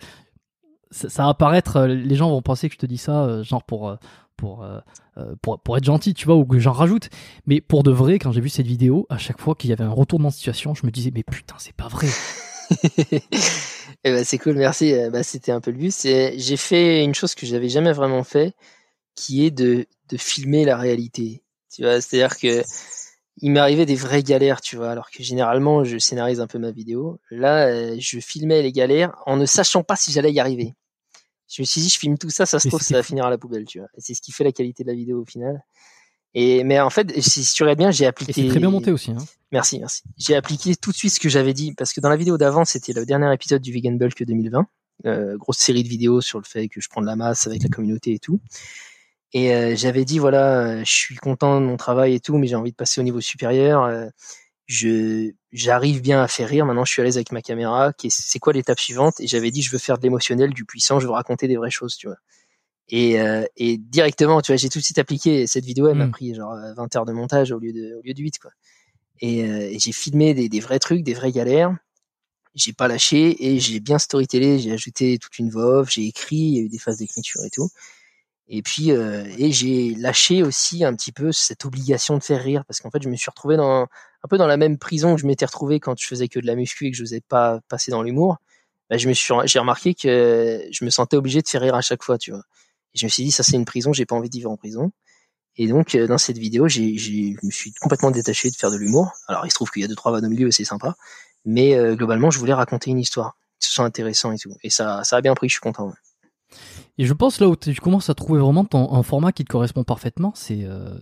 S1: ça, va paraître, euh, les gens vont penser que je te dis ça, genre pour pour, pour, pour être gentil, tu vois, ou que j'en rajoute. Mais pour de vrai, quand j'ai vu cette vidéo, à chaque fois qu'il y avait un retournement de situation, je me disais, mais putain, c'est pas vrai.
S2: Eh ben, c'est cool, merci. Euh, bah, c'était un peu le but. J'ai fait une chose que j'avais jamais vraiment fait, qui est de, de filmer la réalité. Tu vois, c'est-à-dire que il m'arrivait des vraies galères, tu vois, alors que généralement je scénarise un peu ma vidéo. Là, euh, je filmais les galères en ne sachant pas si j'allais y arriver. Je me suis dit, je filme tout ça, ça se trouve, ça va finir à la poubelle, tu vois. C'est ce qui fait la qualité de la vidéo au final. Et mais en fait, si tu regardes bien, j'ai appliqué.
S1: C'est très bien monté aussi. Hein.
S2: Merci, merci. J'ai appliqué tout de suite ce que j'avais dit parce que dans la vidéo d'avant, c'était le dernier épisode du Vegan Bulk 2020, euh, grosse série de vidéos sur le fait que je prends de la masse avec la communauté et tout. Et euh, j'avais dit voilà, euh, je suis content de mon travail et tout, mais j'ai envie de passer au niveau supérieur. Euh, je j'arrive bien à faire rire. Maintenant, je suis à l'aise avec ma caméra. C'est quoi l'étape suivante? Et j'avais dit je veux faire de l'émotionnel, du puissant, je veux raconter des vraies choses, tu vois. Et, euh, et directement, tu vois, j'ai tout de suite appliqué cette vidéo. Elle m'a mm. pris genre 20 heures de montage au lieu de, au lieu de 8, quoi. Et, euh, et j'ai filmé des, des, vrais trucs, des vraies galères. J'ai pas lâché et j'ai bien storytellé. J'ai ajouté toute une voix j'ai écrit, il y a eu des phases d'écriture et tout. Et puis, euh, et j'ai lâché aussi un petit peu cette obligation de faire rire parce qu'en fait, je me suis retrouvé dans un peu dans la même prison que je m'étais retrouvé quand je faisais que de la muscu et que je n'osais pas passer dans l'humour. Bah, je me suis, j'ai remarqué que je me sentais obligé de faire rire à chaque fois, tu vois. Et je me suis dit, ça c'est une prison, j'ai pas envie de vivre en prison. Et donc, euh, dans cette vidéo, je me suis complètement détaché de faire de l'humour. Alors, il se trouve qu'il y a deux, trois vannes au milieu et c'est sympa. Mais euh, globalement, je voulais raconter une histoire. Que ce soit intéressant et tout. Et ça, ça a bien pris, je suis content.
S1: Et je pense là où tu commences à trouver vraiment ton, un format qui te correspond parfaitement, c'est euh,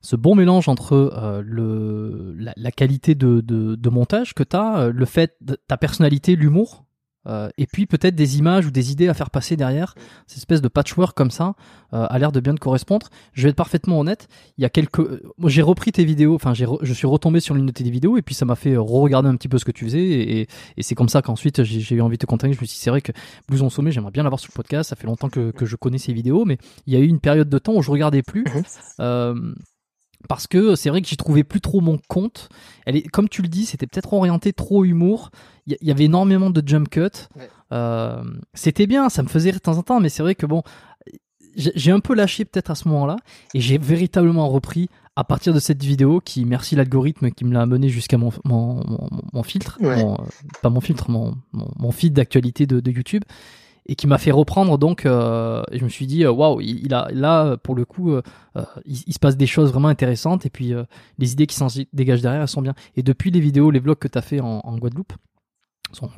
S1: ce bon mélange entre le, la, la, qualité de, de, de montage que tu as, le fait, de, ta personnalité, l'humour, euh, et puis peut-être des images ou des idées à faire passer derrière. Cette espèce de patchwork comme ça euh, a l'air de bien te correspondre. Je vais être parfaitement honnête. Il y a quelques, moi j'ai repris tes vidéos. Enfin, je suis retombé sur l'une de tes vidéos et puis ça m'a fait re-regarder un petit peu ce que tu faisais et, et, c'est comme ça qu'ensuite j'ai eu envie de te contacter. Je me suis dit c'est vrai que Blouson Sommet, j'aimerais bien l'avoir sur le podcast. Ça fait longtemps que, que je connais ces vidéos, mais il y a eu une période de temps où je regardais plus. Mhm. Euh, parce que c'est vrai que j'y trouvais plus trop mon compte. Elle est, comme tu le dis, c'était peut-être orienté trop humour. Il y, avait énormément de jump cut. Euh, c'était bien, ça me faisait rire de temps en temps, mais c'est vrai que bon, j'ai un peu lâché peut-être à ce moment-là, et j'ai véritablement repris à partir de cette vidéo qui, merci l'algorithme qui me l'a amené jusqu'à mon, mon, mon, filtre, euh, pas mon filtre, mon, mon, feed d'actualité de, de YouTube et qui m'a fait reprendre donc euh, je me suis dit euh, waouh il, a là pour le coup euh, euh, il, se passe des choses vraiment intéressantes et puis les idées qui s'en dégagent derrière elles sont bien. Et depuis les vidéos les vlogs que tu as fait en, en Guadeloupe sont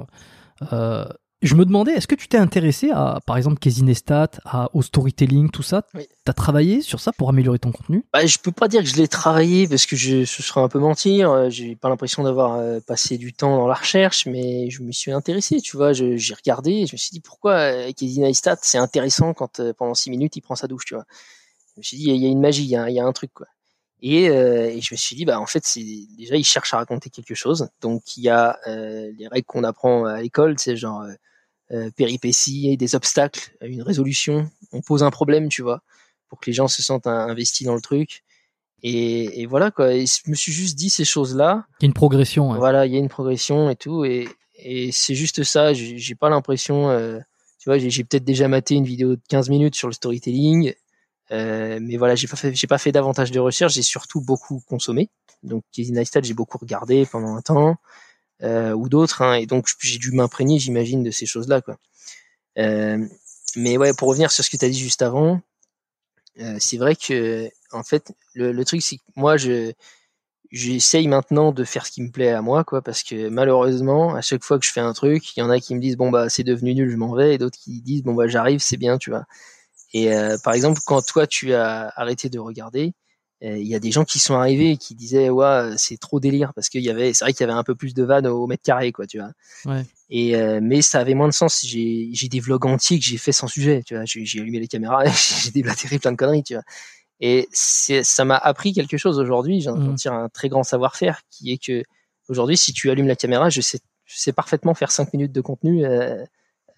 S1: je me demandais, est-ce que tu t'es intéressé à, par exemple, Kesinestat, à, au storytelling, tout ça? Oui. Tu as travaillé sur ça pour améliorer ton contenu?
S2: Bah, Je peux pas dire que je l'ai travaillé parce que je, ce serait un peu mentir. Euh, j'ai pas l'impression d'avoir euh, passé du temps dans la recherche, mais je me suis intéressé, tu vois. J'ai regardé et je me suis dit pourquoi euh, Kesinestat, c'est intéressant quand pendant six minutes il prend sa douche, tu vois? Je me suis dit, il y, a une magie, il y a, y a un truc, quoi. Et, euh, et, je me suis dit, bah en fait, c'est déjà il cherche à raconter quelque chose. Donc il y a euh, les règles qu'on apprend à l'école, c'est genre euh, péripéties, des obstacles, une résolution. On pose un problème, tu vois, pour que les gens se sentent investis dans le truc. Et, et voilà quoi. Et je me suis juste dit ces choses-là.
S1: Il y a une progression. Ouais.
S2: Voilà, il y a une progression et tout. Et, et c'est juste ça. J'ai pas l'impression. Euh, tu vois, j'ai peut-être déjà maté une vidéo de 15 minutes sur le storytelling. Euh, mais voilà, j'ai pas fait, j'ai pas fait davantage de recherches. J'ai surtout beaucoup consommé. Donc, Casey Neistat, j'ai beaucoup regardé pendant un temps euh, ou d'autres, hein, et donc j'ai dû m'imprégner, j'imagine, de ces choses-là. Euh, mais ouais, pour revenir sur ce que tu as dit juste avant, euh, c'est vrai que en fait, le, truc, c'est que moi, je j'essaye maintenant de faire ce qui me plaît à moi, quoi, parce que malheureusement, à chaque fois que je fais un truc, il y en a qui me disent bon bah c'est devenu nul, je m'en vais, et d'autres qui disent bon bah j'arrive, c'est bien, tu vois. Et euh, par exemple, quand toi tu as arrêté de regarder, euh, il y a des gens qui sont arrivés et qui disaient ouais c'est trop délire parce qu'il y avait, c'est vrai qu'il y avait un peu plus de vannes au mètre carré, quoi, tu vois.
S1: Ouais.
S2: Et euh, mais ça avait moins de sens. J'ai j'ai des vlogs entiers que j'ai fait sans sujet, tu vois. J'ai allumé les caméras, j'ai déblatéré plein de conneries, tu vois. Et ça m'a appris quelque chose aujourd'hui. J'en mmh. tire un très grand savoir-faire qui est que aujourd'hui, si tu allumes la caméra, je sais, je sais parfaitement faire 5 minutes de contenu euh,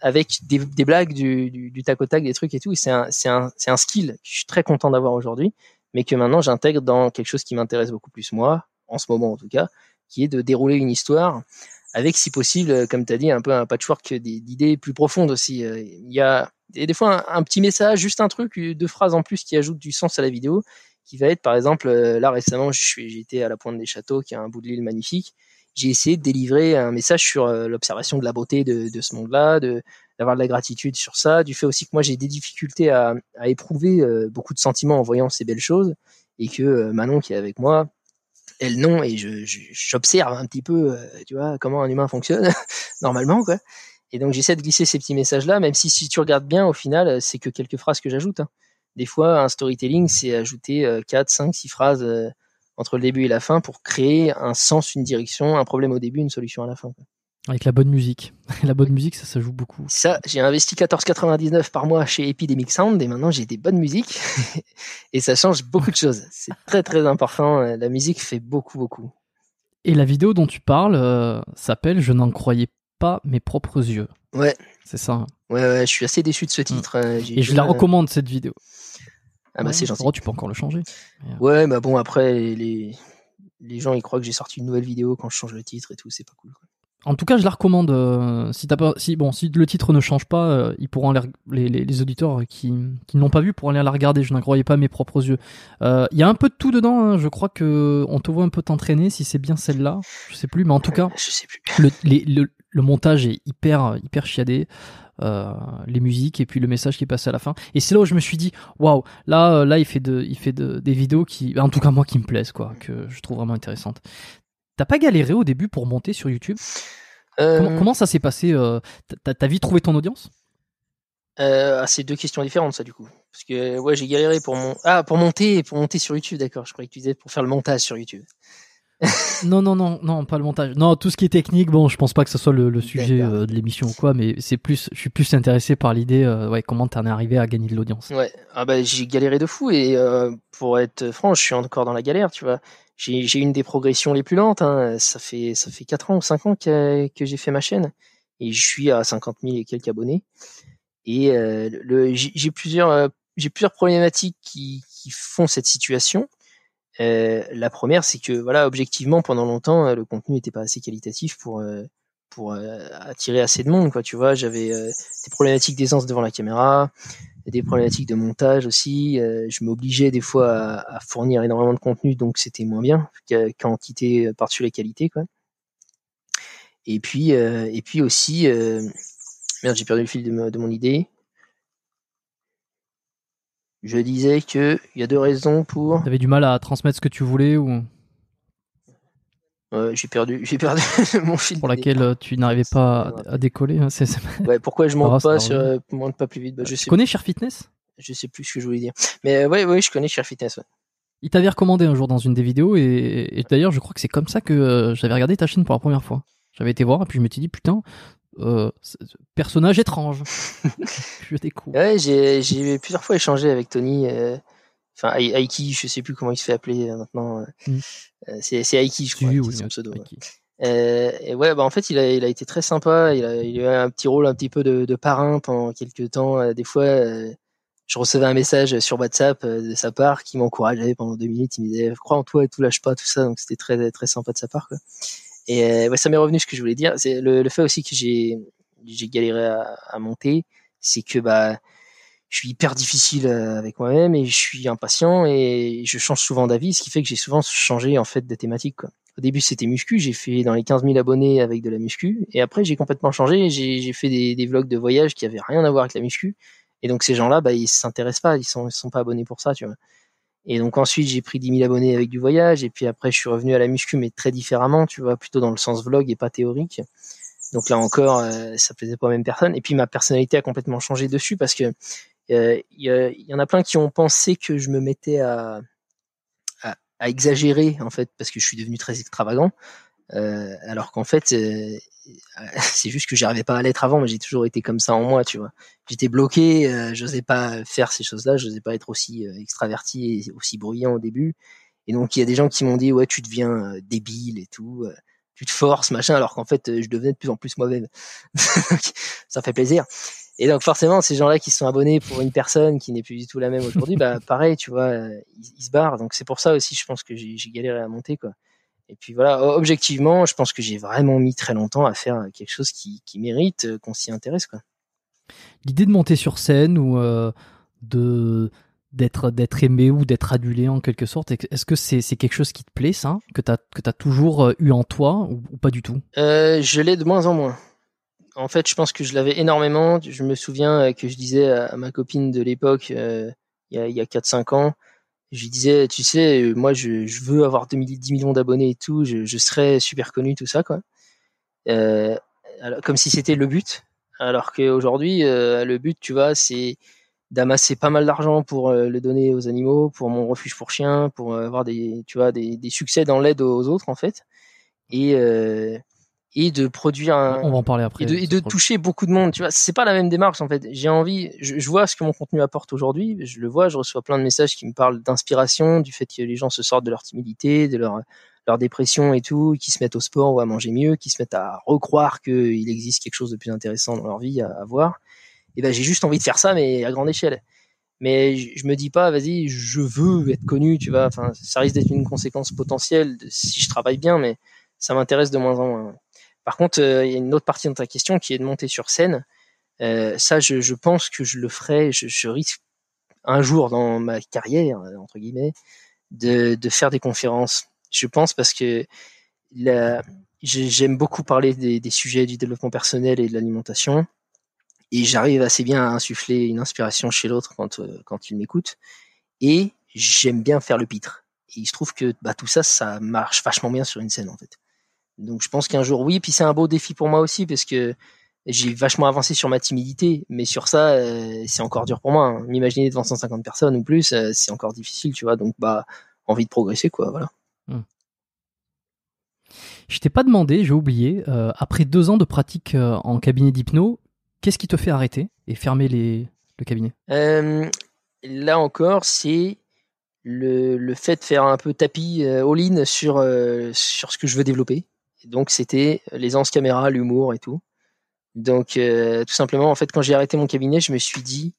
S2: avec des, des blagues, du, du, du, tac au tac, des trucs et tout. C'est un, c'est un, c'est un skill que je suis très content d'avoir aujourd'hui, mais que maintenant j'intègre dans quelque chose qui m'intéresse beaucoup plus moi, en ce moment en tout cas, qui est de dérouler une histoire avec, si possible, comme tu as dit, un peu un patchwork d'idées plus profondes aussi. Euh, il y a et des fois un, petit message, juste un truc, deux phrases en plus qui ajoutent du sens à la vidéo, qui va être par exemple, euh, là récemment, j'étais à la pointe des châteaux, qui est un bout de l'île magnifique. J'ai essayé de délivrer un message sur euh, l'observation de la beauté de, de ce monde-là, de d'avoir de la gratitude sur ça, du fait aussi que moi j'ai des difficultés à, à éprouver euh, beaucoup de sentiments en voyant ces belles choses, et que Manon qui est avec moi, elle non, et je j'observe un petit peu, tu vois, comment un humain fonctionne normalement quoi. Et donc j'essaie de glisser ces petits messages-là, même si si tu regardes bien, au final, c'est que quelques phrases que j'ajoute. Hein. Des fois, un storytelling, c'est ajouter 4, 5, 6 phrases euh, entre le début et la fin pour créer un sens, une direction, un problème au début, une solution à la fin.
S1: Avec la bonne musique. la bonne musique, ça, ça joue beaucoup.
S2: Ça, j'ai investi 14,99 par mois chez Epidemic Sound et maintenant j'ai des bonnes musiques et ça change beaucoup de choses. C'est très très important. La musique fait beaucoup beaucoup.
S1: Et la vidéo dont tu parles euh, s'appelle Je n'en croyais pas mes propres yeux.
S2: Ouais.
S1: C'est ça. Hein.
S2: Ouais, ouais, je suis assez déçu de ce mm. titre. Hein.
S1: Et je la recommande, cette vidéo.
S2: Ah bah c'est gentil.
S1: Oh, tu peux encore le changer.
S2: Ouais, bah bon, après, les, les gens, ils croient que j'ai sorti une nouvelle vidéo quand je change le titre et tout, c'est pas cool.
S1: En tout cas, je la recommande. Euh, si, pas, si, bon, si le titre ne change pas, euh, ils pourront les, les, les, auditeurs qui, qui n'ont pas vu pourront aller la regarder. Je n'en croyais pas mes propres yeux. Euh, il y a un peu de tout dedans. Hein. Je crois que on te voit un peu t'entraîner. Si c'est bien celle-là, je sais plus. Mais en tout cas,
S2: je sais plus.
S1: Le, le, le montage est hyper hyper chiadé. Euh, les musiques et puis le message qui est passé à la fin. Et c'est là où je me suis dit, waouh, là, là, il fait de, il fait de, des vidéos qui, en tout cas moi, qui me plaisent quoi, que je trouve vraiment intéressantes. T'as pas galéré au début pour monter sur YouTube? Euh, comment, ça s'est passé euh, T'as vite trouvé ton audience?
S2: Euh, ah, C'est deux questions différentes, ça, du coup. Parce que ouais, j'ai galéré pour mon ah pour monter pour monter sur YouTube, d'accord. Je croyais que tu disais pour faire le montage sur YouTube.
S1: Non, non, non, non, pas le montage. Non, tout ce qui est technique, bon, je pense pas que ce soit le, sujet de l'émission ou quoi, mais c'est plus, je suis plus intéressé par l'idée, ouais, comment t'en es arrivé à gagner de l'audience.
S2: Ouais, ah bah j'ai galéré de fou et pour être franc, je suis encore dans la galère, tu vois j'ai une des progressions les plus lentes. Hein. Ça fait ça fait quatre ans ou cinq ans que, que j'ai fait ma chaîne et je suis à 50 000 et quelques abonnés. Et euh, le, j'ai plusieurs euh, j'ai plusieurs problématiques qui, qui font cette situation. Euh, la première, c'est que voilà, objectivement, pendant longtemps, le contenu n'était pas assez qualitatif pour euh, pour attirer assez de monde. Quoi, tu vois, j'avais des problématiques d'aisance devant la caméra, des problématiques de montage aussi. Euh, je m'obligeais des fois à, à, fournir énormément de contenu, donc c'était moins bien, quantité par-dessus la qualité. Quoi. Et puis, euh, et puis aussi, euh, merde, j'ai perdu le fil de, de, mon idée. Je disais que il y a deux raisons pour.
S1: T'avais du mal à transmettre ce que tu voulais ou?
S2: J'ai perdu, j'ai perdu mon fil.
S1: Pour laquelle euh, tu n'arrivais pas à, décoller. Hein,
S2: ouais, pourquoi je monte pas sur, euh, monte pas plus vite? Bah, je
S1: Tu connais Cher Fitness?
S2: Je sais plus ce que je voulais dire. Mais euh, ouais, ouais, je connais Cher Fitness. Ouais.
S1: Il t'avait recommandé un jour dans une des vidéos et, d'ailleurs, je crois que c'est comme ça que j'avais regardé ta chaîne pour la première fois. J'avais été voir et puis je me suis dit putain, personnage étrange. je découvre.
S2: Ouais, j'ai plusieurs fois échangé avec Tony enfin Aiki, je sais plus comment il se fait appeler euh, maintenant. Euh, mm. euh, c'est Aiki, je crois, oui, son pseudo. Euh, et ouais, bah en fait, il a, il a été très sympa. Il a, il a eu un petit rôle un petit peu de, de parrain pendant quelques temps. Des fois, je recevais un message sur WhatsApp de sa part qui m'encourageait pendant deux minutes. Il me disait "Crois en toi et tout, lâche pas, tout ça." Donc c'était très très sympa de sa part. Quoi. Et ouais, ça m'est revenu ce que je voulais dire. C'est le, le fait aussi que j'ai j'ai galéré à, à monter, c'est que bah je suis hyper difficile euh, avec moi-même et je suis impatient et je change souvent d'avis, ce qui fait que j'ai souvent changé en fait de thématique. Quoi. Au début c'était muscu, j'ai fait dans les 15 000 abonnés avec de la muscu et après j'ai complètement changé, j'ai fait des, des, vlogs de voyage qui avaient rien à voir avec la muscu et donc ces gens-là, bah ils s'intéressent pas, ils sont ils sont pas abonnés pour ça, tu vois. Et donc ensuite, j'ai pris 10 000 abonnés avec du voyage. Et puis après, je suis revenu à la muscu, mais très différemment, tu vois, plutôt dans le sens vlog et pas théorique. Donc là encore, euh, ça plaisait pas aux mêmes personnes. Et puis ma personnalité a complètement changé dessus parce que il y, en a plein qui ont pensé que je me mettais à, à, exagérer en fait parce que je suis devenu très extravagant. Euh, alors qu'en fait, euh, c'est juste que j'arrivais pas à l'être avant, mais j'ai toujours été comme ça en moi, tu vois. J'étais bloqué, euh, j'osais pas faire ces choses-là, j'osais pas être aussi extraverti et aussi bruyant au début. Et donc il y a des gens qui m'ont dit ouais tu deviens débile et tout, tu te forces machin, alors qu'en fait je devenais de plus en plus moi-même. ça fait plaisir. Et donc forcément, ces gens-là qui sont abonnés pour une personne qui n'est plus du tout la même aujourd'hui, bah pareil, tu vois, ils, se barrent. Donc c'est pour ça aussi, je pense que j'ai galéré à monter, quoi. Et puis voilà, objectivement, je pense que j'ai vraiment mis très longtemps à faire quelque chose qui, qui mérite euh, qu'on s'y intéresse, quoi.
S1: L'idée de monter sur scène ou euh, de d'être d'être aimé ou d'être adulé en quelque sorte, est-ce que c'est c'est quelque chose qui te plaît, ça, que t'as que t'as toujours euh, eu en toi ou, ou pas du tout?
S2: Euh, Je l'ai de moins en moins en fait, je pense que je l'avais énormément. Je me souviens que je disais à, ma copine de l'époque, euh, il y a, il y a 4-5 ans, je lui disais, tu sais, euh, moi, je, veux avoir 10 millions d'abonnés et tout, je, je serais super connu, tout ça, quoi. Euh, comme si c'était le but. Alors qu'aujourd'hui, euh, le but, tu vois, c'est d'amasser pas mal d'argent pour le donner aux animaux, pour mon refuge pour chiens, pour avoir des, tu vois, des, des succès dans l'aide aux autres, en fait. Et et de produire un,
S1: on va en parler après
S2: et de, toucher beaucoup de monde tu vois. C'est pas la même démarche en fait. J'ai envie je, je, vois ce que mon contenu apporte aujourd'hui je le vois je reçois plein de messages qui me parlent d'inspiration du fait que les gens se sortent de leur timidité de leur leur dépression et tout qui se mettent au sport ou à manger mieux qui se mettent à recroire qu'il existe quelque chose de plus intéressant dans leur vie à, à voir. Et ben j'ai juste envie de faire ça mais à grande échelle. Mais je me dis pas vas-y je veux être connu tu vois. Enfin ça risque d'être une conséquence potentielle si je travaille bien mais ça m'intéresse de moins en moins par contre, euh, il y a une autre partie de ta question qui est de monter sur scène. Euh, ça, je, pense que je le ferai. Je, risque un jour dans ma carrière, entre guillemets, de, faire des conférences. Je pense parce que j'aime beaucoup parler des, sujets du développement personnel et de l'alimentation. Et j'arrive assez bien à insuffler une inspiration chez l'autre quand, euh, quand il m'écoute. Et j'aime bien faire le pitre. Et il se trouve que bah, tout ça, ça marche vachement bien sur une scène, en fait. Donc je pense qu'un jour oui, puis c'est un beau défi pour moi aussi parce que j'ai vachement avancé sur ma timidité, mais sur ça euh, c'est encore dur pour moi. Hein. M'imaginer devant 150 personnes ou plus, euh, c'est encore difficile, tu vois. Donc bah envie de progresser quoi, voilà. Hmm.
S1: Je t'ai pas demandé, j'ai oublié. Euh, après deux ans de pratique en cabinet d'hypno, qu'est-ce qui te fait arrêter et fermer les, le cabinet?
S2: Là encore, c'est le, le, fait de faire un peu tapis all-in sur, sur ce que je veux développer donc c'était l'aisance caméra, l'humour et tout. Donc euh, tout simplement, en fait, quand j'ai arrêté mon cabinet, je me suis dit,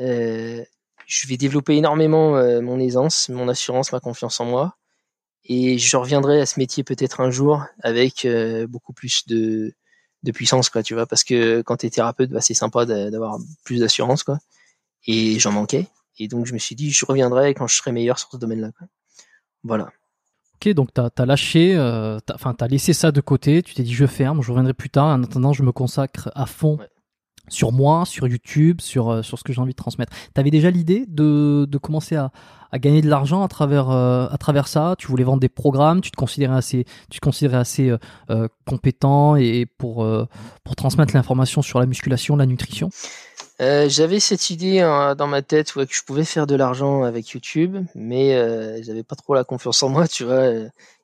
S2: euh, je vais développer énormément euh, mon aisance, mon assurance, ma confiance en moi, et je reviendrai à ce métier peut-être un jour avec beaucoup plus de, de puissance, quoi, tu vois, parce que quand t'es thérapeute, bah, c'est sympa d'avoir plus d'assurance, quoi, et j'en manquais, et donc je me suis dit, je reviendrai quand je serai meilleur sur ce domaine-là, Voilà.
S1: Ok, donc tu as, lâché, euh, enfin, tu as laissé ça de côté, tu t'es dit je ferme, je reviendrai plus tard. En attendant, je me consacre à fond sur moi, sur YouTube, sur, euh, sur ce que j'ai envie de transmettre. Tu avais déjà l'idée de, de commencer à, à gagner de l'argent à travers, euh, à travers ça? Tu voulais vendre des programmes, tu te considérais assez, tu te considérais assez compétent et pour, pour transmettre l'information sur la musculation, la nutrition?
S2: Euh, j'avais cette idée hein, dans ma tête ouais, que je pouvais faire de l'argent avec YouTube, mais euh, j'avais pas trop la confiance en moi, tu vois.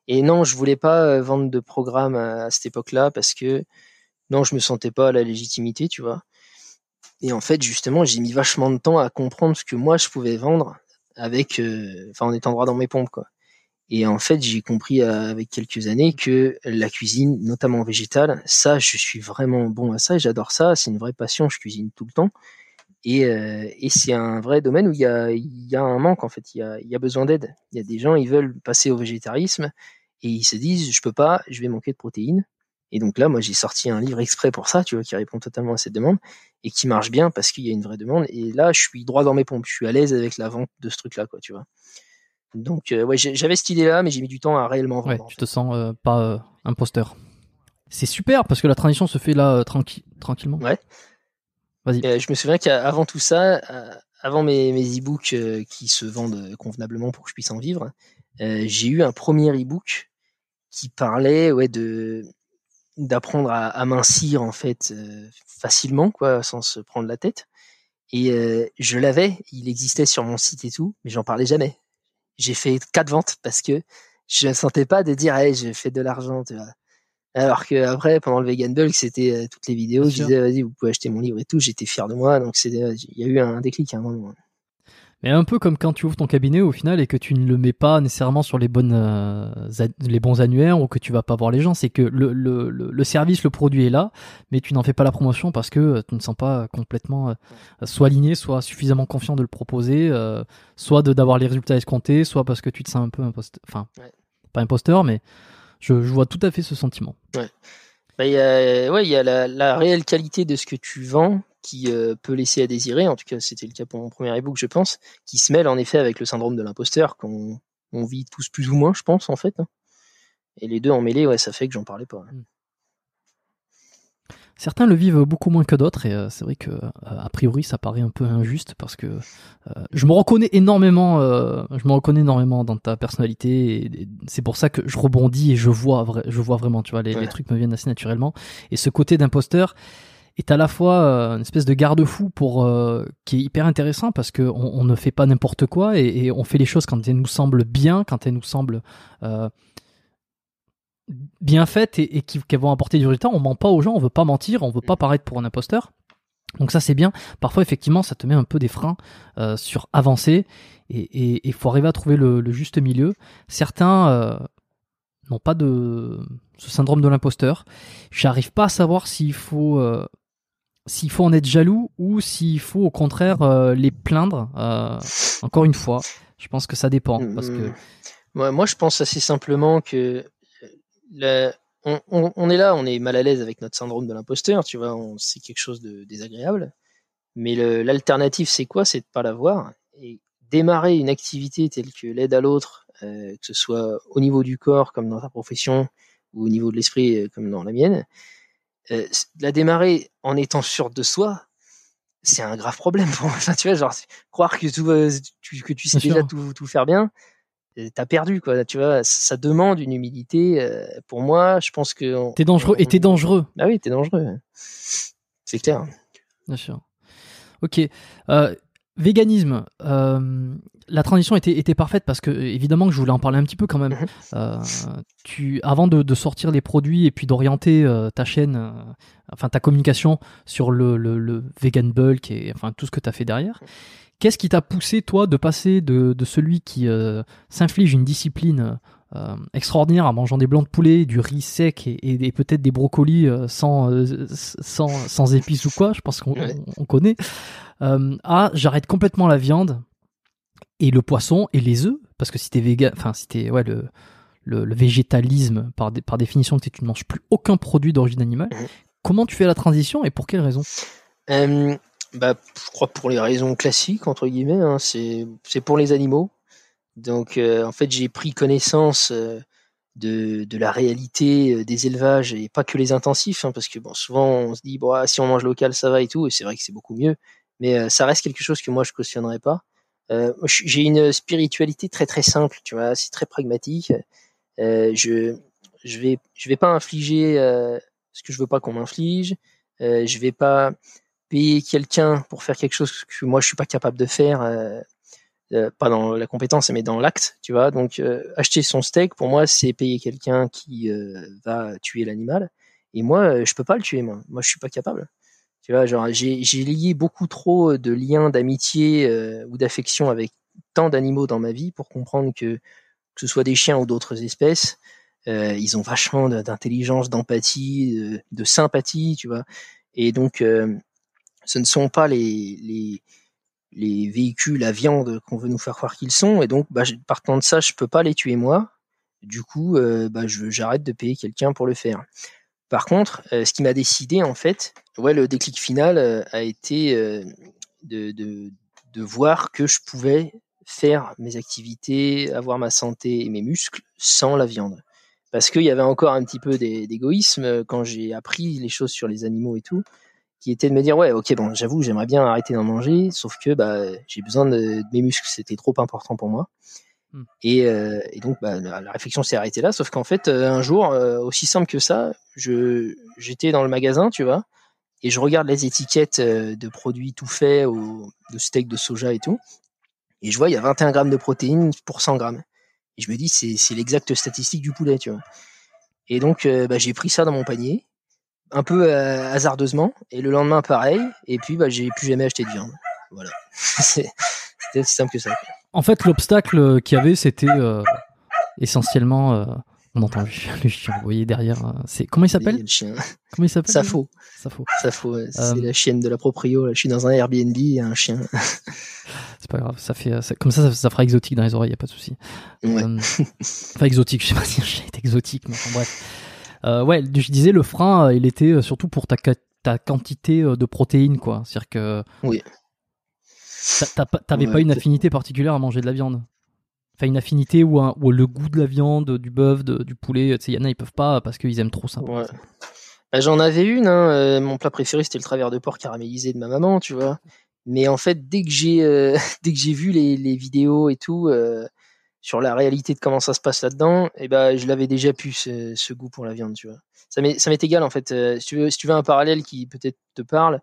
S2: Et non, je voulais pas euh, vendre de programme à, cette époque-là parce que non, je me sentais pas à la légitimité, tu vois. Et en fait, justement, j'ai mis vachement de temps à comprendre ce que moi je pouvais vendre avec, euh, enfin, en étant droit dans mes pompes, quoi. Et en fait, j'ai compris euh, avec quelques années que la cuisine, notamment végétale, ça, je suis vraiment bon à ça, j'adore ça, c'est une vraie passion, je cuisine tout le temps. Et, euh, c'est un vrai domaine où il y a, un manque, en fait, il y a, y a besoin d'aide. Il y a des gens, ils veulent passer au végétarisme et ils se disent, je peux pas, je vais manquer de protéines. Et donc là, moi, j'ai sorti un livre exprès pour ça, tu vois, qui répond totalement à cette demande et qui marche bien parce qu'il y a une vraie demande. Et là, je suis droit dans mes pompes, je suis à l'aise avec la vente de ce truc-là, quoi, tu vois. Donc, euh, ouais, j'avais cette idée-là, mais j'ai mis du temps à réellement
S1: vendre. Ouais, tu te sens euh, pas euh, imposteur. C'est super parce que la transition se fait là tranquillement.
S2: Ouais.
S1: Vas-y.
S2: je me souviens qu'avant tout ça, avant mes, mes e-books qui se vendent convenablement pour que je puisse en vivre, j'ai eu un premier e-book qui parlait ouais de d'apprendre à, à, mincir en fait facilement quoi sans se prendre la tête et je l'avais il existait sur mon site et tout mais j'en parlais jamais j'ai fait quatre ventes parce que je ne sentais pas de dire hey, je fais de l'argent tu vois alors que après, pendant le Vegan Bulk, c'était euh, toutes les vidéos. je disais, vas-y, vous pouvez acheter mon livre et tout. J'étais fier de moi. Donc, il y a eu un déclic à un moment.
S1: Mais un peu comme quand tu ouvres ton cabinet au final et que tu ne le mets pas nécessairement sur les bonnes euh, les bons annuaires ou que tu vas pas voir les gens, c'est que le, le, le, service, le produit est là, mais tu n'en fais pas la promotion parce que euh, tu ne sens pas complètement soit aligné, soit suffisamment confiant de le proposer, soit de d'avoir les résultats escomptés, soit parce que tu te sens un peu imposteur, enfin pas imposteur, mais je, vois tout à fait ce sentiment.
S2: Ouais. Bah, il y a, ouais, il y a la, réelle qualité de ce que tu vends qui euh, peut laisser à désirer. En tout cas, c'était le cas pour mon premier ebook, je pense, qui se mêle en effet avec le syndrome de l'imposteur qu'on on vit tous plus ou moins, je pense, en fait. Hein. Et les deux en mêlée, ouais, ça fait que j'en parlais pas. Mm.
S1: Certains le vivent beaucoup moins que d'autres et euh, c'est vrai que euh, a priori ça paraît un peu injuste parce que euh, je me reconnais énormément, je me reconnais énormément dans ta personnalité et, c'est pour ça que je rebondis et je vois, je vois vraiment, tu vois, les, les trucs me viennent assez naturellement et ce côté d'imposteur est à la fois une espèce de garde-fou pour qui est hyper intéressant parce que on, ne fait pas n'importe quoi et, et, on fait les choses quand elles nous semblent bien, quand elles nous semblent bien faites et, qui, vont apporter du résultat. On ment pas aux gens, on veut pas mentir, on veut pas mm. paraître pour un imposteur. Donc ça c'est bien. Parfois effectivement ça te met un peu des freins euh, sur avancer et il faut arriver à trouver le, juste milieu. Certains euh, n'ont pas de ce syndrome de l'imposteur. J'arrive pas à savoir s'il faut euh, s'il faut en être jaloux ou s'il faut au contraire les plaindre. encore une fois, je pense que ça dépend parce que
S2: mm. moi je pense assez simplement que on, est là, on est mal à l'aise avec notre syndrome de l'imposteur, tu vois, c'est quelque chose de désagréable. Mais l'alternative, c'est quoi? C'est de pas l'avoir et démarrer une activité telle que l'aide à l'autre, euh, que ce soit au niveau du corps comme dans ta profession ou au niveau de l'esprit euh, comme dans la mienne, euh, la démarrer en étant sûr de soi, c'est un grave problème pour moi. tu vois, genre croire que tu, que tu sais déjà tout, tout, faire bien, t'as perdu quoi. Tu vois ça demande une humilité euh, pour moi je pense que
S1: t'es dangereux et t'es dangereux.
S2: Ah oui t'es dangereux. C'est clair.
S1: Bien sûr. Ok. Euh, véganisme euh, la transition était, était parfaite parce que évidemment que je voulais en parler un petit peu quand même. Mhm. euh, tu avant de, de, sortir les produits et puis d'orienter euh, ta chaîne enfin ta communication sur le, le, le, vegan bulk et enfin tout ce que tu as fait derrière Qu'est-ce qui t'a poussé, toi, de passer de, celui qui euh, s'inflige une discipline euh, extraordinaire en mangeant des blancs de poulet, du riz sec et, peut-être des brocolis euh, sans, sans, sans, épices ou quoi, je pense qu'on connaît, à j'arrête complètement la viande et le poisson et les œufs, parce que si t'es vegan, enfin si t'es ouais le, le, végétalisme par, par définition, tu ne manges plus aucun produit d'origine animale. Mmh. Comment tu fais la transition et pour quelles raisons
S2: bah, je crois pour les raisons classiques entre guillemets. Hein, c'est c'est pour les animaux. Donc euh, en fait j'ai pris connaissance euh, de, de la réalité euh, des élevages et pas que les intensifs, hein, parce que bon souvent on se dit bon ah, si on mange local ça va et tout et c'est vrai que c'est beaucoup mieux, mais ça reste quelque chose que moi je cautionnerais pas. j'ai une spiritualité très très simple, tu vois, c'est très pragmatique. je je vais je vais pas infliger ce que je veux pas qu'on m'inflige. je vais pas payer quelqu'un pour faire quelque chose que moi je suis pas capable de faire, euh, euh, pas dans la compétence mais dans l'acte, tu vois. Donc euh, acheter son steak pour moi c'est payer quelqu'un qui va tuer l'animal et moi je peux pas le tuer moi, moi je suis pas capable. Tu vois, genre j'ai lié beaucoup trop de liens d'amitié ou d'affection avec tant d'animaux dans ma vie pour comprendre que que ce soit des chiens ou d'autres espèces, ils ont vachement d'intelligence, d'empathie, de, sympathie, tu vois. Et donc, ce ne sont pas les, les, les véhicules à viande qu'on veut nous faire croire qu'ils sont. Et donc, bah, partant de ça, je peux pas les tuer moi. Du coup, euh, bah, j'arrête de payer quelqu'un pour le faire. Par contre, euh, ce qui m'a décidé, en fait, ouais, le déclic final euh, a été de, de, de, voir que je pouvais faire mes activités, avoir ma santé et mes muscles sans la viande. Parce qu'il y avait encore un petit peu d'égoïsme quand j'ai appris les choses sur les animaux et tout qui était de me dire ouais ok bon j'avoue j'aimerais bien arrêter d'en manger sauf que bah j'ai besoin de, mes muscles c'était trop important pour moi et, euh, et, donc bah, la, réflexion s'est arrêtée là sauf qu'en fait euh, un jour euh, aussi simple que ça j'étais dans le magasin tu vois et je regarde les étiquettes de produits tout faits de steak de soja et tout et je vois il y a 21 grammes de protéines pour 100 grammes et je me dis c'est l'exacte statistique du poulet tu vois et donc bah, j'ai pris ça dans mon panier un peu hasardeusement. Et le lendemain, pareil. Et puis, bah, j'ai plus jamais acheté de viande. Voilà. c'est aussi simple que ça.
S1: En fait, l'obstacle qu'il y avait, c'était euh, essentiellement. Euh, on entend le, chien, vous voyez derrière. c'est comment il s'appelle
S2: Le.
S1: Comment il s'appelle
S2: Safo. Safo. Safo. C'est la chienne de la proprio. Je suis dans un Airbnb, il y a un chien.
S1: c'est pas grave. Ça fait comme ça, ça, fera exotique dans les oreilles, y a pas de souci.
S2: Ouais.
S1: enfin exotique. Je sais pas si un chien est exotique, mais enfin, bref. Euh, ouais, je disais le frein, euh, il était euh, surtout pour ta, ta quantité de protéines, quoi. C'est-à-dire que.
S2: Oui.
S1: T'avais pas une affinité particulière à manger de la viande? Enfin, une affinité ou, ou le goût de la viande, du bœuf, du poulet. Tu sais, il y en a, ils peuvent pas parce qu'ils aiment trop ça.
S2: Ouais. Bah, j'en avais une. Hein, mon plat préféré, c'était le travers de porc caramélisé de ma maman, tu vois. Mais en fait, dès que j'ai dès que j'ai vu les, les, vidéos et tout, sur la réalité de comment ça se passe là-dedans, et eh ben je l'avais déjà pu ce, goût pour la viande, tu vois. Ça m'est égal en fait. Euh, si tu veux si tu veux un parallèle qui peut-être te parle,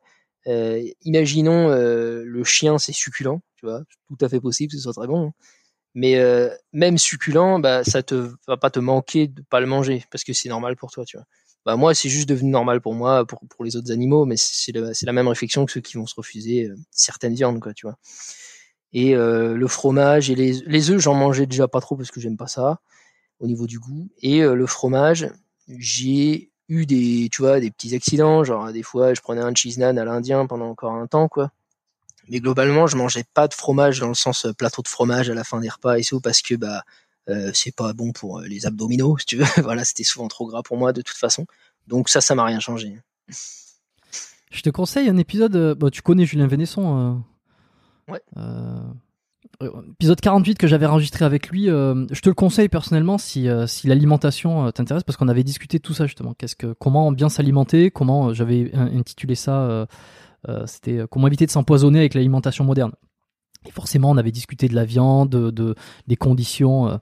S2: euh, imaginons euh, le chien c'est succulent, tu vois, tout à fait possible, que ce soit très bon. Hein. Mais même succulent, bah ça te va pas te manquer de pas le manger parce que c'est normal pour toi, tu vois. Bah moi c'est juste devenu normal pour moi, pour pour les autres animaux, mais c'est la même réflexion que ceux qui vont se refuser certaines viandes, quoi, tu vois. Et euh, le fromage et les, les œufs, j'en mangeais déjà pas trop parce que j'aime pas ça au niveau du goût. Et euh, le fromage, j'ai eu des, tu vois, des petits accidents. Genre des fois, je prenais un cheese naan à l'indien pendant encore un temps, quoi. Mais globalement, je mangeais pas de fromage dans le sens euh, plateau de fromage à la fin des repas et tout parce que bah euh, c'est pas bon pour les abdominaux, si tu veux. voilà, c'était souvent trop gras pour moi de toute façon. Donc ça, ça m'a rien changé.
S1: Je te conseille un épisode. Bah, tu connais Julien Vénesson
S2: Ouais.
S1: Euh, épisode 48 que j'avais enregistré avec lui, euh, je te le conseille personnellement si, euh, si l'alimentation t'intéresse parce qu'on avait discuté de tout ça justement. Qu'est-ce que, comment bien s'alimenter, comment j'avais intitulé ça, c'était comment éviter de s'empoisonner avec l'alimentation moderne. Et forcément, on avait discuté de la viande, de, des conditions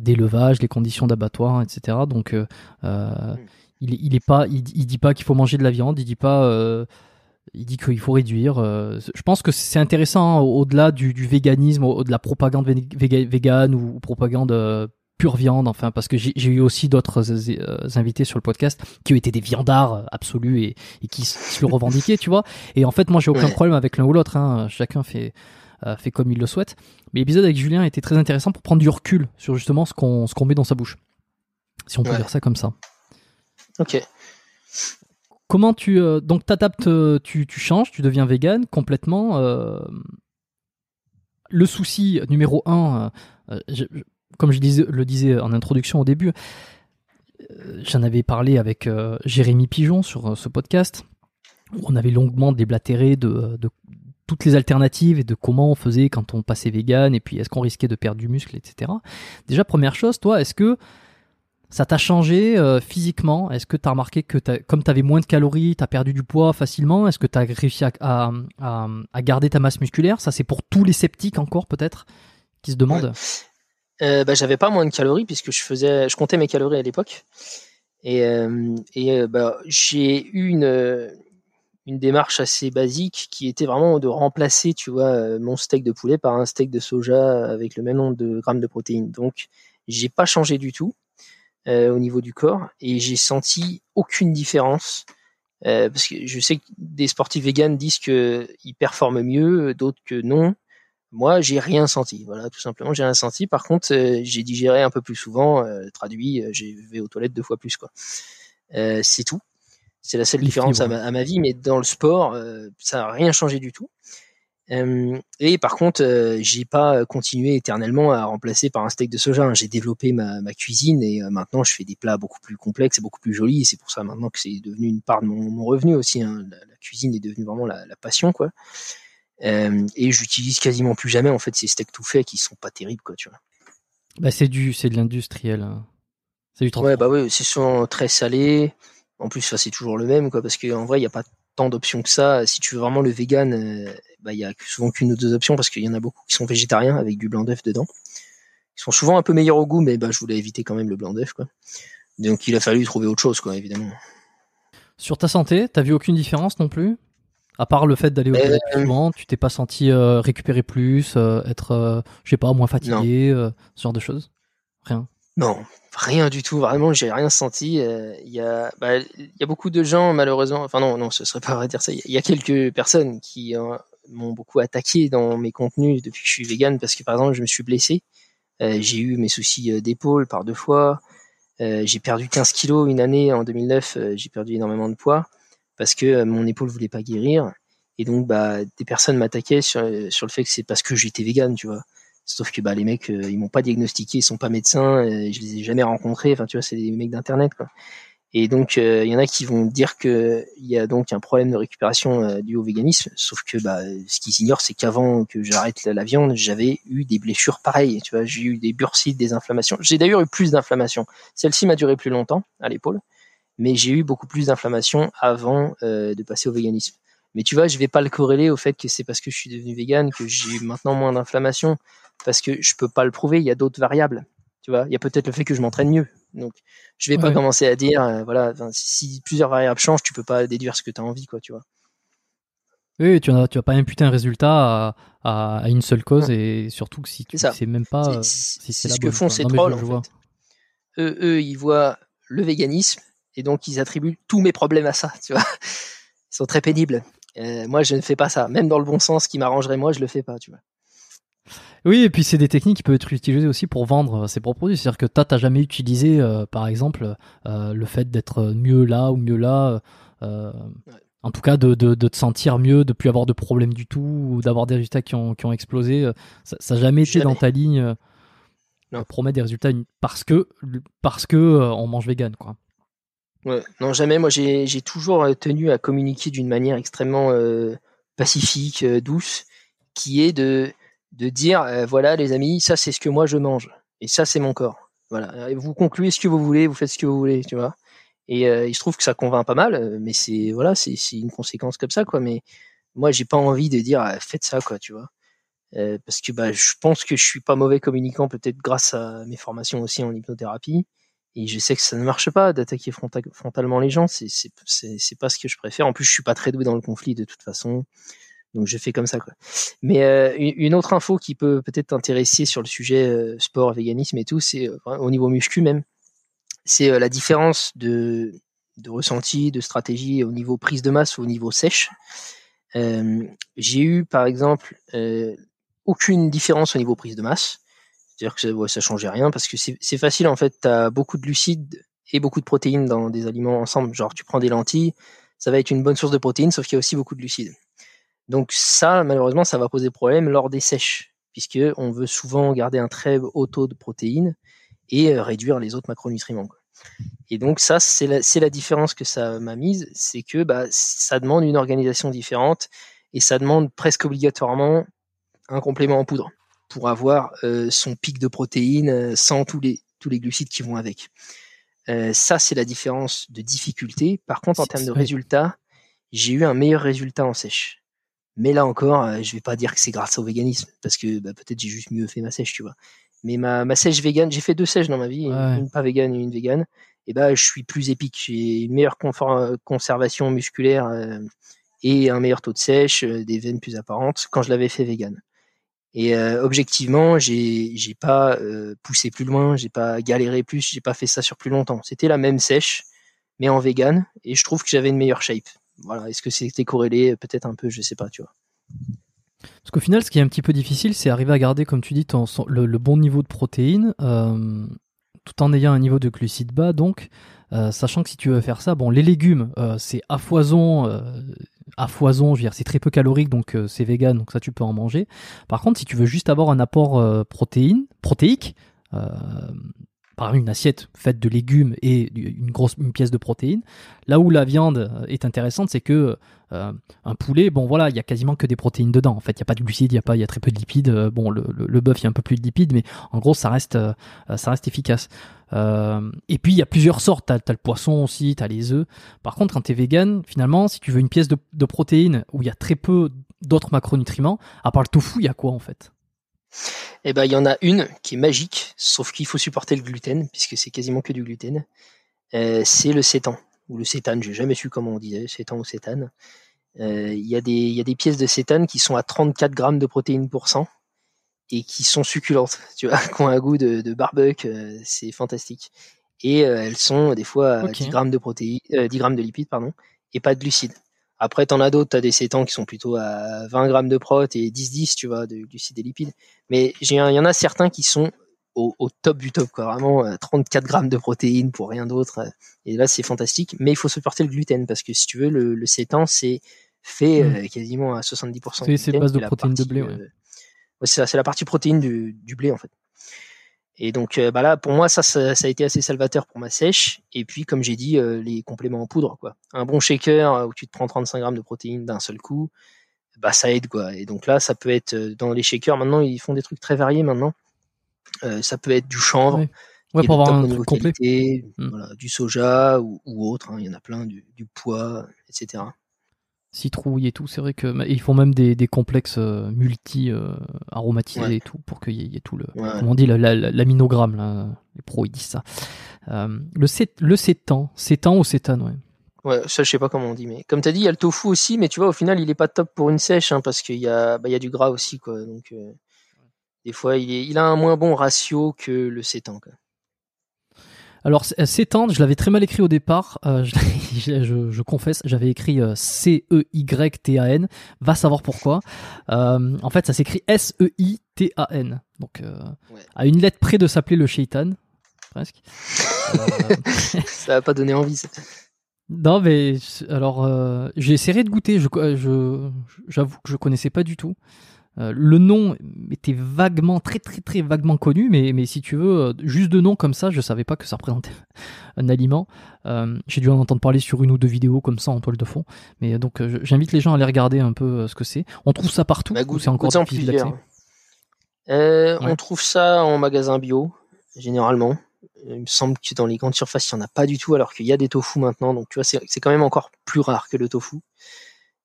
S1: d'élevage, les conditions d'abattoir, etc. Donc, il, il est pas, il, il dit pas qu'il faut manger de la viande, il dit pas il dit qu'il faut réduire. Euh, je pense que c'est intéressant hein, au-delà du, du, véganisme, au, de la propagande végane ou, propagande euh, pure viande, enfin, parce que j'ai eu aussi d'autres euh, invités sur le podcast qui ont été des viandards absolus et, et qui se le revendiquaient, tu vois. Et en fait, moi, j'ai aucun problème avec l'un ou l'autre. Hein, chacun fait fait comme il le souhaite. Mais l'épisode avec Julien était très intéressant pour prendre du recul sur justement ce qu'on ce qu'on met dans sa bouche, si on peut dire ça comme ça.
S2: Ok.
S1: Comment tu euh, donc t'adaptes, euh, tu, tu changes, tu deviens vegan complètement. Euh, le souci numéro un, comme je disais, le disais en introduction au début, j'en avais parlé avec Jérémy Pigeon sur ce podcast où on avait longuement déblatéré de, de, toutes les alternatives et de comment on faisait quand on passait vegan et puis est-ce qu'on risquait de perdre du muscle, etc. Déjà première chose, toi, est-ce que ça t'a changé euh, physiquement? Est-ce que tu as remarqué que comme tu avais moins de calories, tu as perdu du poids facilement? Est-ce que tu as réussi à, garder ta masse musculaire? Ça, c'est pour tous les sceptiques encore, peut-être, qui se demandent.
S2: Euh, bah, j'avais pas moins de calories puisque je faisais, je comptais mes calories à l'époque. Et, euh, bah, j'ai eu une, une démarche assez basique qui était vraiment de remplacer, tu vois, mon steak de poulet par un steak de soja avec le même nombre de grammes de protéines. Donc, j'ai pas changé du tout. Euh, au niveau du corps et j'ai senti aucune différence euh, parce que je sais que des sportifs véganes disent que ils performent mieux, d'autres que non. Moi, j'ai rien senti. Voilà, tout simplement, j'ai rien senti. Par contre, euh, j'ai digéré un peu plus souvent. traduit, j'ai vais aux toilettes deux fois plus, quoi. c'est tout. C'est la seule différence à ma, à ma, vie, mais dans le sport, ça n'a rien changé du tout. Euh, et par contre, euh, j'ai pas continué éternellement à remplacer par un steak de soja. Hein. J'ai développé ma, ma, cuisine et euh, maintenant je fais des plats beaucoup plus complexes et beaucoup plus jolis. Et c'est pour ça maintenant que c'est devenu une part de mon, mon revenu aussi. Hein. La, la, cuisine est devenue vraiment la, la passion, quoi. et j'utilise quasiment plus jamais en fait ces steaks tout faits qui sont pas terribles, quoi. Tu vois.
S1: Bah c'est du, c'est de l'industriel. Hein. C'est du
S2: Ouais, bah oui, c'est souvent très salé. En plus, c'est toujours le même, quoi, parce qu'en vrai, il n'y a pas tant d'options que ça. Si tu veux vraiment le vegan, bah il y a souvent qu'une ou deux options parce qu'il y en a beaucoup qui sont végétariens avec du blanc d'œuf dedans. Ils sont souvent un peu meilleurs au goût, mais bah je voulais éviter quand même le blanc d'œuf quoi. Donc il a fallu trouver autre chose quoi évidemment.
S1: Sur ta santé, t'as vu aucune différence non plus? À part le fait d'aller au euh, tu t'es pas senti euh, récupérer plus, euh, être, je sais pas, moins fatigué, ce genre de choses? Rien
S2: Non, rien du tout. Vraiment, j'ai rien senti. Il y a, bah, il y a beaucoup de gens malheureusement. Enfin non, non, ce serait pas vrai de dire ça. Il y a quelques personnes qui m'ont beaucoup attaqué dans mes contenus depuis que je suis vegan parce que par exemple, je me suis blessé. j'ai eu mes soucis d'épaule par deux fois. j'ai perdu 15 kilos une année en 2009. j'ai perdu énormément de poids parce que euh, mon épaule voulait pas guérir. Et donc, bah, des personnes m'attaquaient sur, sur le fait que c'est parce que j'étais vegan, tu vois. Sauf que bah, les mecs, euh, ils m'ont pas diagnostiqué, ils sont pas médecins, euh, je les ai jamais rencontrés. Enfin, tu vois, c'est des mecs d'internet. Et donc, il y en a qui vont dire que il y a donc un problème de récupération dû au véganisme. Sauf que bah, ce qu'ils ignorent, c'est qu'avant que j'arrête la, viande, j'avais eu des blessures pareilles. Tu vois, j'ai eu des bursites, des inflammations. J'ai d'ailleurs eu plus d'inflammations. Celle-ci m'a duré plus longtemps à l'épaule mais j'ai eu beaucoup plus d'inflammation avant euh, de passer au véganisme. Mais tu vois, je vais pas le corréler au fait que c'est parce que je suis devenu vegan que j'ai maintenant moins d'inflammation, parce que je peux pas le prouver. Il y a d'autres variables. Tu vois, il y a peut-être le fait que je m'entraîne mieux. Donc, je vais pas commencer à dire, euh, voilà, si plusieurs variables changent, tu peux pas déduire ce que tu as envie, quoi, tu vois.
S1: Oui, tu n'as tu vas pas imputer un résultat à, à, une seule cause et surtout que si tu sais même pas si
S2: c'est ce que font ces trolls. En fait. Eux, eux, ils voient le véganisme et donc ils attribuent tous mes problèmes à ça, tu vois. Ils sont très pénibles. Euh, moi, je ne fais pas ça. Même dans le bon sens qui m'arrangerait moi, je le fais pas, tu vois.
S1: Oui, et puis c'est des techniques qui peuvent être utilisées aussi pour vendre ses propres produits. C'est-à-dire que toi, t'as jamais utilisé, euh, par exemple, euh, le fait d'être mieux là ou mieux là. En tout cas, de, de, de, te sentir mieux, de plus avoir de problèmes du tout, ou d'avoir des résultats qui ont, qui ont explosé. Ça n'a jamais été dans ta ligne non. promettre des résultats parce que parce que on mange vegan, quoi.
S2: Non, jamais. Moi, j'ai toujours euh, tenu à communiquer d'une manière extrêmement euh, pacifique, euh, douce, qui est de, dire voilà, les amis, ça, c'est ce que moi je mange. Et ça, c'est mon corps. Voilà. vous concluez ce que vous voulez, vous faites ce que vous voulez, tu vois. Et il se trouve que ça convainc pas mal, mais c'est voilà, c'est une conséquence comme ça, quoi. Mais moi, j'ai pas envie de dire faites ça, quoi, tu vois. parce que bah, je pense que je suis pas mauvais communicant, peut-être grâce à mes formations aussi en hypnothérapie. Et je sais que ça ne marche pas d'attaquer frontalement les gens. C'est c'est pas ce que je préfère. En plus, je suis pas très doué dans le conflit de toute façon. Donc je fais comme ça quoi. Mais euh, une autre info qui peut peut-être t'intéresser sur le sujet euh, sport, véganisme et tout, c'est euh, au niveau muscu même, c'est la différence de, de ressenti, de stratégie au niveau prise de masse ou au niveau sèche. J'ai eu par exemple aucune différence au niveau prise de masse. C'est-à-dire que ouais, ça changeait rien parce que c'est facile en fait. Tu as beaucoup de glucides et beaucoup de protéines dans des aliments ensemble. Genre tu prends des lentilles, ça va être une bonne source de protéines, sauf qu'il y a aussi beaucoup de glucides. Donc ça, malheureusement, ça va poser problème lors des sèches, puisque on veut souvent garder un très haut taux de protéines et euh, réduire les autres macronutriments. Et donc ça, c'est la, la, différence que ça m'a mise, c'est que bah, ça demande une organisation différente et ça demande presque obligatoirement un complément en poudre pour avoir euh, son pic de protéines euh, sans tous les, tous les glucides qui vont avec. Euh, ça, c'est la différence de difficulté. Par contre, en termes de résultats, j'ai eu un meilleur résultat en sèche. Mais là encore, je vais pas dire que c'est grâce au véganisme, parce que bah, peut-être j'ai juste mieux fait ma sèche, tu vois. Mais ma, ma sèche végane, j'ai fait deux sèches dans ma vie, une pas végane et une végane. Et bah, je suis plus épique. J'ai une meilleure conservation musculaire et un meilleur taux de sèche, des veines plus apparentes quand je l'avais fait végane. Et euh, objectivement, j'ai j'ai pas euh, poussé plus loin, j'ai pas galéré plus, j'ai pas fait ça sur plus longtemps. C'était la même sèche, mais en vegan, et je trouve que j'avais une meilleure shape. Voilà. Est-ce que c'était corrélé? Peut-être un peu, je sais pas, tu vois.
S1: Parce qu'au final, ce qui est un petit peu difficile, c'est arriver à garder, comme tu dis, le, bon niveau de protéines, euh, tout en ayant un niveau de glucides bas. Donc, euh, sachant que si tu veux faire ça, bon, les légumes, euh, c'est à foison, euh, à foison, je veux dire, c'est très peu calorique, donc c'est vegan, donc ça tu peux en manger. Par contre, si tu veux juste avoir un apport protéine, protéique, une assiette faite de légumes et une grosse pièce de protéines. Là où la viande est intéressante, c'est que euh, un poulet, bon voilà, il y a quasiment que des protéines dedans. En il y a pas de glucides, il y a pas, il y a très peu de lipides. Euh, bon, le, bœuf, il y a un peu plus de lipides, mais en gros, ça reste, euh, ça reste efficace. et puis il y a plusieurs sortes. T'as as le poisson aussi, t'as les œufs. Par contre, quand t'es vegan, finalement, si tu veux une pièce de, de protéines où il y a très peu d'autres macronutriments, à part le tofu, il y a quoi en fait?
S2: Eh ben, il y en a une qui est magique, sauf qu'il faut supporter le gluten, puisque c'est quasiment que du gluten. c'est le sétan ou le cétane, j'ai jamais su comment on disait, sétan ou cétane. Euh, il y, a des pièces de cétane qui sont à 34 grammes de protéines pour cent et qui sont succulentes, tu vois, qui ont un goût de, barbecue, euh, c'est fantastique. Et euh, elles sont des fois à 10 grammes de protéines, 10 grammes de lipides, pardon, et pas de glucides. Après, t'en as d'autres, t'as des cétans qui sont plutôt à 20 grammes de prot et 10-10, tu vois, de glucides et lipides. Mais il y en a certains qui sont au, top du top, quoi. Vraiment, 34 grammes de protéines pour rien d'autre. Et là, c'est fantastique. Mais il faut supporter le gluten parce que si tu veux, le, le c'est fait mmh. euh, quasiment à 70%.
S1: C'est base de protéines de blé, ouais.
S2: Euh, c'est la partie protéine du, du, blé, en fait. Et donc, euh, bah là, pour moi, ça, ça, a été assez salvateur pour ma sèche. Et puis, comme j'ai dit, les compléments en poudre, quoi. Un bon shaker où tu te prends 35 grammes de protéines d'un seul coup, bah ça aide, quoi. Et donc là, ça peut être dans les shakers. Maintenant, ils font des trucs très variés maintenant. ça peut être du chanvre.
S1: Ouais, pour avoir un truc complet.
S2: Mmh. Voilà, du soja ou, ou autre, hein. il y en a plein, du, du pois, etc
S1: citrouille et tout. C'est vrai que ils font même des, des complexes euh, multi euh, aromatisés et tout pour qu'il y, ait tout le comment on dit l'aminogramme là. Les pros ils disent ça. Euh, le le sétan, sétan ou sétane ouais.
S2: Ouais, ça je sais pas comment on dit, mais comme t'as dit, il y a le tofu aussi, mais tu vois au final il est pas top pour une sèche hein, parce qu'il y a bah, il y a du gras aussi quoi. Donc des fois il est il a un moins bon ratio que le sétan quoi.
S1: Alors s'étendre, je l'avais très mal écrit au départ. Euh, je, je, confesse, j'avais écrit euh, C E Y T A N. Va savoir pourquoi. Euh, en fait, ça s'écrit S E I T A N. Donc euh, à une lettre près de s'appeler le shaitan, presque.
S2: ça va pas donner envie. Ça.
S1: Non, mais alors j'ai essayé de goûter. Je, j'avoue que je connaissais pas du tout. Euh, le nom était vaguement, très très très vaguement connu, mais, mais si tu veux, euh, juste de nom comme ça, je savais pas que ça représentait un aliment. Euh, j'ai dû en entendre parler sur une ou deux vidéos comme ça en toile de fond. Mais donc j'invite les gens à aller regarder un peu ce que c'est. On trouve ça partout
S2: bah, c'est encore difficile d'accès On trouve ça en magasin bio, généralement. Il me semble que dans les grandes surfaces, il n'y en a pas du tout, alors qu'il y a des tofu maintenant. Donc tu vois, c'est quand même encore plus rare que le tofu.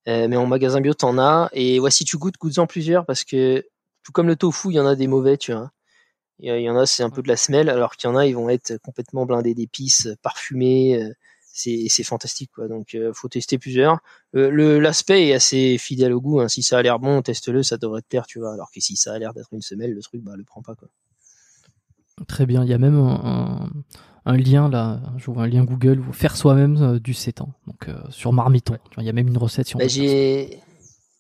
S2: Euh, mais en magasin bio, t'en as. Et voici, tu goûtes, goûtes-en plusieurs parce que tout comme le tofu, il y en a des mauvais, tu vois. Il y en a, c'est un peu de la semelle, alors qu'il y en a, ils vont être complètement blindés d'épices, parfumés. Euh, c'est, fantastique, quoi. Donc, euh, faut tester plusieurs. l'aspect est assez fidèle au goût. Hein. Si ça a l'air bon, teste-le, ça devrait te plaire, tu vois. Alors que si ça a l'air d'être une semelle, le truc, bah, le prends pas, quoi.
S1: Très bien. Il y a même un, un lien là, je vois un lien Google, faire soi-même euh, du sétan, donc euh, sur Marmiton. Il y a même une recette sur.
S2: Bah, j'ai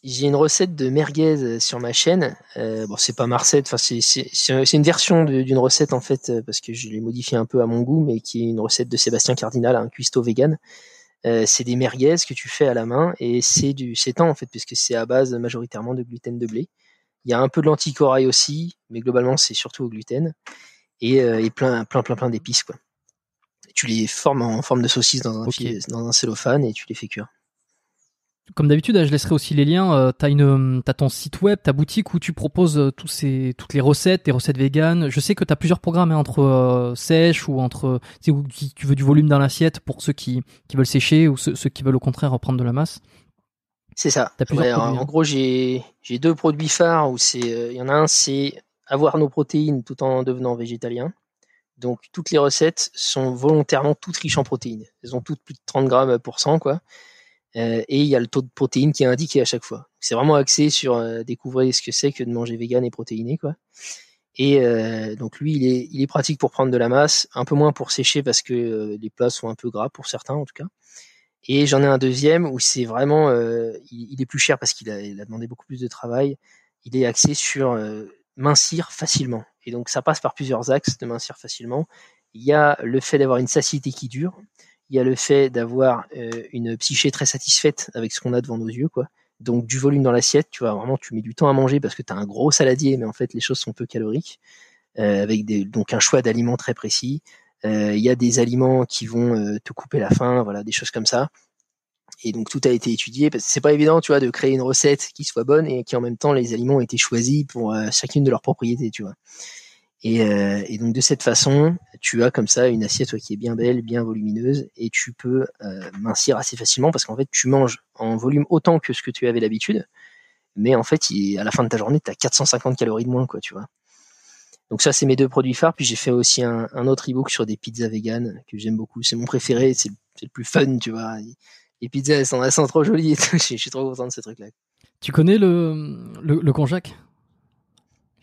S2: j'ai une recette de merguez euh, sur ma chaîne. bon, c'est pas ma recette, enfin c'est c'est une version d'une recette en fait parce que je l'ai modifié un peu à mon goût, mais qui est une recette de Sébastien Cardinal, un cuistot vegan. c'est des merguez que tu fais à la main et c'est du sétan en fait puisque c'est à base majoritairement de gluten de blé. Il y a un peu de lentilles corail aussi, mais globalement c'est surtout au gluten et, et plein plein plein plein d'épices quoi tu les formes en forme de saucisse dans un, dans un cellophane et tu les fais cuire.
S1: Comme d'habitude, je laisserai aussi les liens. Euh, une, as ton site web, ta boutique où tu proposes euh, tous ces, toutes les recettes, des recettes véganes. Je sais que tu as plusieurs programmes hein, entre euh, sèche ou entre si tu veux du volume dans l'assiette pour ceux qui, qui veulent sécher ou ceux, qui veulent au contraire reprendre de la masse.
S2: C'est ça. en, hein. gros, j'ai deux produits phares où c'est il y en a un c'est avoir nos protéines tout en devenant végétalien. Donc toutes les recettes sont volontairement toutes riches en protéines. Elles ont toutes plus de 30 grammes pour cent, quoi. Euh, et il y a le taux de protéines qui est indiqué à chaque fois. C'est vraiment axé sur euh, découvrir ce que c'est que de manger vegan et protéiné, quoi. Et euh, donc lui, il est, pratique pour prendre de la masse, un peu moins pour sécher parce que les plats sont un peu gras pour certains en tout cas. Et j'en ai un deuxième où c'est vraiment, il, est plus cher parce qu'il a, il a demandé beaucoup plus de travail. Il est axé sur mincir facilement. Et donc ça passe par plusieurs axes de mincir facilement. Il y a le fait d'avoir une satiété qui dure. Il y a le fait d'avoir euh, une psyché très satisfaite avec ce qu'on a devant nos yeux, quoi. Donc du volume dans l'assiette, tu vois, vraiment tu mets du temps à manger parce que tu as un gros saladier, mais en fait les choses sont peu caloriques. avec des, donc un choix d'aliments très précis. Il y a des aliments qui vont te couper la faim, voilà, des choses comme ça. Et donc tout a été étudié parce que c'est pas évident, tu vois, de créer une recette qui soit bonne et qui en même temps les aliments ont été choisis pour chacune de leurs propriétés, tu vois. Et, euh, et, donc de cette façon, tu as comme ça une assiette qui est bien belle, bien volumineuse, et tu peux euh, mincir assez facilement parce qu'en fait tu manges en volume autant que ce que tu avais l'habitude, mais en fait à la fin de ta journée tu as 450 calories de moins, quoi, tu vois. Donc ça c'est mes deux produits phares. Puis j'ai fait aussi un, un autre ebook sur des pizzas véganes que j'aime beaucoup. C'est mon préféré, c'est le, plus fun, tu vois. Les pizzas elles sont, elles sont trop jolies. je, suis trop content de ce truc-là.
S1: Tu connais le le, le konjac?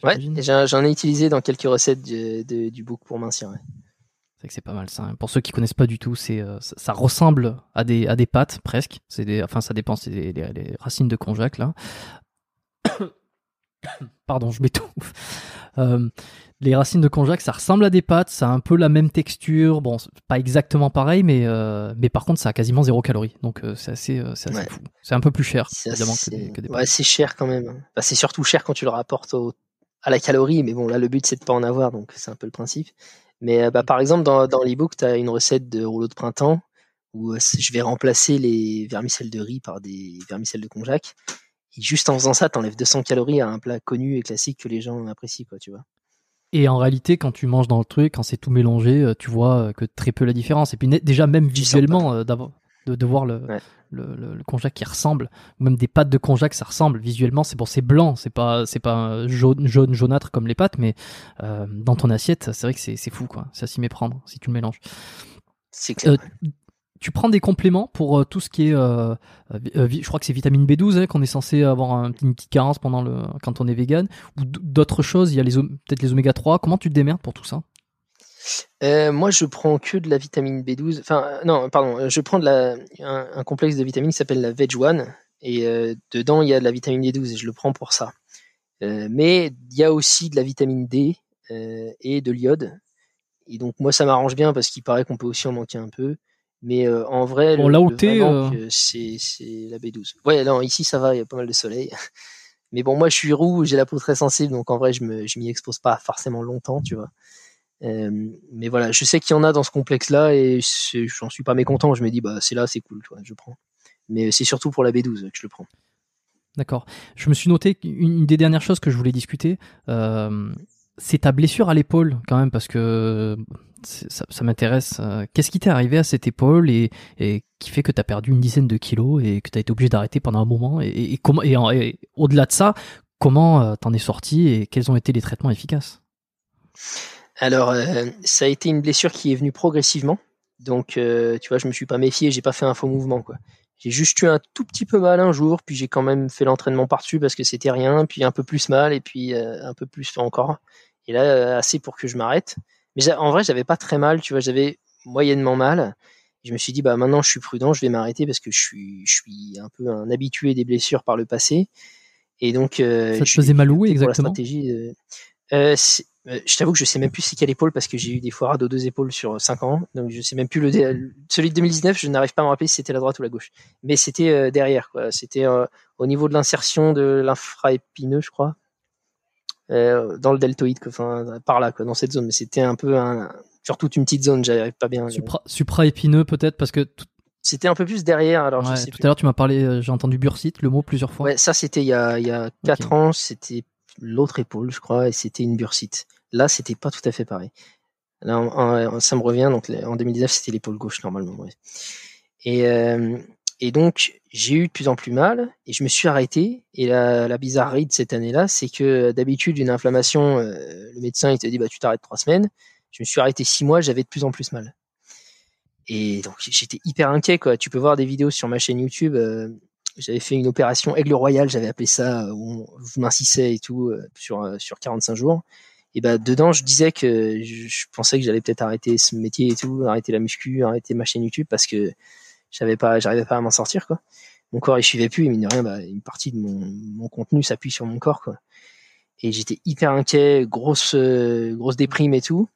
S2: Ouais, j'en ai utilisé dans quelques recettes du, du book pour mincir.
S1: C'est que c'est pas mal ça. Hein. Pour ceux qui connaissent pas du tout, c'est euh, ça, ressemble à des à des pâtes presque. C'est des, enfin ça dépend, c'est des, racines de konjac là. Pardon, je m'étouffe. Euh, les racines de konjac, ça ressemble à des pâtes, ça a un peu la même texture. Bon, pas exactement pareil, mais euh, mais par contre, ça a quasiment zéro calorie. Donc c'est assez, c'est fou. C'est un peu plus cher évidemment que des, que des,
S2: Ouais, c'est cher quand même. Bah, c'est surtout cher quand tu le rapportes au à la calorie, mais bon, là, le but, c'est de pas en avoir, donc c'est un peu le principe. Mais euh, bah, par exemple, dans, dans l'ebook, tu as une recette de rouleau de printemps où euh, je vais remplacer les vermicelles de riz par des vermicelles de konjac. Et juste en faisant ça, tu enlèves 200 calories à un plat connu et classique que les gens apprécient, quoi, tu vois.
S1: Et en réalité, quand tu manges dans le truc, quand c'est tout mélangé, euh, tu vois que très peu la différence. Et puis déjà, même visuellement, d'abord de, de voir le, le, le, le, qui ressemble, ou même des pâtes de konjac, ça ressemble visuellement. C'est bon, c'est blanc, c'est pas, c'est pas jaune, jaune, jaunâtre comme les pâtes, mais euh, dans ton assiette, c'est vrai que c'est, fou, quoi. C'est à s'y méprendre si tu le mélanges.
S2: C'est clair.
S1: Euh, tu prends des compléments pour euh, tout ce qui est, euh, euh, je crois que c'est vitamine B12 hein, qu'on est censé avoir un, une petite carence pendant le, quand on est vegan, ou d'autres choses. Il y a peut-être les oméga 3. Comment tu te démerdes pour tout ça?
S2: Moi, je prends que de la vitamine B12. Enfin, non, pardon, je prends un, complexe de vitamines qui s'appelle la Veg One. Et dedans, il y a de la vitamine B12 et je le prends pour ça. mais il y a aussi de la vitamine D et de l'iode. Et donc, moi, ça m'arrange bien parce qu'il paraît qu'on peut aussi en manquer un peu. Mais en vrai,
S1: bon, là où c'est
S2: la B12. Ouais, non, ici, ça va, il y a pas mal de soleil. Mais bon, moi, je suis roux, j'ai la peau très sensible, donc en vrai, je me, je m'y expose pas forcément longtemps, tu vois. Euh, mais voilà, je sais qu'il y en a dans ce complexe-là et j'en suis pas mécontent. Je me dis, bah, c'est là, c'est cool, je prends. Mais c'est surtout pour la B12 que je le prends.
S1: D'accord. Je me suis noté une des dernières choses que je voulais discuter, euh, c'est ta blessure à l'épaule quand même, parce que ça, m'intéresse. Euh, qu'est-ce qui t'est arrivé à cette épaule et, qui fait que tu as perdu une dizaine de kilos et que tu as été obligé d'arrêter pendant un moment Et, au-delà de ça, comment t'en es sorti et quels ont été les traitements efficaces?
S2: Alors, euh, ça a été une blessure qui est venue progressivement. Donc, euh, tu vois, je me suis pas méfié, j'ai pas fait un faux mouvement, quoi. J'ai juste eu un tout petit peu mal un jour, puis j'ai quand même fait l'entraînement par-dessus parce que c'était rien, puis un peu plus mal, et puis euh, un peu plus encore. Et là, assez pour que je m'arrête. Mais en vrai, j'avais pas très mal, tu vois, j'avais moyennement mal. je me suis dit, bah maintenant, je suis prudent, je vais m'arrêter parce que je suis, je suis un peu un habitué des blessures par le passé. Et donc, ça
S1: te faisait mal où exactement?
S2: euh, euh, je t'avoue que je sais même plus c'est quelle épaule parce que j'ai eu des foirades aux deux épaules sur 5 ans. Donc je sais même plus le celui de 2019, je n'arrive pas à me rappeler si c'était la droite ou la gauche. Mais c'était euh, derrière quoi, c'était au niveau de l'insertion de l'infraépineux, je crois. dans le deltoïde enfin par là quoi, dans cette zone, mais c'était un peu un sur toute une petite zone, j'arrive pas bien.
S1: Supra, supraépineux peut-être parce que
S2: c'était un peu plus derrière. Alors,
S1: tout à l'heure, tu m'as parlé, j'ai entendu bursite, le mot plusieurs fois.
S2: Ouais, ça, c'était il y a, il y a 4 ans. C'était l'autre épaule, je crois, et c'était une bursite. Là, c'était pas tout à fait pareil. Là, ça me revient. Donc, en 2019, c'était l'épaule gauche normalement. Et, euh, et donc, j'ai eu de plus en plus mal et je me suis arrêté. Et la, la bizarrerie de cette année-là, c'est que d'habitude, une inflammation, euh, le médecin il te dit bah tu t'arrêtes trois semaines. Je me suis arrêté six mois, j'avais de plus en plus mal. Et donc j'étais hyper inquiet. Tu peux voir des vidéos sur ma chaîne YouTube. Euh, j'avais fait une opération Aigle Royal, j'avais appelé ça, où je m'incissais et tout euh, sur sur 45 jours. Et bah dedans, je disais que je, pensais que j'allais peut-être arrêter ce métier et tout, arrêter la muscu, arrêter ma chaîne YouTube parce que j'avais pas, j'arrivais pas à m'en sortir quoi. Mon corps il suivait plus et mine de rien, bah, une partie de mon, mon contenu s'appuie sur mon corps quoi. Et j'étais hyper inquiet, grosse euh, grosse déprime et tout.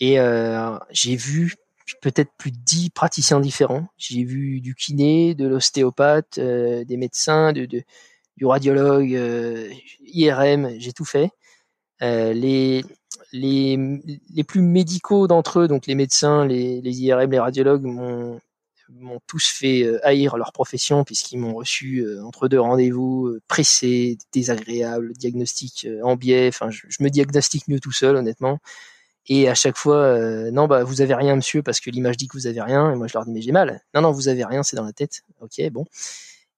S2: Et euh, j'ai vu peut-être plus de 10 praticiens différents. J'ai vu du kiné, de l'ostéopathe, euh, des médecins, de, du radiologue, euh, IRM, j'ai tout fait. Les les, les plus médicaux d'entre eux, donc les médecins, les, les IRM, les radiologues, m'ont m'ont tous fait euh, haïr leur profession puisqu'ils m'ont reçu euh, entre deux rendez-vous euh, pressés, désagréables, diagnostic en biais. Enfin, je, me diagnostique mieux tout seul, honnêtement. Et à chaque fois, non, bah vous avez rien, monsieur, parce que l'image dit que vous avez rien. Et moi, je leur dis mais j'ai mal. Non, non, vous avez rien, c'est dans la tête. Ok, bon.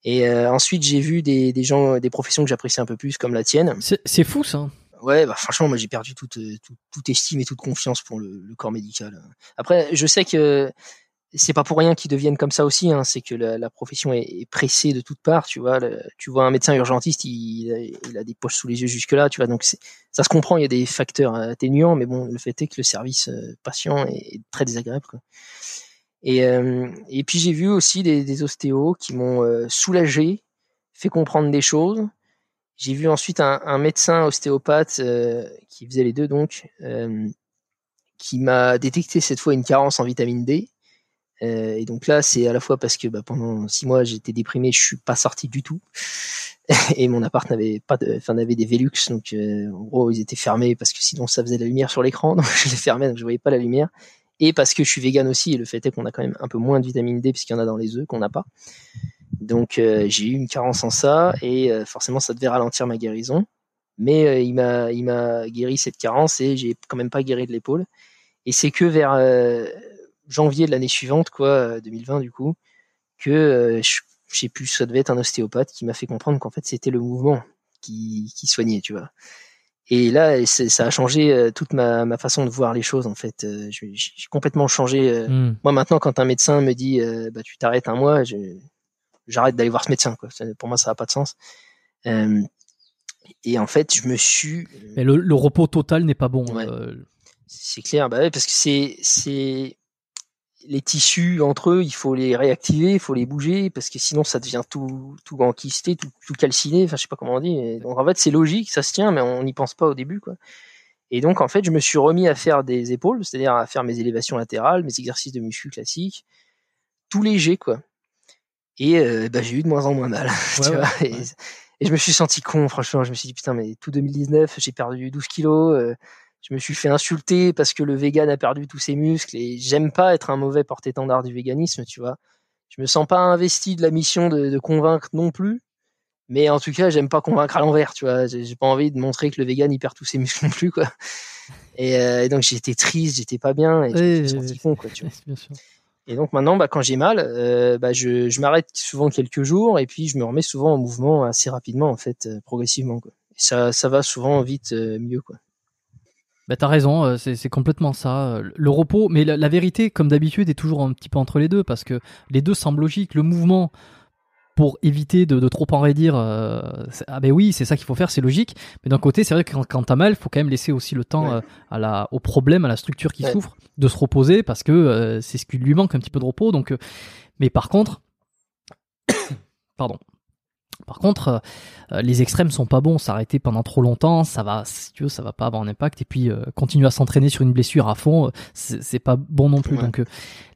S2: Et ensuite, j'ai vu des, des gens, des professions que j'apprécie un peu plus, comme la tienne.
S1: C'est fou ça
S2: ouais, bah franchement, moi j'ai perdu toute, euh, toute, estime et toute confiance pour le, corps médical. Après, je sais que c'est pas pour rien qu'ils deviennent comme ça aussi. Hein, c'est que la, profession est, pressée de toutes parts. Tu vois, tu vois un médecin urgentiste, il, a des poches sous les yeux jusque là. Tu vois, donc ça se comprend. Il y a des facteurs atténuants, mais bon, le fait est que le service euh, patient est, très désagréable. Et, euh, puis j'ai vu aussi des ostéos qui m'ont soulagé, fait comprendre des choses j'ai vu ensuite un, médecin ostéopathe euh, qui faisait les deux donc, euh, qui m'a détecté cette fois une carence en vitamine D. Euh, et donc là, c'est à la fois parce que bah, pendant six mois j'étais déprimé, je suis pas sorti du tout, et mon appart n'avait pas, de, enfin n'avait des Velux, donc en gros ils étaient fermés parce que sinon ça faisait de la lumière sur l'écran, donc je les fermais, donc je voyais pas la lumière. Et parce que je suis vegan aussi, et le fait est qu'on a quand même un peu moins de vitamine D puisqu'il y en a dans les œufs qu'on n'a pas. Donc euh, j'ai eu une carence en ça et euh, forcément ça devait ralentir ma guérison. Mais euh, il m'a il m'a guéri cette carence et j'ai quand même pas guéri de l'épaule. Et c'est que vers janvier de l'année suivante, quoi, 2020 du coup, que j'ai pu, ça devait être un ostéopathe qui m'a fait comprendre qu'en fait c'était le mouvement qui, qui soignait, tu vois. Et là, ça a changé toute ma, ma, façon de voir les choses en fait. J'ai complètement changé. Hmm. Moi maintenant, quand un médecin me dit bah tu t'arrêtes un mois, je, j'arrête d'aller voir ce médecin. Quoi. Pour moi, ça n'a pas de sens. Euh, et en fait, je me suis.
S1: Mais le, repos total n'est pas bon. Euh.
S2: C'est clair, bah parce que c'est c'est les tissus entre eux, il faut les réactiver, il faut les bouger parce que sinon ça devient tout tout enquisté, tout, tout calciné. Enfin, je sais pas comment on dit. donc en fait, c'est logique, ça se tient, mais on n'y pense pas au début, quoi. Et donc en fait, je me suis remis à faire des épaules, c'est-à-dire à faire mes élévations latérales, mes exercices de muscu classiques, tout léger, quoi et euh, bah, j'ai eu de moins en moins mal tu vois et, je me suis senti con franchement. Je me suis dit putain mais tout 2019 j'ai perdu 12 kilos euh, je me suis fait insulter parce que le vegan a perdu tous ses muscles et j'aime pas être un mauvais porte-étendard du véganisme tu vois. Je me sens pas investi de la mission de, de convaincre non plus mais en tout cas j'aime pas convaincre à l'envers tu vois. J'ai pas envie de montrer que le vegan il perd tous ses muscles non plus quoi. Et, euh, et donc j'étais triste j'étais pas bien et je me suis senti con quoi tu vois. Bien sûr. Et donc maintenant, bah, quand j'ai mal, euh, bah, je, je m'arrête souvent quelques jours et puis je me remets souvent en mouvement assez rapidement, en fait, euh, progressivement. Quoi. Et ça, ça va souvent vite euh, mieux. Quoi.
S1: Bah, t'as raison, c'est complètement ça. Le repos, mais la, la vérité, comme d'habitude, est toujours un petit peu entre les deux parce que les deux semblent logiques. Le mouvement, pour éviter de, de trop enraidir. Euh, ah ben oui, c'est ça qu'il faut faire, c'est logique. Mais d'un côté, c'est vrai que quand, quand t'as mal, faut quand même laisser aussi le temps euh, à la, au problème, à la structure qui souffre, de se reposer parce que euh, c'est ce qui lui manque un petit peu de repos. Donc, mais par contre, pardon. Par contre, les extrêmes sont pas bons. S'arrêter pendant trop longtemps, ça va, si tu veux, ça va pas avoir un impact. Et puis, continuer à s'entraîner sur une blessure à fond, c'est pas bon non plus. Donc,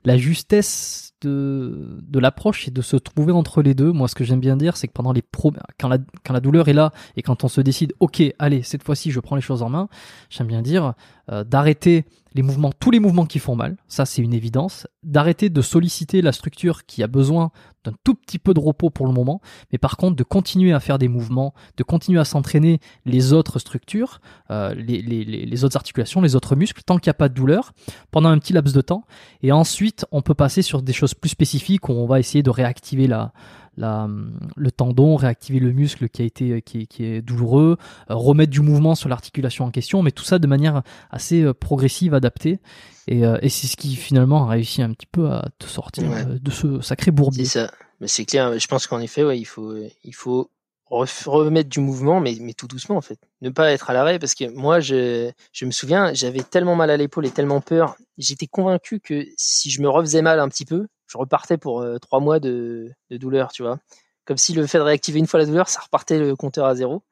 S1: la justesse de, de l'approche et de se trouver entre les deux. Moi, ce que j'aime bien dire, c'est que pendant les pro quand la, quand la douleur est là et quand on se décide, ok, allez, cette fois-ci, je prends les choses en main, j'aime bien dire euh, d'arrêter les mouvements, tous les mouvements qui font mal, ça c'est une évidence, d'arrêter de solliciter la structure qui a besoin d'un tout petit peu de repos pour le moment, mais par contre de continuer à faire des mouvements, de continuer à s'entraîner les autres structures, euh, les, les, les, autres articulations, les autres muscles, tant qu'il n'y a pas de douleur, pendant un petit laps de temps, et ensuite on peut passer sur des choses plus spécifiques où on va essayer de réactiver la, la, le tendon, réactiver le muscle qui a été qui, qui est douloureux, euh, remettre du mouvement sur l'articulation en question, mais tout ça de manière assez euh, progressive, adaptée. Et, euh, et c'est ce qui finalement a réussi un petit peu à te sortir de ce sacré bourbier.
S2: C'est ça. Mais c'est clair. Je pense qu'en effet, ouais, il faut il faut remettre du mouvement, mais, mais tout doucement en fait. Ne pas être à l'arrêt parce que moi, je, je me souviens, j'avais tellement mal à l'épaule et tellement peur. J'étais convaincu que si je me refaisais mal un petit peu, je repartais pour euh, trois mois de, de, douleur, tu vois. Comme si le fait de réactiver une fois la douleur, ça repartait le compteur à zéro.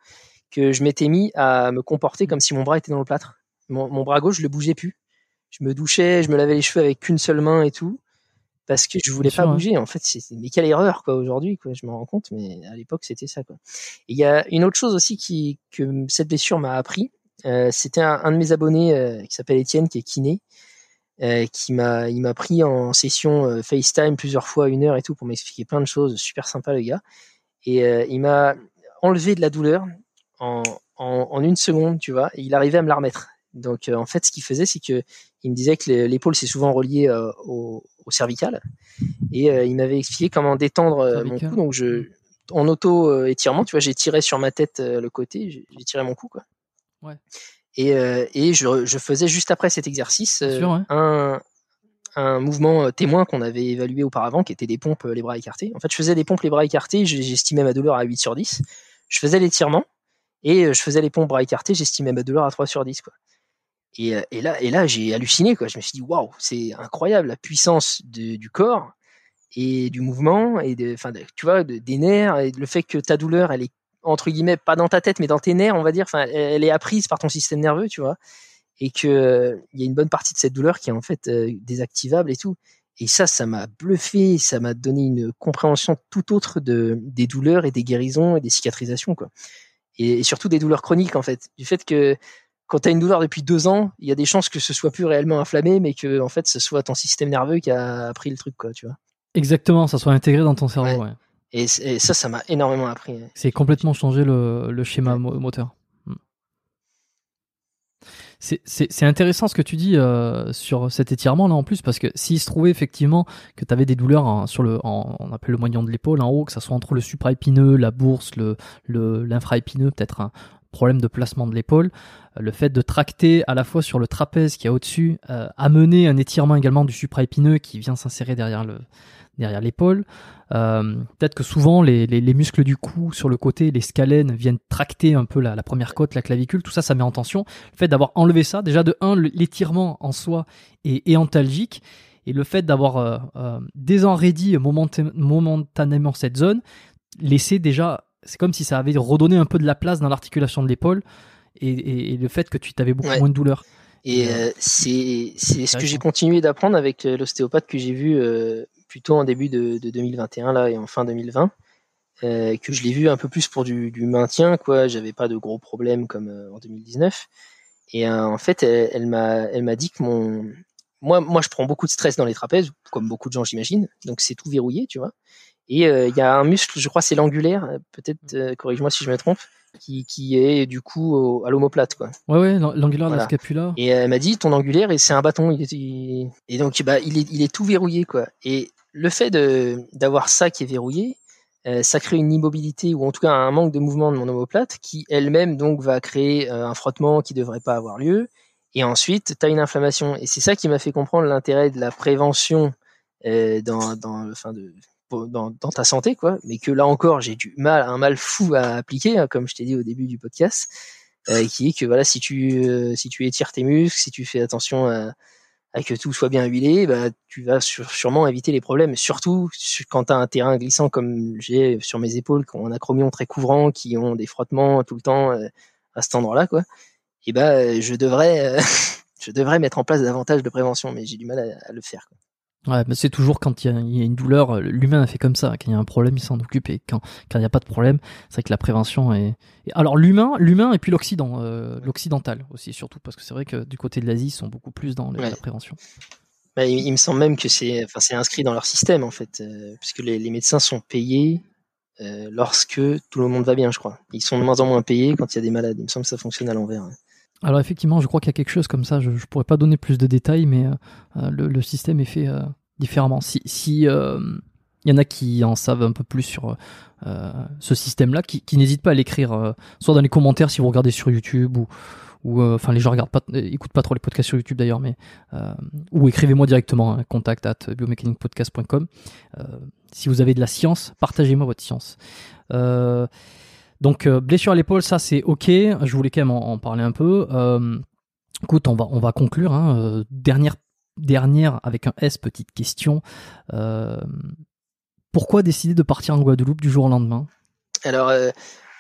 S2: Que je m'étais mis à me comporter comme si mon bras était dans le plâtre. Mon, mon bras gauche, je le bougeais plus. Je me douchais, je me lavais les cheveux avec qu'une seule main et tout parce que je voulais pas bouger. En fait, c'est mais quelle erreur quoi aujourd'hui quoi. Je me rends compte, mais à l'époque c'était ça quoi. il y a une autre chose aussi qui que cette blessure m'a appris, C'était un, de mes abonnés qui s'appelle Étienne, qui est kiné, qui m'a, il m'a pris en session FaceTime plusieurs fois, une heure et tout, pour m'expliquer plein de choses. Super sympa le gars. Et il m'a enlevé de la douleur en, en, une seconde, tu vois. Et il arrivait à me la remettre. Donc en fait, ce qu'il faisait, c'est que il me disait que l'épaule c'est souvent relié au, au, cervical, et il m'avait expliqué comment détendre mon cou. Donc je en auto euh, étirement, tu vois, j'ai tiré sur ma tête euh, le côté, j'ai tiré mon cou, quoi. Ouais. Et, euh, et je, je, faisais juste après cet exercice un, un mouvement témoin qu'on avait évalué auparavant, qui était des pompes les bras écartés. En fait, je faisais des pompes les bras écartés, j'estimais ma douleur à 8 sur 10. Je faisais l'étirement et je faisais les pompes bras écartés, j'estimais ma douleur à 3 sur 10, quoi. Et, et là, et là j'ai halluciné, quoi. Je me suis dit, waouh, c'est incroyable la puissance du corps et du mouvement et de, enfin, tu vois, des nerfs et le fait que ta douleur, elle est entre guillemets pas dans ta tête mais dans tes nerfs, on va dire. Elle est apprise par ton système nerveux, tu vois, et que il y a une bonne partie de cette douleur qui est en fait euh, désactivable et tout. Et ça, ça m'a bluffé, ça m'a donné une compréhension tout autre de des douleurs et des guérisons et des cicatrisations, quoi. Et, surtout des douleurs chroniques, en fait, du fait que quand tu as une douleur depuis deux ans, il y a des chances que ce soit plus réellement inflammé, mais que en fait ce soit ton système nerveux qui a pris le truc, quoi, tu vois.
S1: Exactement, ça soit intégré dans ton cerveau. Ouais.
S2: Et, ça, ça m'a énormément appris.
S1: C'est complètement changé le, le schéma moteur. Hmm. C'est intéressant ce que tu dis euh, sur cet étirement là en plus parce que s'il se trouvait effectivement que tu avais des douleurs hein, sur le en, on appelle le moignon de l'épaule en haut que ça soit entre le supraépineux, la bourse, le l'infraépineux, peut-être un problème de placement de l'épaule, le fait de tracter à la fois sur le trapèze qui est au-dessus, euh, amener un étirement également du supraépineux qui vient s'insérer derrière le derrière l'épaule. Euh, peut-être que souvent les, les, muscles du cou sur le côté, les scalènes viennent tracter un peu la, première côte, la clavicule, tout ça, ça met en tension. Le fait d'avoir enlevé ça, déjà de un, l'étirement en soi est, est antalgique, et le fait d'avoir euh, euh désenraidi momentanément cette zone, laisser déjà, c'est comme si ça avait redonné un peu de la place dans l'articulation de l'épaule, et, et, le fait que tu t'avais beaucoup moins de douleur.
S2: Et euh, c'est ce que j'ai continué d'apprendre avec l'ostéopathe que j'ai vu plutôt en début de, 2021 là et en fin 2020 euh, que je l'ai vu un peu plus pour du, maintien quoi. J'avais pas de gros problèmes comme euh, en 2019 et euh, en fait elle, m'a elle m'a dit que mon moi moi je prends beaucoup de stress dans les trapèzes comme beaucoup de gens j'imagine. Donc c'est tout verrouillé tu vois et il y a un muscle je crois c'est l'angulaire peut-être corrige-moi si je me trompe qui, qui est du coup à l'omoplate quoi.
S1: Ouais ouais, l'angulaire de la scapula.
S2: Et elle m'a dit ton angulaire et c'est un bâton il et donc bah il est il est tout verrouillé quoi. Et le fait d'avoir ça qui est verrouillé, euh, ça crée une immobilité ou en tout cas un manque de mouvement de mon omoplate qui elle-même donc va créer euh, un frottement qui devrait pas avoir lieu. Et ensuite, tu as une inflammation. Et c'est ça qui m'a fait comprendre l'intérêt de la prévention euh, dans, dans, enfin de, dans, dans, ta santé, quoi. Mais que là encore, j'ai du mal, un mal fou à appliquer, hein, comme je t'ai dit au début du podcast, qui est que voilà, si tu, si tu étires tes muscles, si tu fais attention à, à que tout soit bien huilé, bah, tu vas sûrement éviter les problèmes. Surtout quand tu as un terrain glissant comme j'ai sur mes épaules, qui ont un acromion très couvrant, qui ont des frottements tout le temps euh, à cet endroit-là, quoi. Et bah, je devrais, euh, je devrais mettre en place davantage de prévention, mais j'ai du mal à, le faire. Quoi.
S1: Ouais, mais c'est toujours quand il y, a une douleur, l'humain a fait comme ça. Quand il y a un problème, il s'en occupe, et quand quand il n'y a pas de problème, c'est vrai que la prévention est. Alors l'humain, l'humain et puis l'occident, euh, l'occidental aussi surtout parce que c'est vrai que du côté de l'Asie, ils sont beaucoup plus dans la prévention.
S2: Bah, il, me semble même que c'est, enfin, c'est inscrit dans leur système en fait, euh, puisque les, les, médecins sont payés euh, lorsque tout le monde va bien, je crois. Ils sont de moins en moins payés quand il y a des malades. Il me semble que ça fonctionne à l'envers.
S1: Alors effectivement, je crois qu'il y a quelque chose comme ça. Je, ne pourrais pas donner plus de détails, mais euh, euh, le, système est fait euh, différemment. Si, il y en a qui en savent un peu plus sur ce système-là, qui, qui pas à l'écrire, soit dans les commentaires si vous regardez sur YouTube ou ou enfin les gens regardent pas, écoutent pas trop les podcasts sur YouTube d'ailleurs, mais ou écrivez-moi directement hein, contact at biomechanicpodcast.com. si vous avez de la science, partagez-moi votre science. Euh, donc euh, blessure à l'épaule, ça c'est ok. Je voulais quand même en, parler un peu. Euh, écoute, on va on va conclure. Hein. Euh, dernière dernière avec un S petite question. pourquoi décider de partir en Guadeloupe du jour au lendemain?
S2: Alors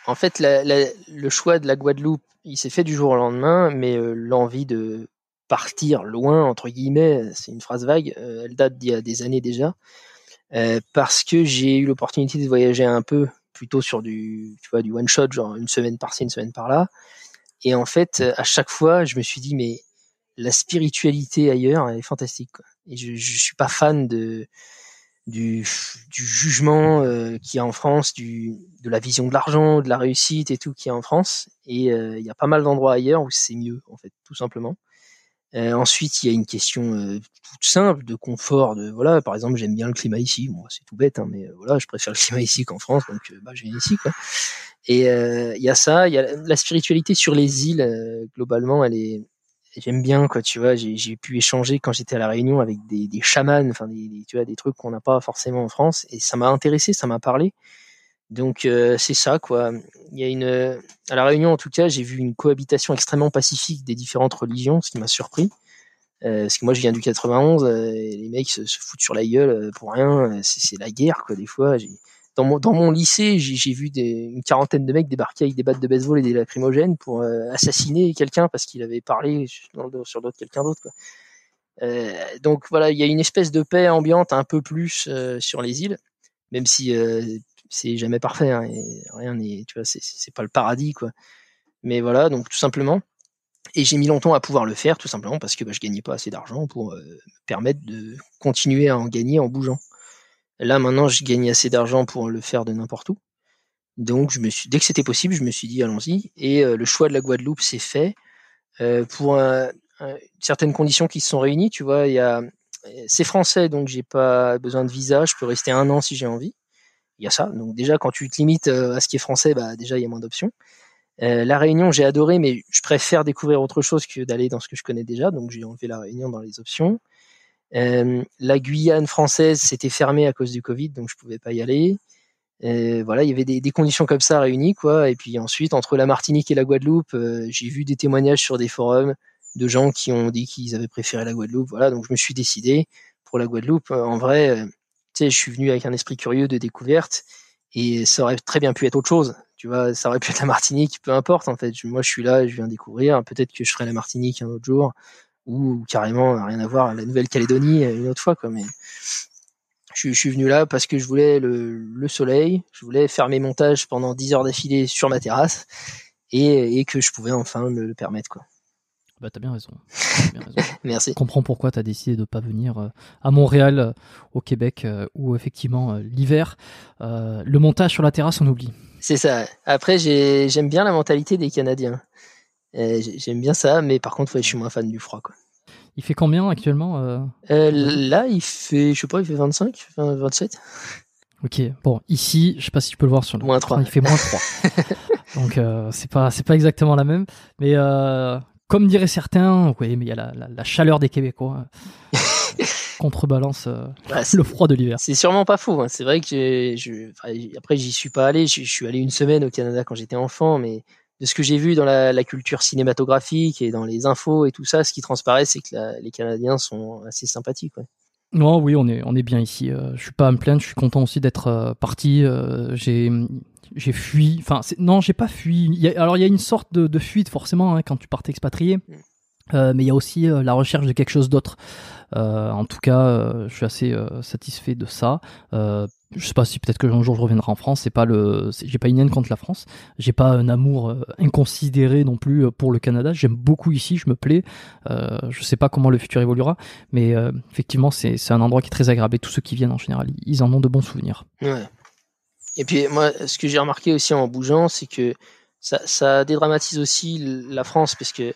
S2: en fait, le choix de la Guadeloupe, il s'est fait du jour au lendemain, mais l'envie de partir loin entre guillemets, c'est une phrase vague. elle date d'il y a des années déjà. parce que j'ai eu l'opportunité de voyager un peu plutôt sur du, tu vois, du one shot, genre une semaine par-ci, une semaine par-là. Et en fait, à chaque fois, je me suis dit, mais la spiritualité ailleurs elle est fantastique. Et je, je suis pas fan de du, jugement euh, qui y a en France, de la vision de l'argent, de la réussite et tout qui est en France. Et euh, il y a pas mal d'endroits ailleurs où c'est mieux, en fait, tout simplement. Euh, ensuite, il y a une question euh, toute simple de confort. De voilà, par exemple, j'aime bien le climat ici. Moi, c'est tout bête, hein, mais voilà, je préfère le climat ici qu'en France, donc bah, je viens ici, quoi. Et il y a ça, il y a la spiritualité sur les îles. globalement, elle est, j'aime bien quoi tu vois j'ai pu échanger quand j'étais à la Réunion avec des, des chamans enfin des, tu vois des trucs qu'on n'a pas forcément en France et ça m'a intéressé ça m'a parlé donc euh, c'est ça quoi. Il y a une à la Réunion en tout cas j'ai vu une cohabitation extrêmement pacifique des différentes religions ce qui m'a surpris. Euh, parce que moi je viens du 91 euh, les mecs se, foutent sur la gueule pour rien c'est la guerre quoi des fois. Dans mon, dans mon lycée, j'ai vu une quarantaine de mecs débarquer avec des battes de baseball et des lacrymogènes pour assassiner quelqu'un parce qu'il avait parlé sur d'autres quelqu'un d'autre. Donc voilà, il y a une espèce de paix ambiante un peu plus sur les îles, même si c'est jamais parfait. Hein, et rien n'est, tu vois, c'est pas le paradis quoi. Mais voilà, donc tout simplement. Et j'ai mis longtemps à pouvoir le faire, tout simplement parce que bah, je gagnais pas assez d'argent pour me permettre de continuer à en gagner en bougeant. Là, maintenant, je gagne assez d'argent pour le faire de n'importe où. Donc, je me suis, dès que c'était possible, je me suis dit, allons-y. Et euh, le choix de la Guadeloupe s'est fait euh, pour certaines conditions qui se sont réunies. Tu vois, il y a, c'est français, donc j'ai pas besoin de visa. Je peux rester un an si j'ai envie. Y a ça. Donc déjà, quand tu te limites euh, à ce qui est français, bah déjà il y a moins d'options. Euh, la Réunion, j'ai adoré, mais je préfère découvrir autre chose que d'aller dans ce que je connais déjà. Donc j'ai enlevé la Réunion dans les options. Euh, la Guyane française s'était fermée à cause du Covid, donc je pouvais pas y aller. Voilà, il y avait des, des, conditions comme ça réunies, quoi. Et puis ensuite, entre la Martinique et la Guadeloupe, j'ai vu des témoignages sur des forums de gens qui ont dit qu'ils avaient préféré la Guadeloupe. Voilà, donc je me suis décidé pour la Guadeloupe. En vrai, tu sais, je suis venu avec un esprit curieux de découverte et ça aurait très bien pu être autre chose. Tu vois, ça aurait pu être la Martinique, peu importe en fait. Moi, je suis là, je viens découvrir. Peut-être que je ferai la Martinique un autre jour ou carrément rien à voir la Nouvelle-Calédonie une autre fois quoi mais je, suis venu là parce que je voulais le, le, soleil je voulais faire mes montages pendant 10 heures d'affilée sur ma terrasse et, et, que je pouvais enfin me le permettre quoi
S1: bah t'as bien raison,
S2: bien raison. merci
S1: je comprends pourquoi t'as décidé de pas venir euh, à Montréal euh, au Québec euh, où effectivement l'hiver le montage sur la terrasse on oublie
S2: c'est ça après j'aime bien la mentalité des Canadiens J'aime bien ça, mais par contre, ouais, je suis moins fan du froid. Quoi.
S1: Il fait combien actuellement euh...
S2: Euh, Là, il fait, je sais pas, il fait 25, 27.
S1: Ok, bon, ici, je sais pas si tu peux le voir sur le.
S2: Moins 3.
S1: Il fait moins 3. Donc, euh, c'est pas, pas exactement la même. Mais comme diraient certains, oui, mais il y a la, la, la, chaleur des Québécois. contrebalance euh,
S2: bah,
S1: le froid de l'hiver.
S2: C'est sûrement pas faux. Hein. C'est vrai que je, après j'y suis pas allé. Je, je suis allé une semaine au Canada quand j'étais enfant, mais de ce que j'ai vu dans la, la, culture cinématographique et dans les infos et tout ça, ce qui transparaît, c'est que les Canadiens sont assez sympathiques. Ouais.
S1: Non, oui, on est on est bien ici. Euh, je suis pas à me plaindre. Je suis content aussi d'être euh, parti. Euh, j'ai j'ai fui. Enfin, non, j'ai pas fui. Il y a, alors il y a une sorte de, de fuite forcément hein, quand tu partes expatrié. Mm. Euh, mais il y a aussi euh, la recherche de quelque chose d'autre. Euh, en tout cas, je suis assez satisfait de ça. Je sais pas si peut-être que un jour je reviendrai en France. C'est pas le, j'ai pas une haine contre la France. J'ai pas un amour inconsidéré non plus pour le Canada. J'aime beaucoup ici, je me plais. je sais pas comment le futur évoluera, mais effectivement, c'est un endroit qui est très agréable. Et tous ceux qui viennent en général, ils en ont de bons souvenirs.
S2: Ouais. Et puis moi, ce que j'ai remarqué aussi en bougeant, c'est que ça, ça dédramatise aussi la France, parce que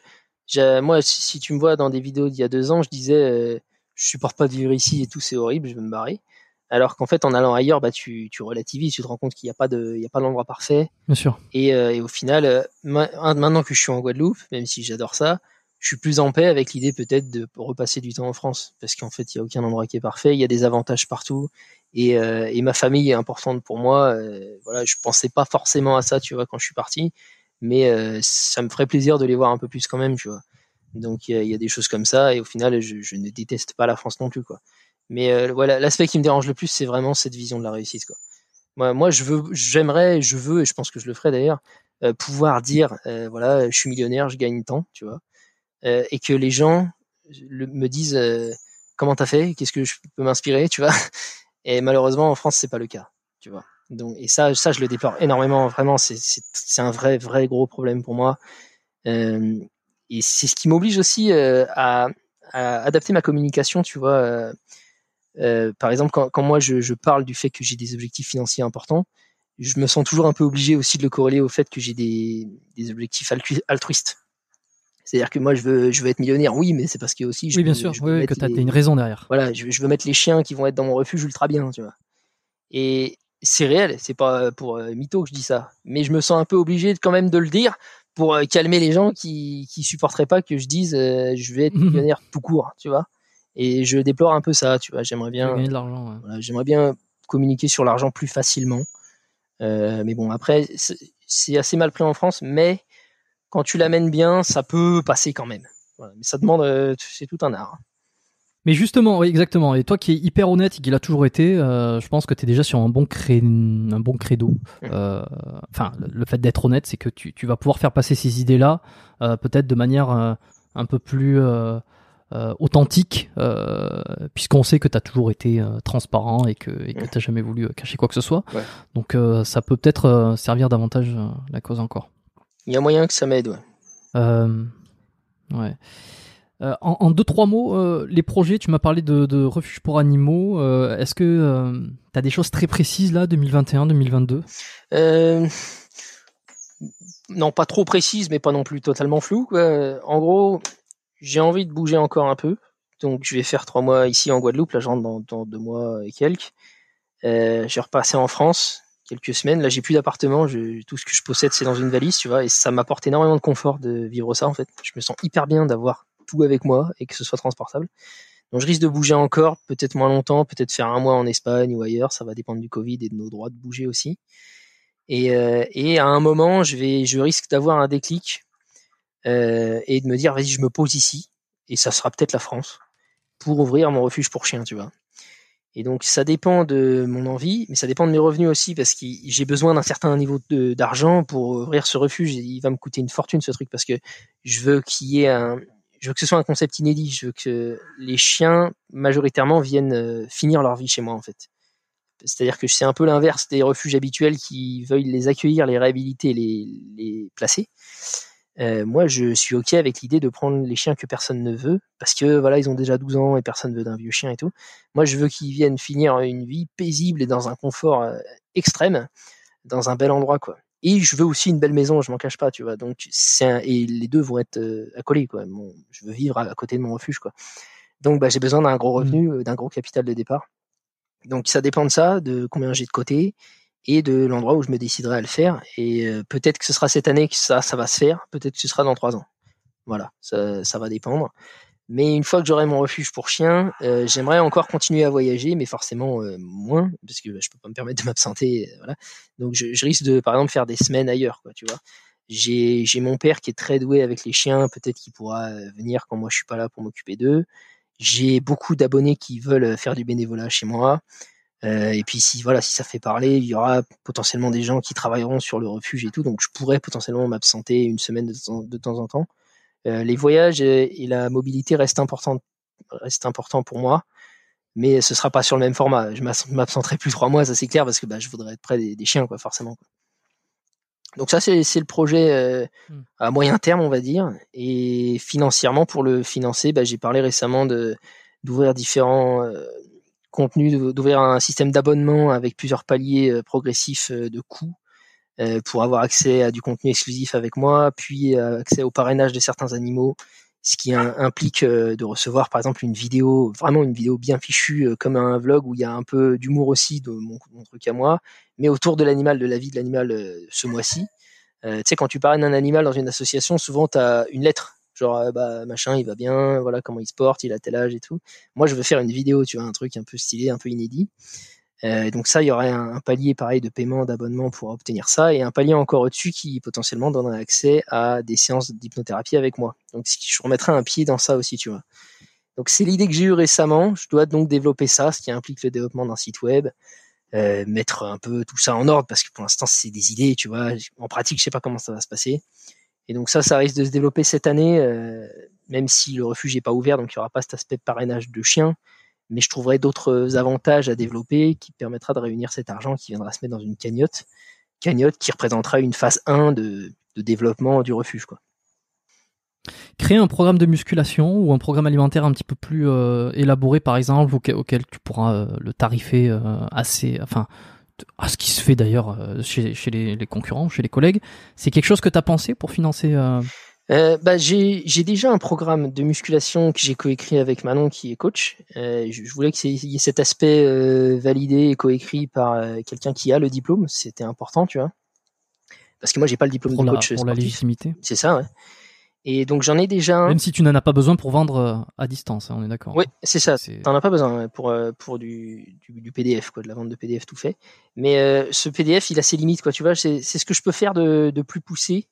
S2: moi, si tu me vois dans des vidéos d'il y a deux ans, je disais, euh, je supporte pas de vivre ici et tout, c'est horrible, je vais me barrer. Alors qu'en fait, en allant ailleurs, bah, tu, tu relativises, tu te rends compte qu'il n'y a pas de, il y a pas d'endroit parfait.
S1: Bien sûr.
S2: Et, euh, et au final, euh, maintenant que je suis en Guadeloupe, même si j'adore ça, je suis plus en paix avec l'idée peut-être de repasser du temps en France, parce qu'en fait, il y a aucun endroit qui est parfait, il y a des avantages partout, et, euh, et ma famille est importante pour moi. Euh, voilà, je pensais pas forcément à ça, tu vois, quand je suis parti mais euh, ça me ferait plaisir de les voir un peu plus quand même, tu vois. Donc il y, y, a des choses comme ça, et au final, je, je, ne déteste pas la France non plus, quoi. Mais euh, voilà, l'aspect qui me dérange le plus, c'est vraiment cette vision de la réussite, quoi. Moi, moi je veux, j'aimerais, je veux, et je pense que je le ferai d'ailleurs, euh, pouvoir dire, euh, voilà, je suis millionnaire, je gagne tant, tu vois, euh, et que les gens me disent comment t'as fait, qu'est-ce que je peux m'inspirer, tu vois? Et malheureusement, en France, c'est pas le cas, tu vois. Donc, et ça, ça, je le déplore énormément. Vraiment, c'est un vrai, vrai gros problème pour moi. et c'est ce qui m'oblige aussi à, adapter ma communication, tu vois. Par exemple, quand, moi je, je, parle du fait que j'ai des objectifs financiers importants, je me sens toujours un peu obligé aussi de le corréler au fait que j'ai des, des objectifs altruistes. C'est-à-dire que moi, je veux, je veux être millionnaire, oui, mais c'est parce que aussi.
S1: Je oui, bien sûr, oui, que tu as une raison derrière.
S2: Voilà, je, je, veux mettre les chiens qui vont être dans mon refuge ultra bien, tu vois. Et c'est réel, c'est pas pour euh, mytho que je dis ça, mais je me sens un peu obligé quand même de le dire pour euh, calmer les gens qui qui supporteraient pas que je dise euh, je vais être millionnaire tout court, tu vois. Et je déplore un peu ça, tu vois. J'aimerais bien.
S1: Gagner de l'argent. Ouais.
S2: Voilà, j'aimerais bien communiquer sur l'argent plus facilement. Euh, mais bon, après, c'est assez mal pris en France, mais quand tu l'amènes bien, ça peut passer quand même. Voilà. Mais ça demande, euh, c'est tout un art.
S1: Mais justement, oui, exactement. Et toi qui es hyper honnête et qui l'a toujours été, euh, je pense que tu es déjà sur un bon, cré... un bon credo. Mmh. Euh, enfin, le fait d'être honnête, c'est que tu, tu, vas pouvoir faire passer ces idées-là, euh, peut-être de manière un peu plus authentique, puisqu'on sait que tu as toujours été transparent et que tu jamais voulu cacher quoi que ce soit. Ouais. Donc ça peut peut-être servir davantage la cause encore.
S2: Il y a moyen que ça m'aide,
S1: ouais. ouais. Euh, en, deux, trois mots, euh, les projets, tu m'as parlé de, de refuge pour animaux. Euh, est-ce que tu as des choses très précises là, 2021, 2022
S2: Non, pas trop précises, mais pas non plus totalement floues. En gros, j'ai envie de bouger encore un peu. Donc, je vais faire trois mois ici en Guadeloupe. Là, je rentre dans, deux mois et quelques. je vais repasser en France quelques semaines. Là, j'ai plus d'appartement. Tout ce que je possède, c'est dans une valise, tu vois. Et ça m'apporte énormément de confort de vivre ça, en fait. Je me sens hyper bien d'avoir tout avec moi et que ce soit transportable. Donc je risque de bouger encore, peut-être moins longtemps, peut-être faire un mois en Espagne ou ailleurs, ça va dépendre du Covid et de nos droits de bouger aussi. Et, euh, et à un moment, je vais, je risque d'avoir un déclic euh, et de me dire vas-y, je me pose ici et ça sera peut-être la France pour ouvrir mon refuge pour chiens, tu vois. Et donc ça dépend de mon envie, mais ça dépend de mes revenus aussi parce que j'ai besoin d'un certain niveau d'argent pour ouvrir ce refuge. Il va me coûter une fortune ce truc parce que je veux qu'il y je veux que ce soit un concept inédit. Je veux que les chiens majoritairement viennent euh, finir leur vie chez moi en fait. C'est-à-dire que c'est un peu l'inverse des refuges habituels qui veulent les accueillir, les réhabiliter, les, les placer. Euh, moi, je suis ok avec l'idée de prendre les chiens que personne ne veut, parce que voilà, ils ont déjà 12 ans et personne veut d'un vieux chien et tout. Moi, je veux qu'ils viennent finir une vie paisible et dans un confort euh, extrême, dans un bel endroit, quoi et je veux aussi une belle maison, je m'en cache pas, tu vois. Donc c'est et les deux vont être euh, accolés quoi. je veux vivre à, côté de mon refuge quoi. Donc bah, j'ai besoin d'un gros mmh. revenu, euh, d'un gros capital de départ. Donc ça dépend de ça, de combien j'ai de côté et de l'endroit où je me déciderai à le faire. Et euh, peut-être que ce sera cette année que ça va se faire, peut-être que ce sera dans trois ans. Voilà, ça, va dépendre. Mais une fois que j'aurai mon refuge pour chiens, euh, j'aimerais encore continuer à voyager, mais forcément euh, moins, parce que bah, je peux pas me permettre de m'absenter. Voilà. Donc je, risque de, par exemple, faire des semaines ailleurs, tu vois. J'ai, j'ai mon père qui est très doué avec les chiens, peut-être qu'il pourra venir quand moi je suis pas là pour m'occuper d'eux. J'ai beaucoup d'abonnés qui veulent faire du bénévolat chez moi. Et puis si voilà, si ça fait parler, il y aura potentiellement des gens qui travailleront sur le refuge et tout, donc je pourrais potentiellement m'absenter une semaine de de temps en temps. Euh, les voyages et, la mobilité restent importants, restent importants pour moi, mais ce sera pas sur le même format. Je m'absenterai plus trois mois, ça c'est clair, parce que bah, je voudrais être près des, chiens, quoi, forcément. Donc ça, c'est le projet euh, hmm. à moyen terme, on va dire. Et financièrement, pour le financer, bah, j'ai parlé récemment d'ouvrir différents euh, contenus, d'ouvrir un système d'abonnement avec plusieurs paliers progressifs de coûts euh, pour avoir accès à du contenu exclusif avec moi, puis euh, accès au parrainage de certains animaux, ce qui implique euh, de recevoir par exemple une vidéo, vraiment une vidéo bien fichue, comme un vlog où il y a un peu d'humour aussi de mon, truc à moi, mais autour de l'animal, de la vie de l'animal ce mois-ci. tu sais, quand tu parraines un animal dans une association, souvent tu as une lettre genre bah machin il va bien voilà comment il se porte il a tel âge et tout moi je veux faire une vidéo tu vois un truc un peu stylé un peu inédit euh, donc ça, il y aurait un, palier pareil de paiement, d'abonnement pour obtenir ça, et un palier encore au-dessus qui potentiellement donnerait accès à des séances d'hypnothérapie avec moi. Donc je remettrai un pied dans ça aussi, tu vois. Donc c'est l'idée que j'ai eue récemment. Je dois donc développer ça, ce qui implique le développement d'un site web, euh, mettre un peu tout ça en ordre parce que pour l'instant c'est des idées, tu vois. En pratique, je sais pas comment ça va se passer. Et donc ça, ça risque de se développer cette année, euh, même si le refuge n'est pas ouvert, donc il n'y aura pas cet aspect de parrainage de chiens mais je trouverai d'autres avantages à développer qui permettra de réunir cet argent qui viendra se mettre dans une cagnotte, cagnotte qui représentera une phase 1 de, développement du refuge.
S1: Créer un programme de musculation ou un programme alimentaire un petit peu plus euh, élaboré, par exemple, auquel, tu pourras euh, le tarifer assez, enfin, à ce qui se fait d'ailleurs chez, chez les, les, concurrents, chez les collègues. C'est quelque chose que tu as pensé pour financer
S2: bah, j'ai déjà un programme de musculation que j'ai coécrit avec Manon qui est coach. je, je, voulais qu'il y ait cet aspect validé et coécrit par quelqu'un qui a le diplôme. C'était important, tu vois. Parce que moi, j'ai pas le diplôme
S1: pour
S2: de
S1: la,
S2: coach.
S1: Pour la légitimité.
S2: C'est ça, ouais. Et donc j'en ai déjà un.
S1: Même si tu n'en as pas besoin pour vendre euh, à distance, hein, on est d'accord.
S2: Oui, c'est ça. T'en as pas besoin pour euh, pour du, du, PDF quoi, de la vente de PDF tout fait. Mais euh, ce PDF, il a ses limites quoi. Tu vois, c'est ce que je peux faire de, de plus poussé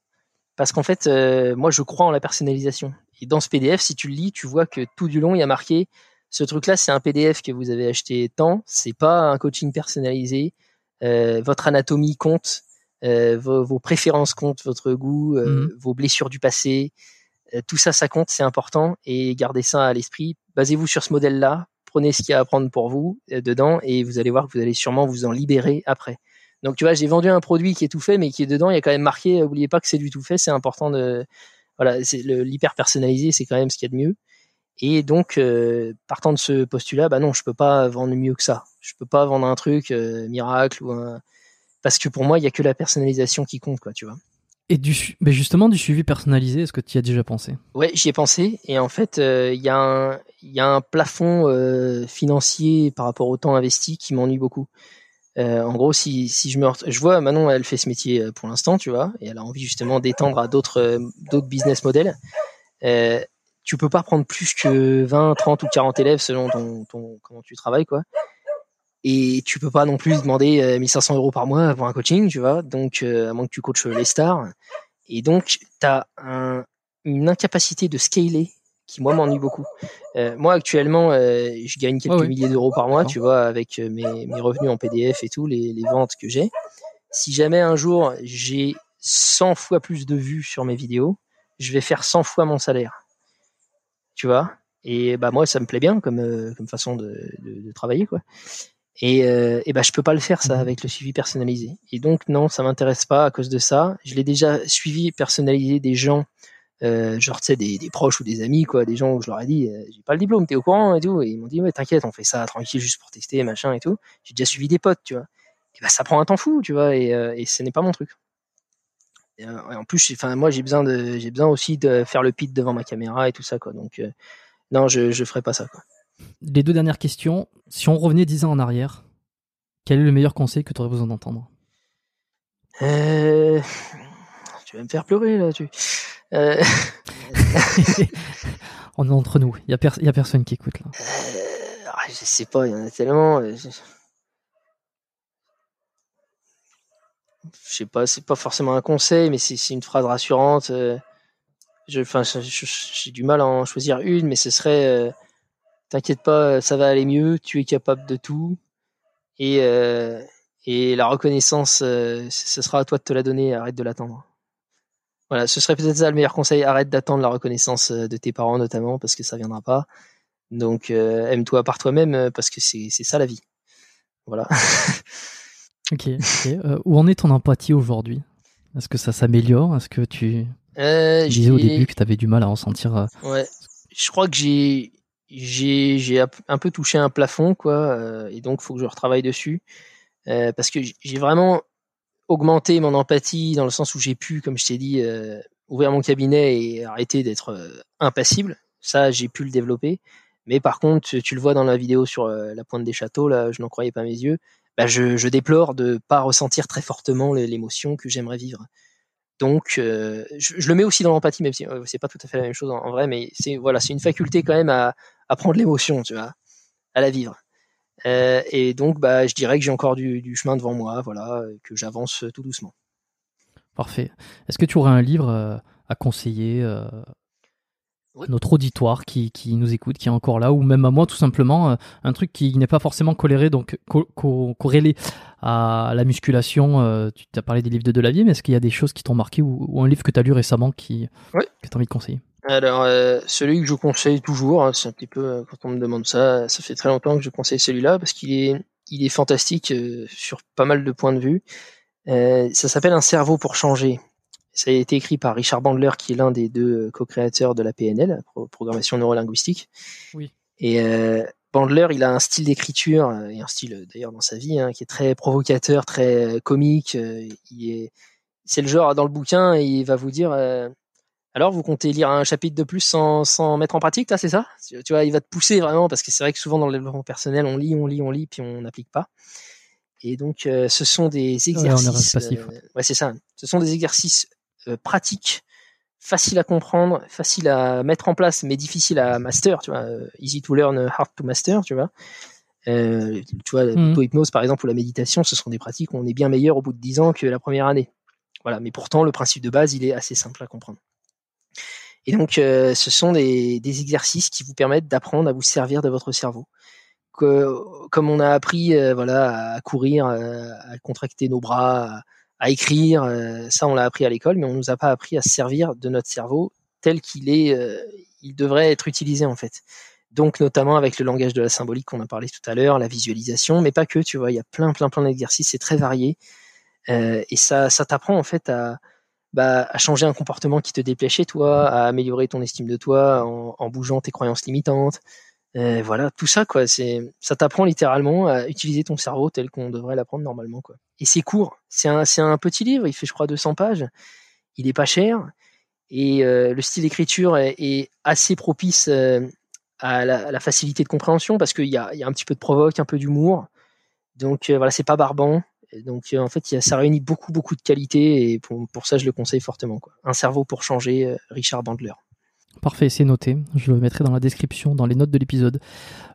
S2: parce qu'en fait, moi, je crois en la personnalisation. Et dans ce PDF, si tu le lis, tu vois que tout du long, il y a marqué ce truc-là, c'est un PDF que vous avez acheté tant. C'est pas un coaching personnalisé. votre anatomie compte. Euh, vos, préférences comptent, votre goût, euh, mhm. vos blessures du passé, euh, tout ça, ça compte, c'est important et gardez ça à l'esprit. Basez-vous sur ce modèle-là, prenez ce qu'il y a à prendre pour vous dedans et vous allez voir que vous allez sûrement vous en libérer après. Donc tu vois, j'ai vendu un produit qui est tout fait, mais qui est dedans, il y a quand même marqué, n'oubliez pas que c'est du tout fait, c'est important de, voilà, l'hyper personnalisé, c'est quand même ce qu'il y a de mieux. Et donc, partant de ce postulat, bah non, je peux pas vendre mieux que ça. Je peux pas vendre un truc miracle ou un, parce que pour moi, il y a que la personnalisation qui compte, quoi, tu vois.
S1: Et du, mais justement, du suivi personnalisé, est-ce que tu y as déjà pensé?
S2: Ouais, j'y ai pensé. Et en fait, euh, il y, a un, y a un plafond euh, financier par rapport au temps investi qui m'ennuie beaucoup. Euh, en gros, si, si je me, je vois Manon, elle fait ce métier pour l'instant, tu vois, et elle a envie justement d'étendre à d'autres, d'autres business models. Euh, tu peux pas prendre plus que 20, 30 ou 40 élèves selon ton, ton comment tu travailles, quoi et tu peux pas non plus demander 1500 euh, euros par mois pour un coaching, tu vois. Donc, euh, à moins que tu coaches les stars. Et donc, tu as un, une incapacité de scaler qui, moi, m'ennuie beaucoup. Euh, moi, actuellement, euh, je gagne quelques milliers d'euros par mois, tu vois, avec mes, mes, revenus en PDF et tout, les, les ventes que j'ai. Si jamais un jour j'ai 100 fois plus de vues sur mes vidéos, je vais faire 100 fois mon salaire. Tu vois? Et bah moi, ça me plaît bien comme, comme façon de, de, de travailler, quoi. Et, euh, et ben je peux pas le faire ça mhm. avec le suivi personnalisé. Et donc non, ça m'intéresse pas à cause de ça. Je l'ai déjà suivi personnalisé des gens, euh, genre tu sais des, des, proches ou des amis quoi, des gens où je leur ai dit euh, j'ai pas le diplôme, t'es au courant et tout, et ils m'ont dit ouais t'inquiète, on fait ça tranquille juste pour tester machin et tout. J'ai déjà suivi des potes, tu vois. Et ben ça prend un temps fou, tu vois, et, euh, et ce n'est pas mon truc. Et, euh, en plus, enfin moi j'ai besoin de j'ai besoin aussi de faire le pit devant ma caméra et tout ça quoi. Donc non, je je ferai pas ça quoi.
S1: Les deux dernières questions. Si on revenait dix ans en arrière, quel est le meilleur conseil que tu aurais besoin d'entendre?
S2: Euh... Tu vas me faire pleurer là. Tu... Euh...
S1: on est entre nous. Il n'y a, a, personne qui écoute là.
S2: Euh... Ah, je sais pas, il y en a tellement. Euh, je... sais pas, c'est pas forcément un conseil, mais c'est une phrase rassurante. J'ai du mal à en choisir une, mais ce serait T'inquiète pas, ça va aller mieux, tu es capable de tout. Et, euh, et la reconnaissance, euh, ce sera à toi de te la donner, arrête de l'attendre. Voilà, ce serait peut-être ça le meilleur conseil, arrête d'attendre la reconnaissance euh, de tes parents notamment, parce que ça viendra pas. Donc aime-toi par toi-même, parce que c'est ça la vie. Voilà.
S1: ok. où en est ton empathie aujourd'hui? Est-ce que ça s'améliore? Est-ce que tu... tu disais au début que tu avais du mal à ressentir...
S2: Ouais, je crois que j'ai j'ai un peu touché un plafond quoi euh, et donc faut que je retravaille dessus euh, parce que j'ai vraiment augmenté mon empathie dans le sens où j'ai pu comme je t'ai dit euh, ouvrir mon cabinet et arrêter d'être impassible. Ça j'ai pu le développer. Mais par contre tu le vois dans la vidéo sur la pointe des châteaux là je n'en croyais pas mes yeux. Bah, je, je déplore de pas ressentir très fortement l'émotion que j'aimerais vivre donc, euh, je, le mets aussi dans l'empathie, même si c'est pas tout à fait la même chose en, vrai, mais c'est voilà, c'est une faculté quand même à, prendre l'émotion, tu vois, à la vivre. Euh, et donc, bah, je dirais que j'ai encore du, du, chemin devant moi, voilà, que j'avance tout doucement.
S1: Parfait. Est-ce que tu aurais un livre euh, à conseiller notre auditoire qui, qui, nous écoute, qui est encore là, ou même à moi tout simplement, euh, un truc qui n'est pas forcément coléré, donc corrélé à la musculation. Euh, tu as parlé des livres de Delavier, mais est-ce qu'il y a des choses qui t'ont marqué ou, un livre que tu as lu récemment qui, que tu as envie de conseiller?
S2: Alors, euh, celui que je conseille toujours, hein, c'est un petit peu quand on me demande ça, ça fait très longtemps que je conseille celui-là parce qu'il est, il est fantastique sur pas mal de points de vue. ça s'appelle Un cerveau pour changer. Ça a été écrit par Richard Bandler, qui est l'un des deux co-créateurs de la PNL, programmation neurolinguistique.
S1: Oui.
S2: Et euh, Bandler, il a un style d'écriture et un style d'ailleurs dans sa vie hein, qui est très provocateur, très comique. il est, c'est le genre dans le bouquin, il va vous dire alors, vous comptez lire un chapitre de plus sans, sans mettre en pratique, c'est ça? Tu vois, il va te pousser vraiment parce que c'est vrai que souvent dans le développement personnel, on lit, on lit, on lit, puis on n'applique pas. Et donc, euh, ce sont des exercices. Ouais, euh, c'est ça. Ce sont des exercices euh, pratiques, faciles à comprendre, faciles à mettre en place, mais difficiles à master. Tu vois, easy to learn, hard to master. Tu vois. tu vois, mmh. l'auto-hypnose par exemple ou la méditation, ce sont des pratiques où on est bien meilleur au bout de 10 ans que la première année. Voilà, mais pourtant le principe de base, il est assez simple à comprendre. Et donc, euh, ce sont des, des, exercices qui vous permettent d'apprendre à vous servir de votre cerveau. Que, comme on a appris, euh, voilà, à courir, euh, à, contracter nos bras, à, écrire, ça on l'a appris à l'école, mais on nous a pas appris à se servir de notre cerveau tel qu'il est, il devrait être utilisé en fait. Donc notamment avec le langage de la symbolique qu'on a parlé tout à l'heure, la visualisation, mais pas que, tu vois, il y a plein plein plein d'exercices, c'est très varié, et ça ça t'apprend en fait à bah, à changer un comportement qui te déplaît chez toi, à améliorer ton estime de toi en, bougeant tes croyances limitantes. Euh, voilà, tout ça, quoi. C'est, ça t'apprend littéralement à utiliser ton cerveau tel qu'on devrait l'apprendre normalement, quoi. Et c'est court. C'est un, c'est un petit livre. Il fait, je crois, 200 pages. Il est pas cher. Et euh, le style d'écriture est, assez propice euh, à, la, facilité de compréhension parce qu'il y a, y a un petit peu de provoque, un peu d'humour. Donc voilà, c'est pas barbant donc euh, en fait, ça réunit beaucoup beaucoup de qualités et pour, ça, je le conseille fortement. Un cerveau pour changer, euh, Richard Bandler.
S1: Parfait, c'est noté. Je le mettrai dans la description, dans les notes de l'épisode.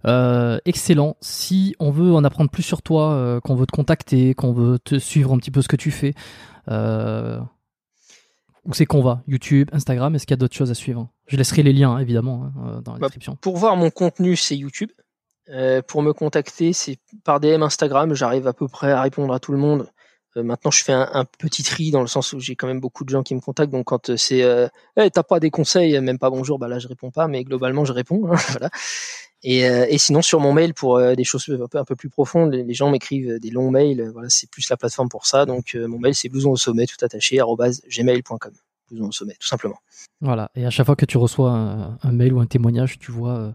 S1: Euh, excellent. Si on veut en apprendre plus sur toi, qu'on veut te contacter, qu'on veut te suivre un petit peu ce que tu fais, où c'est qu'on va? YouTube, Instagram? Est-ce qu'il y a d'autres choses à suivre? Je laisserai les liens, évidemment, hein, dans la bah, description.
S2: Pour voir mon contenu, c'est YouTube. Euh, pour me contacter, c'est par DM Instagram. J'arrive à peu près à répondre à tout le monde. Euh, maintenant, je fais un, petit tri dans le sens où j'ai quand même beaucoup de gens qui me contactent. Donc, quand euh, c'est euh, hey, t'as pas des conseils, même pas bonjour, bah là, je réponds pas. Mais globalement, je réponds. Hein. Et, sinon, sur mon mail, pour des choses un peu, plus profondes, les, gens m'écrivent des longs mails. Voilà, c'est plus la plateforme pour ça. Donc, mon mail, c'est blouson au sommet, tout attaché, gmail.com. Au sommet, tout simplement.
S1: Voilà. Et à chaque fois que tu reçois un, mail ou un témoignage, tu vois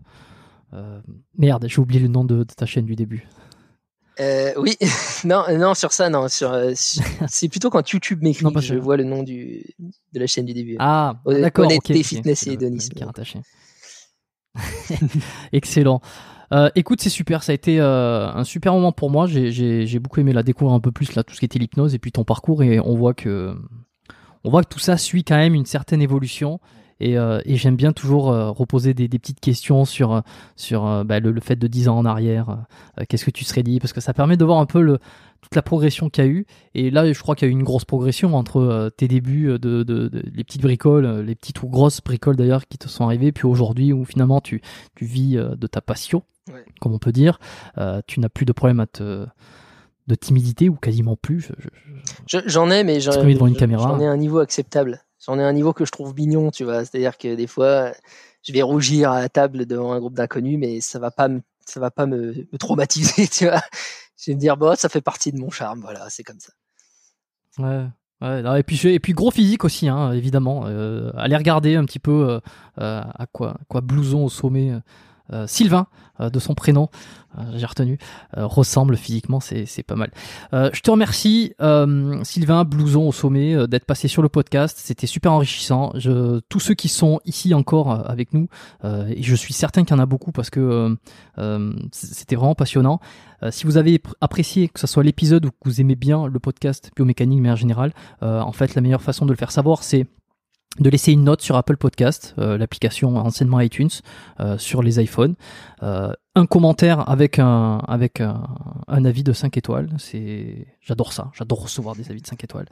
S1: merde, j'ai oublié le nom de, ta chaîne du début.
S2: Euh, oui, non, non, sur ça, non. Sur, euh, c'est plutôt quand YouTube m'écrit que je vois le nom du, de la chaîne du début.
S1: Ah, d'accord.
S2: Honnêteté, fitness et hédonisme.
S1: Excellent. écoute, c'est super. Ça a été un super moment pour moi. J'ai beaucoup aimé la découvrir un peu plus là, tout ce qui était l'hypnose et puis ton parcours. Et on voit que, on voit que tout ça suit quand même une certaine évolution. Et, euh, et j'aime bien toujours euh, reposer des, des, petites questions sur, euh, sur bah, le, fait de 10 ans en arrière. Qu'est-ce que tu serais dit Parce que ça permet de voir un peu le, toute la progression qu'il y a eu. Et là, je crois qu'il y a eu une grosse progression entre tes débuts de, de, de, les petites bricoles, les petites ou grosses bricoles d'ailleurs qui te sont arrivées, puis aujourd'hui où finalement tu, tu vis de ta passion, comme on peut dire. tu n'as plus de problème à te de timidité ou quasiment plus.
S2: J'en ai, mais j'en ai un niveau acceptable. J'en ai un niveau que je trouve mignon, tu vois. C'est-à-dire que des fois, je vais rougir à la table devant un groupe d'inconnus, mais ça va pas ça va pas me, traumatiser, tu vois. Je vais me dire, bon, ça fait partie de mon charme, voilà, c'est comme ça.
S1: Ouais. Ouais, et puis et puis gros physique aussi, hein, évidemment. Euh, allez regarder un petit peu euh, euh, à quoi quoi blouson au sommet euh, Sylvain euh, de son prénom, euh, j'ai retenu, ressemble physiquement, c'est pas mal. je te remercie Sylvain Blouson au sommet d'être passé sur le podcast, c'était super enrichissant. Je, tous ceux qui sont ici encore avec nous, et je suis certain qu'il y en a beaucoup parce que c'était vraiment passionnant. si vous avez apprécié que ce soit l'épisode ou que vous aimez bien le podcast biomécanique mais en général, en fait la meilleure façon de le faire savoir c'est de laisser une note sur Apple Podcast, euh, l'application anciennement iTunes, euh, sur les iPhones. Euh, un commentaire avec un avec un, avis de 5 étoiles, c'est j'adore ça, j'adore recevoir des avis de 5 étoiles.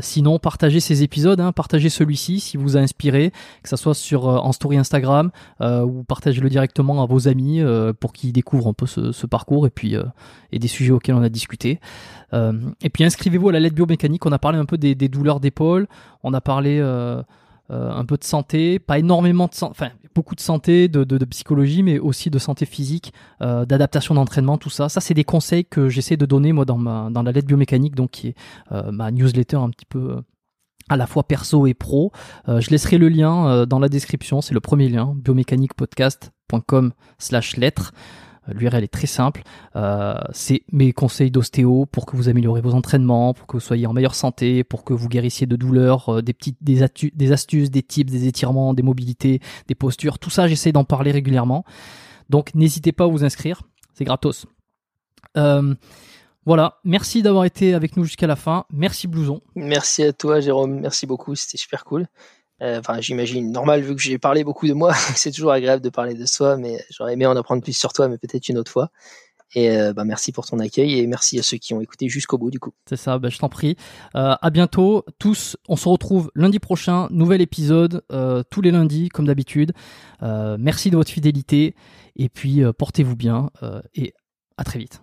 S1: sinon, partagez ces épisodes, hein, partagez celui-ci si vous a inspiré, que ça soit sur en story Instagram ou partagez-le directement à vos amis pour qu'ils découvrent un peu ce, parcours et puis et des sujets auxquels on a discuté. et puis inscrivez-vous à la lettre biomécanique. On a parlé un peu des, douleurs d'épaule, on a parlé euh, un peu de santé, pas énormément de santé, enfin beaucoup de santé, de, psychologie, mais aussi de santé physique, euh, d'adaptation d'entraînement, tout ça. Ça, c'est des conseils que j'essaie de donner moi dans ma la lettre biomécanique, donc qui est euh, ma newsletter un petit peu à la fois perso et pro. je laisserai le lien dans la description, c'est le premier lien, biomécaniquepodcast.com slash lettres. L'URL est très simple. Euh, c'est mes conseils d'ostéo pour que vous améliorez vos entraînements, pour que vous soyez en meilleure santé, pour que vous guérissiez de douleurs, euh, des petites, des, des astuces, des tips, des étirements, des mobilités, des postures. Tout ça, j'essaie d'en parler régulièrement. Donc, n'hésitez pas à vous inscrire. C'est gratos. Euh, voilà, merci d'avoir été avec nous jusqu'à la fin. Merci Blouson.
S2: Merci à toi Jérôme, merci beaucoup, c'était super cool. Euh, enfin, j'imagine normal vu que j'ai parlé beaucoup de moi. c'est toujours agréable de parler de soi, mais j'aurais aimé en apprendre plus sur toi, mais peut-être une autre fois. Et euh, bah, merci pour ton accueil et merci à ceux qui ont écouté jusqu'au bout du coup.
S1: C'est ça, bah, je t'en prie. Euh, à bientôt tous. On se retrouve lundi prochain, nouvel épisode euh, tous les lundis comme d'habitude. merci de votre fidélité et puis portez-vous bien et à très vite.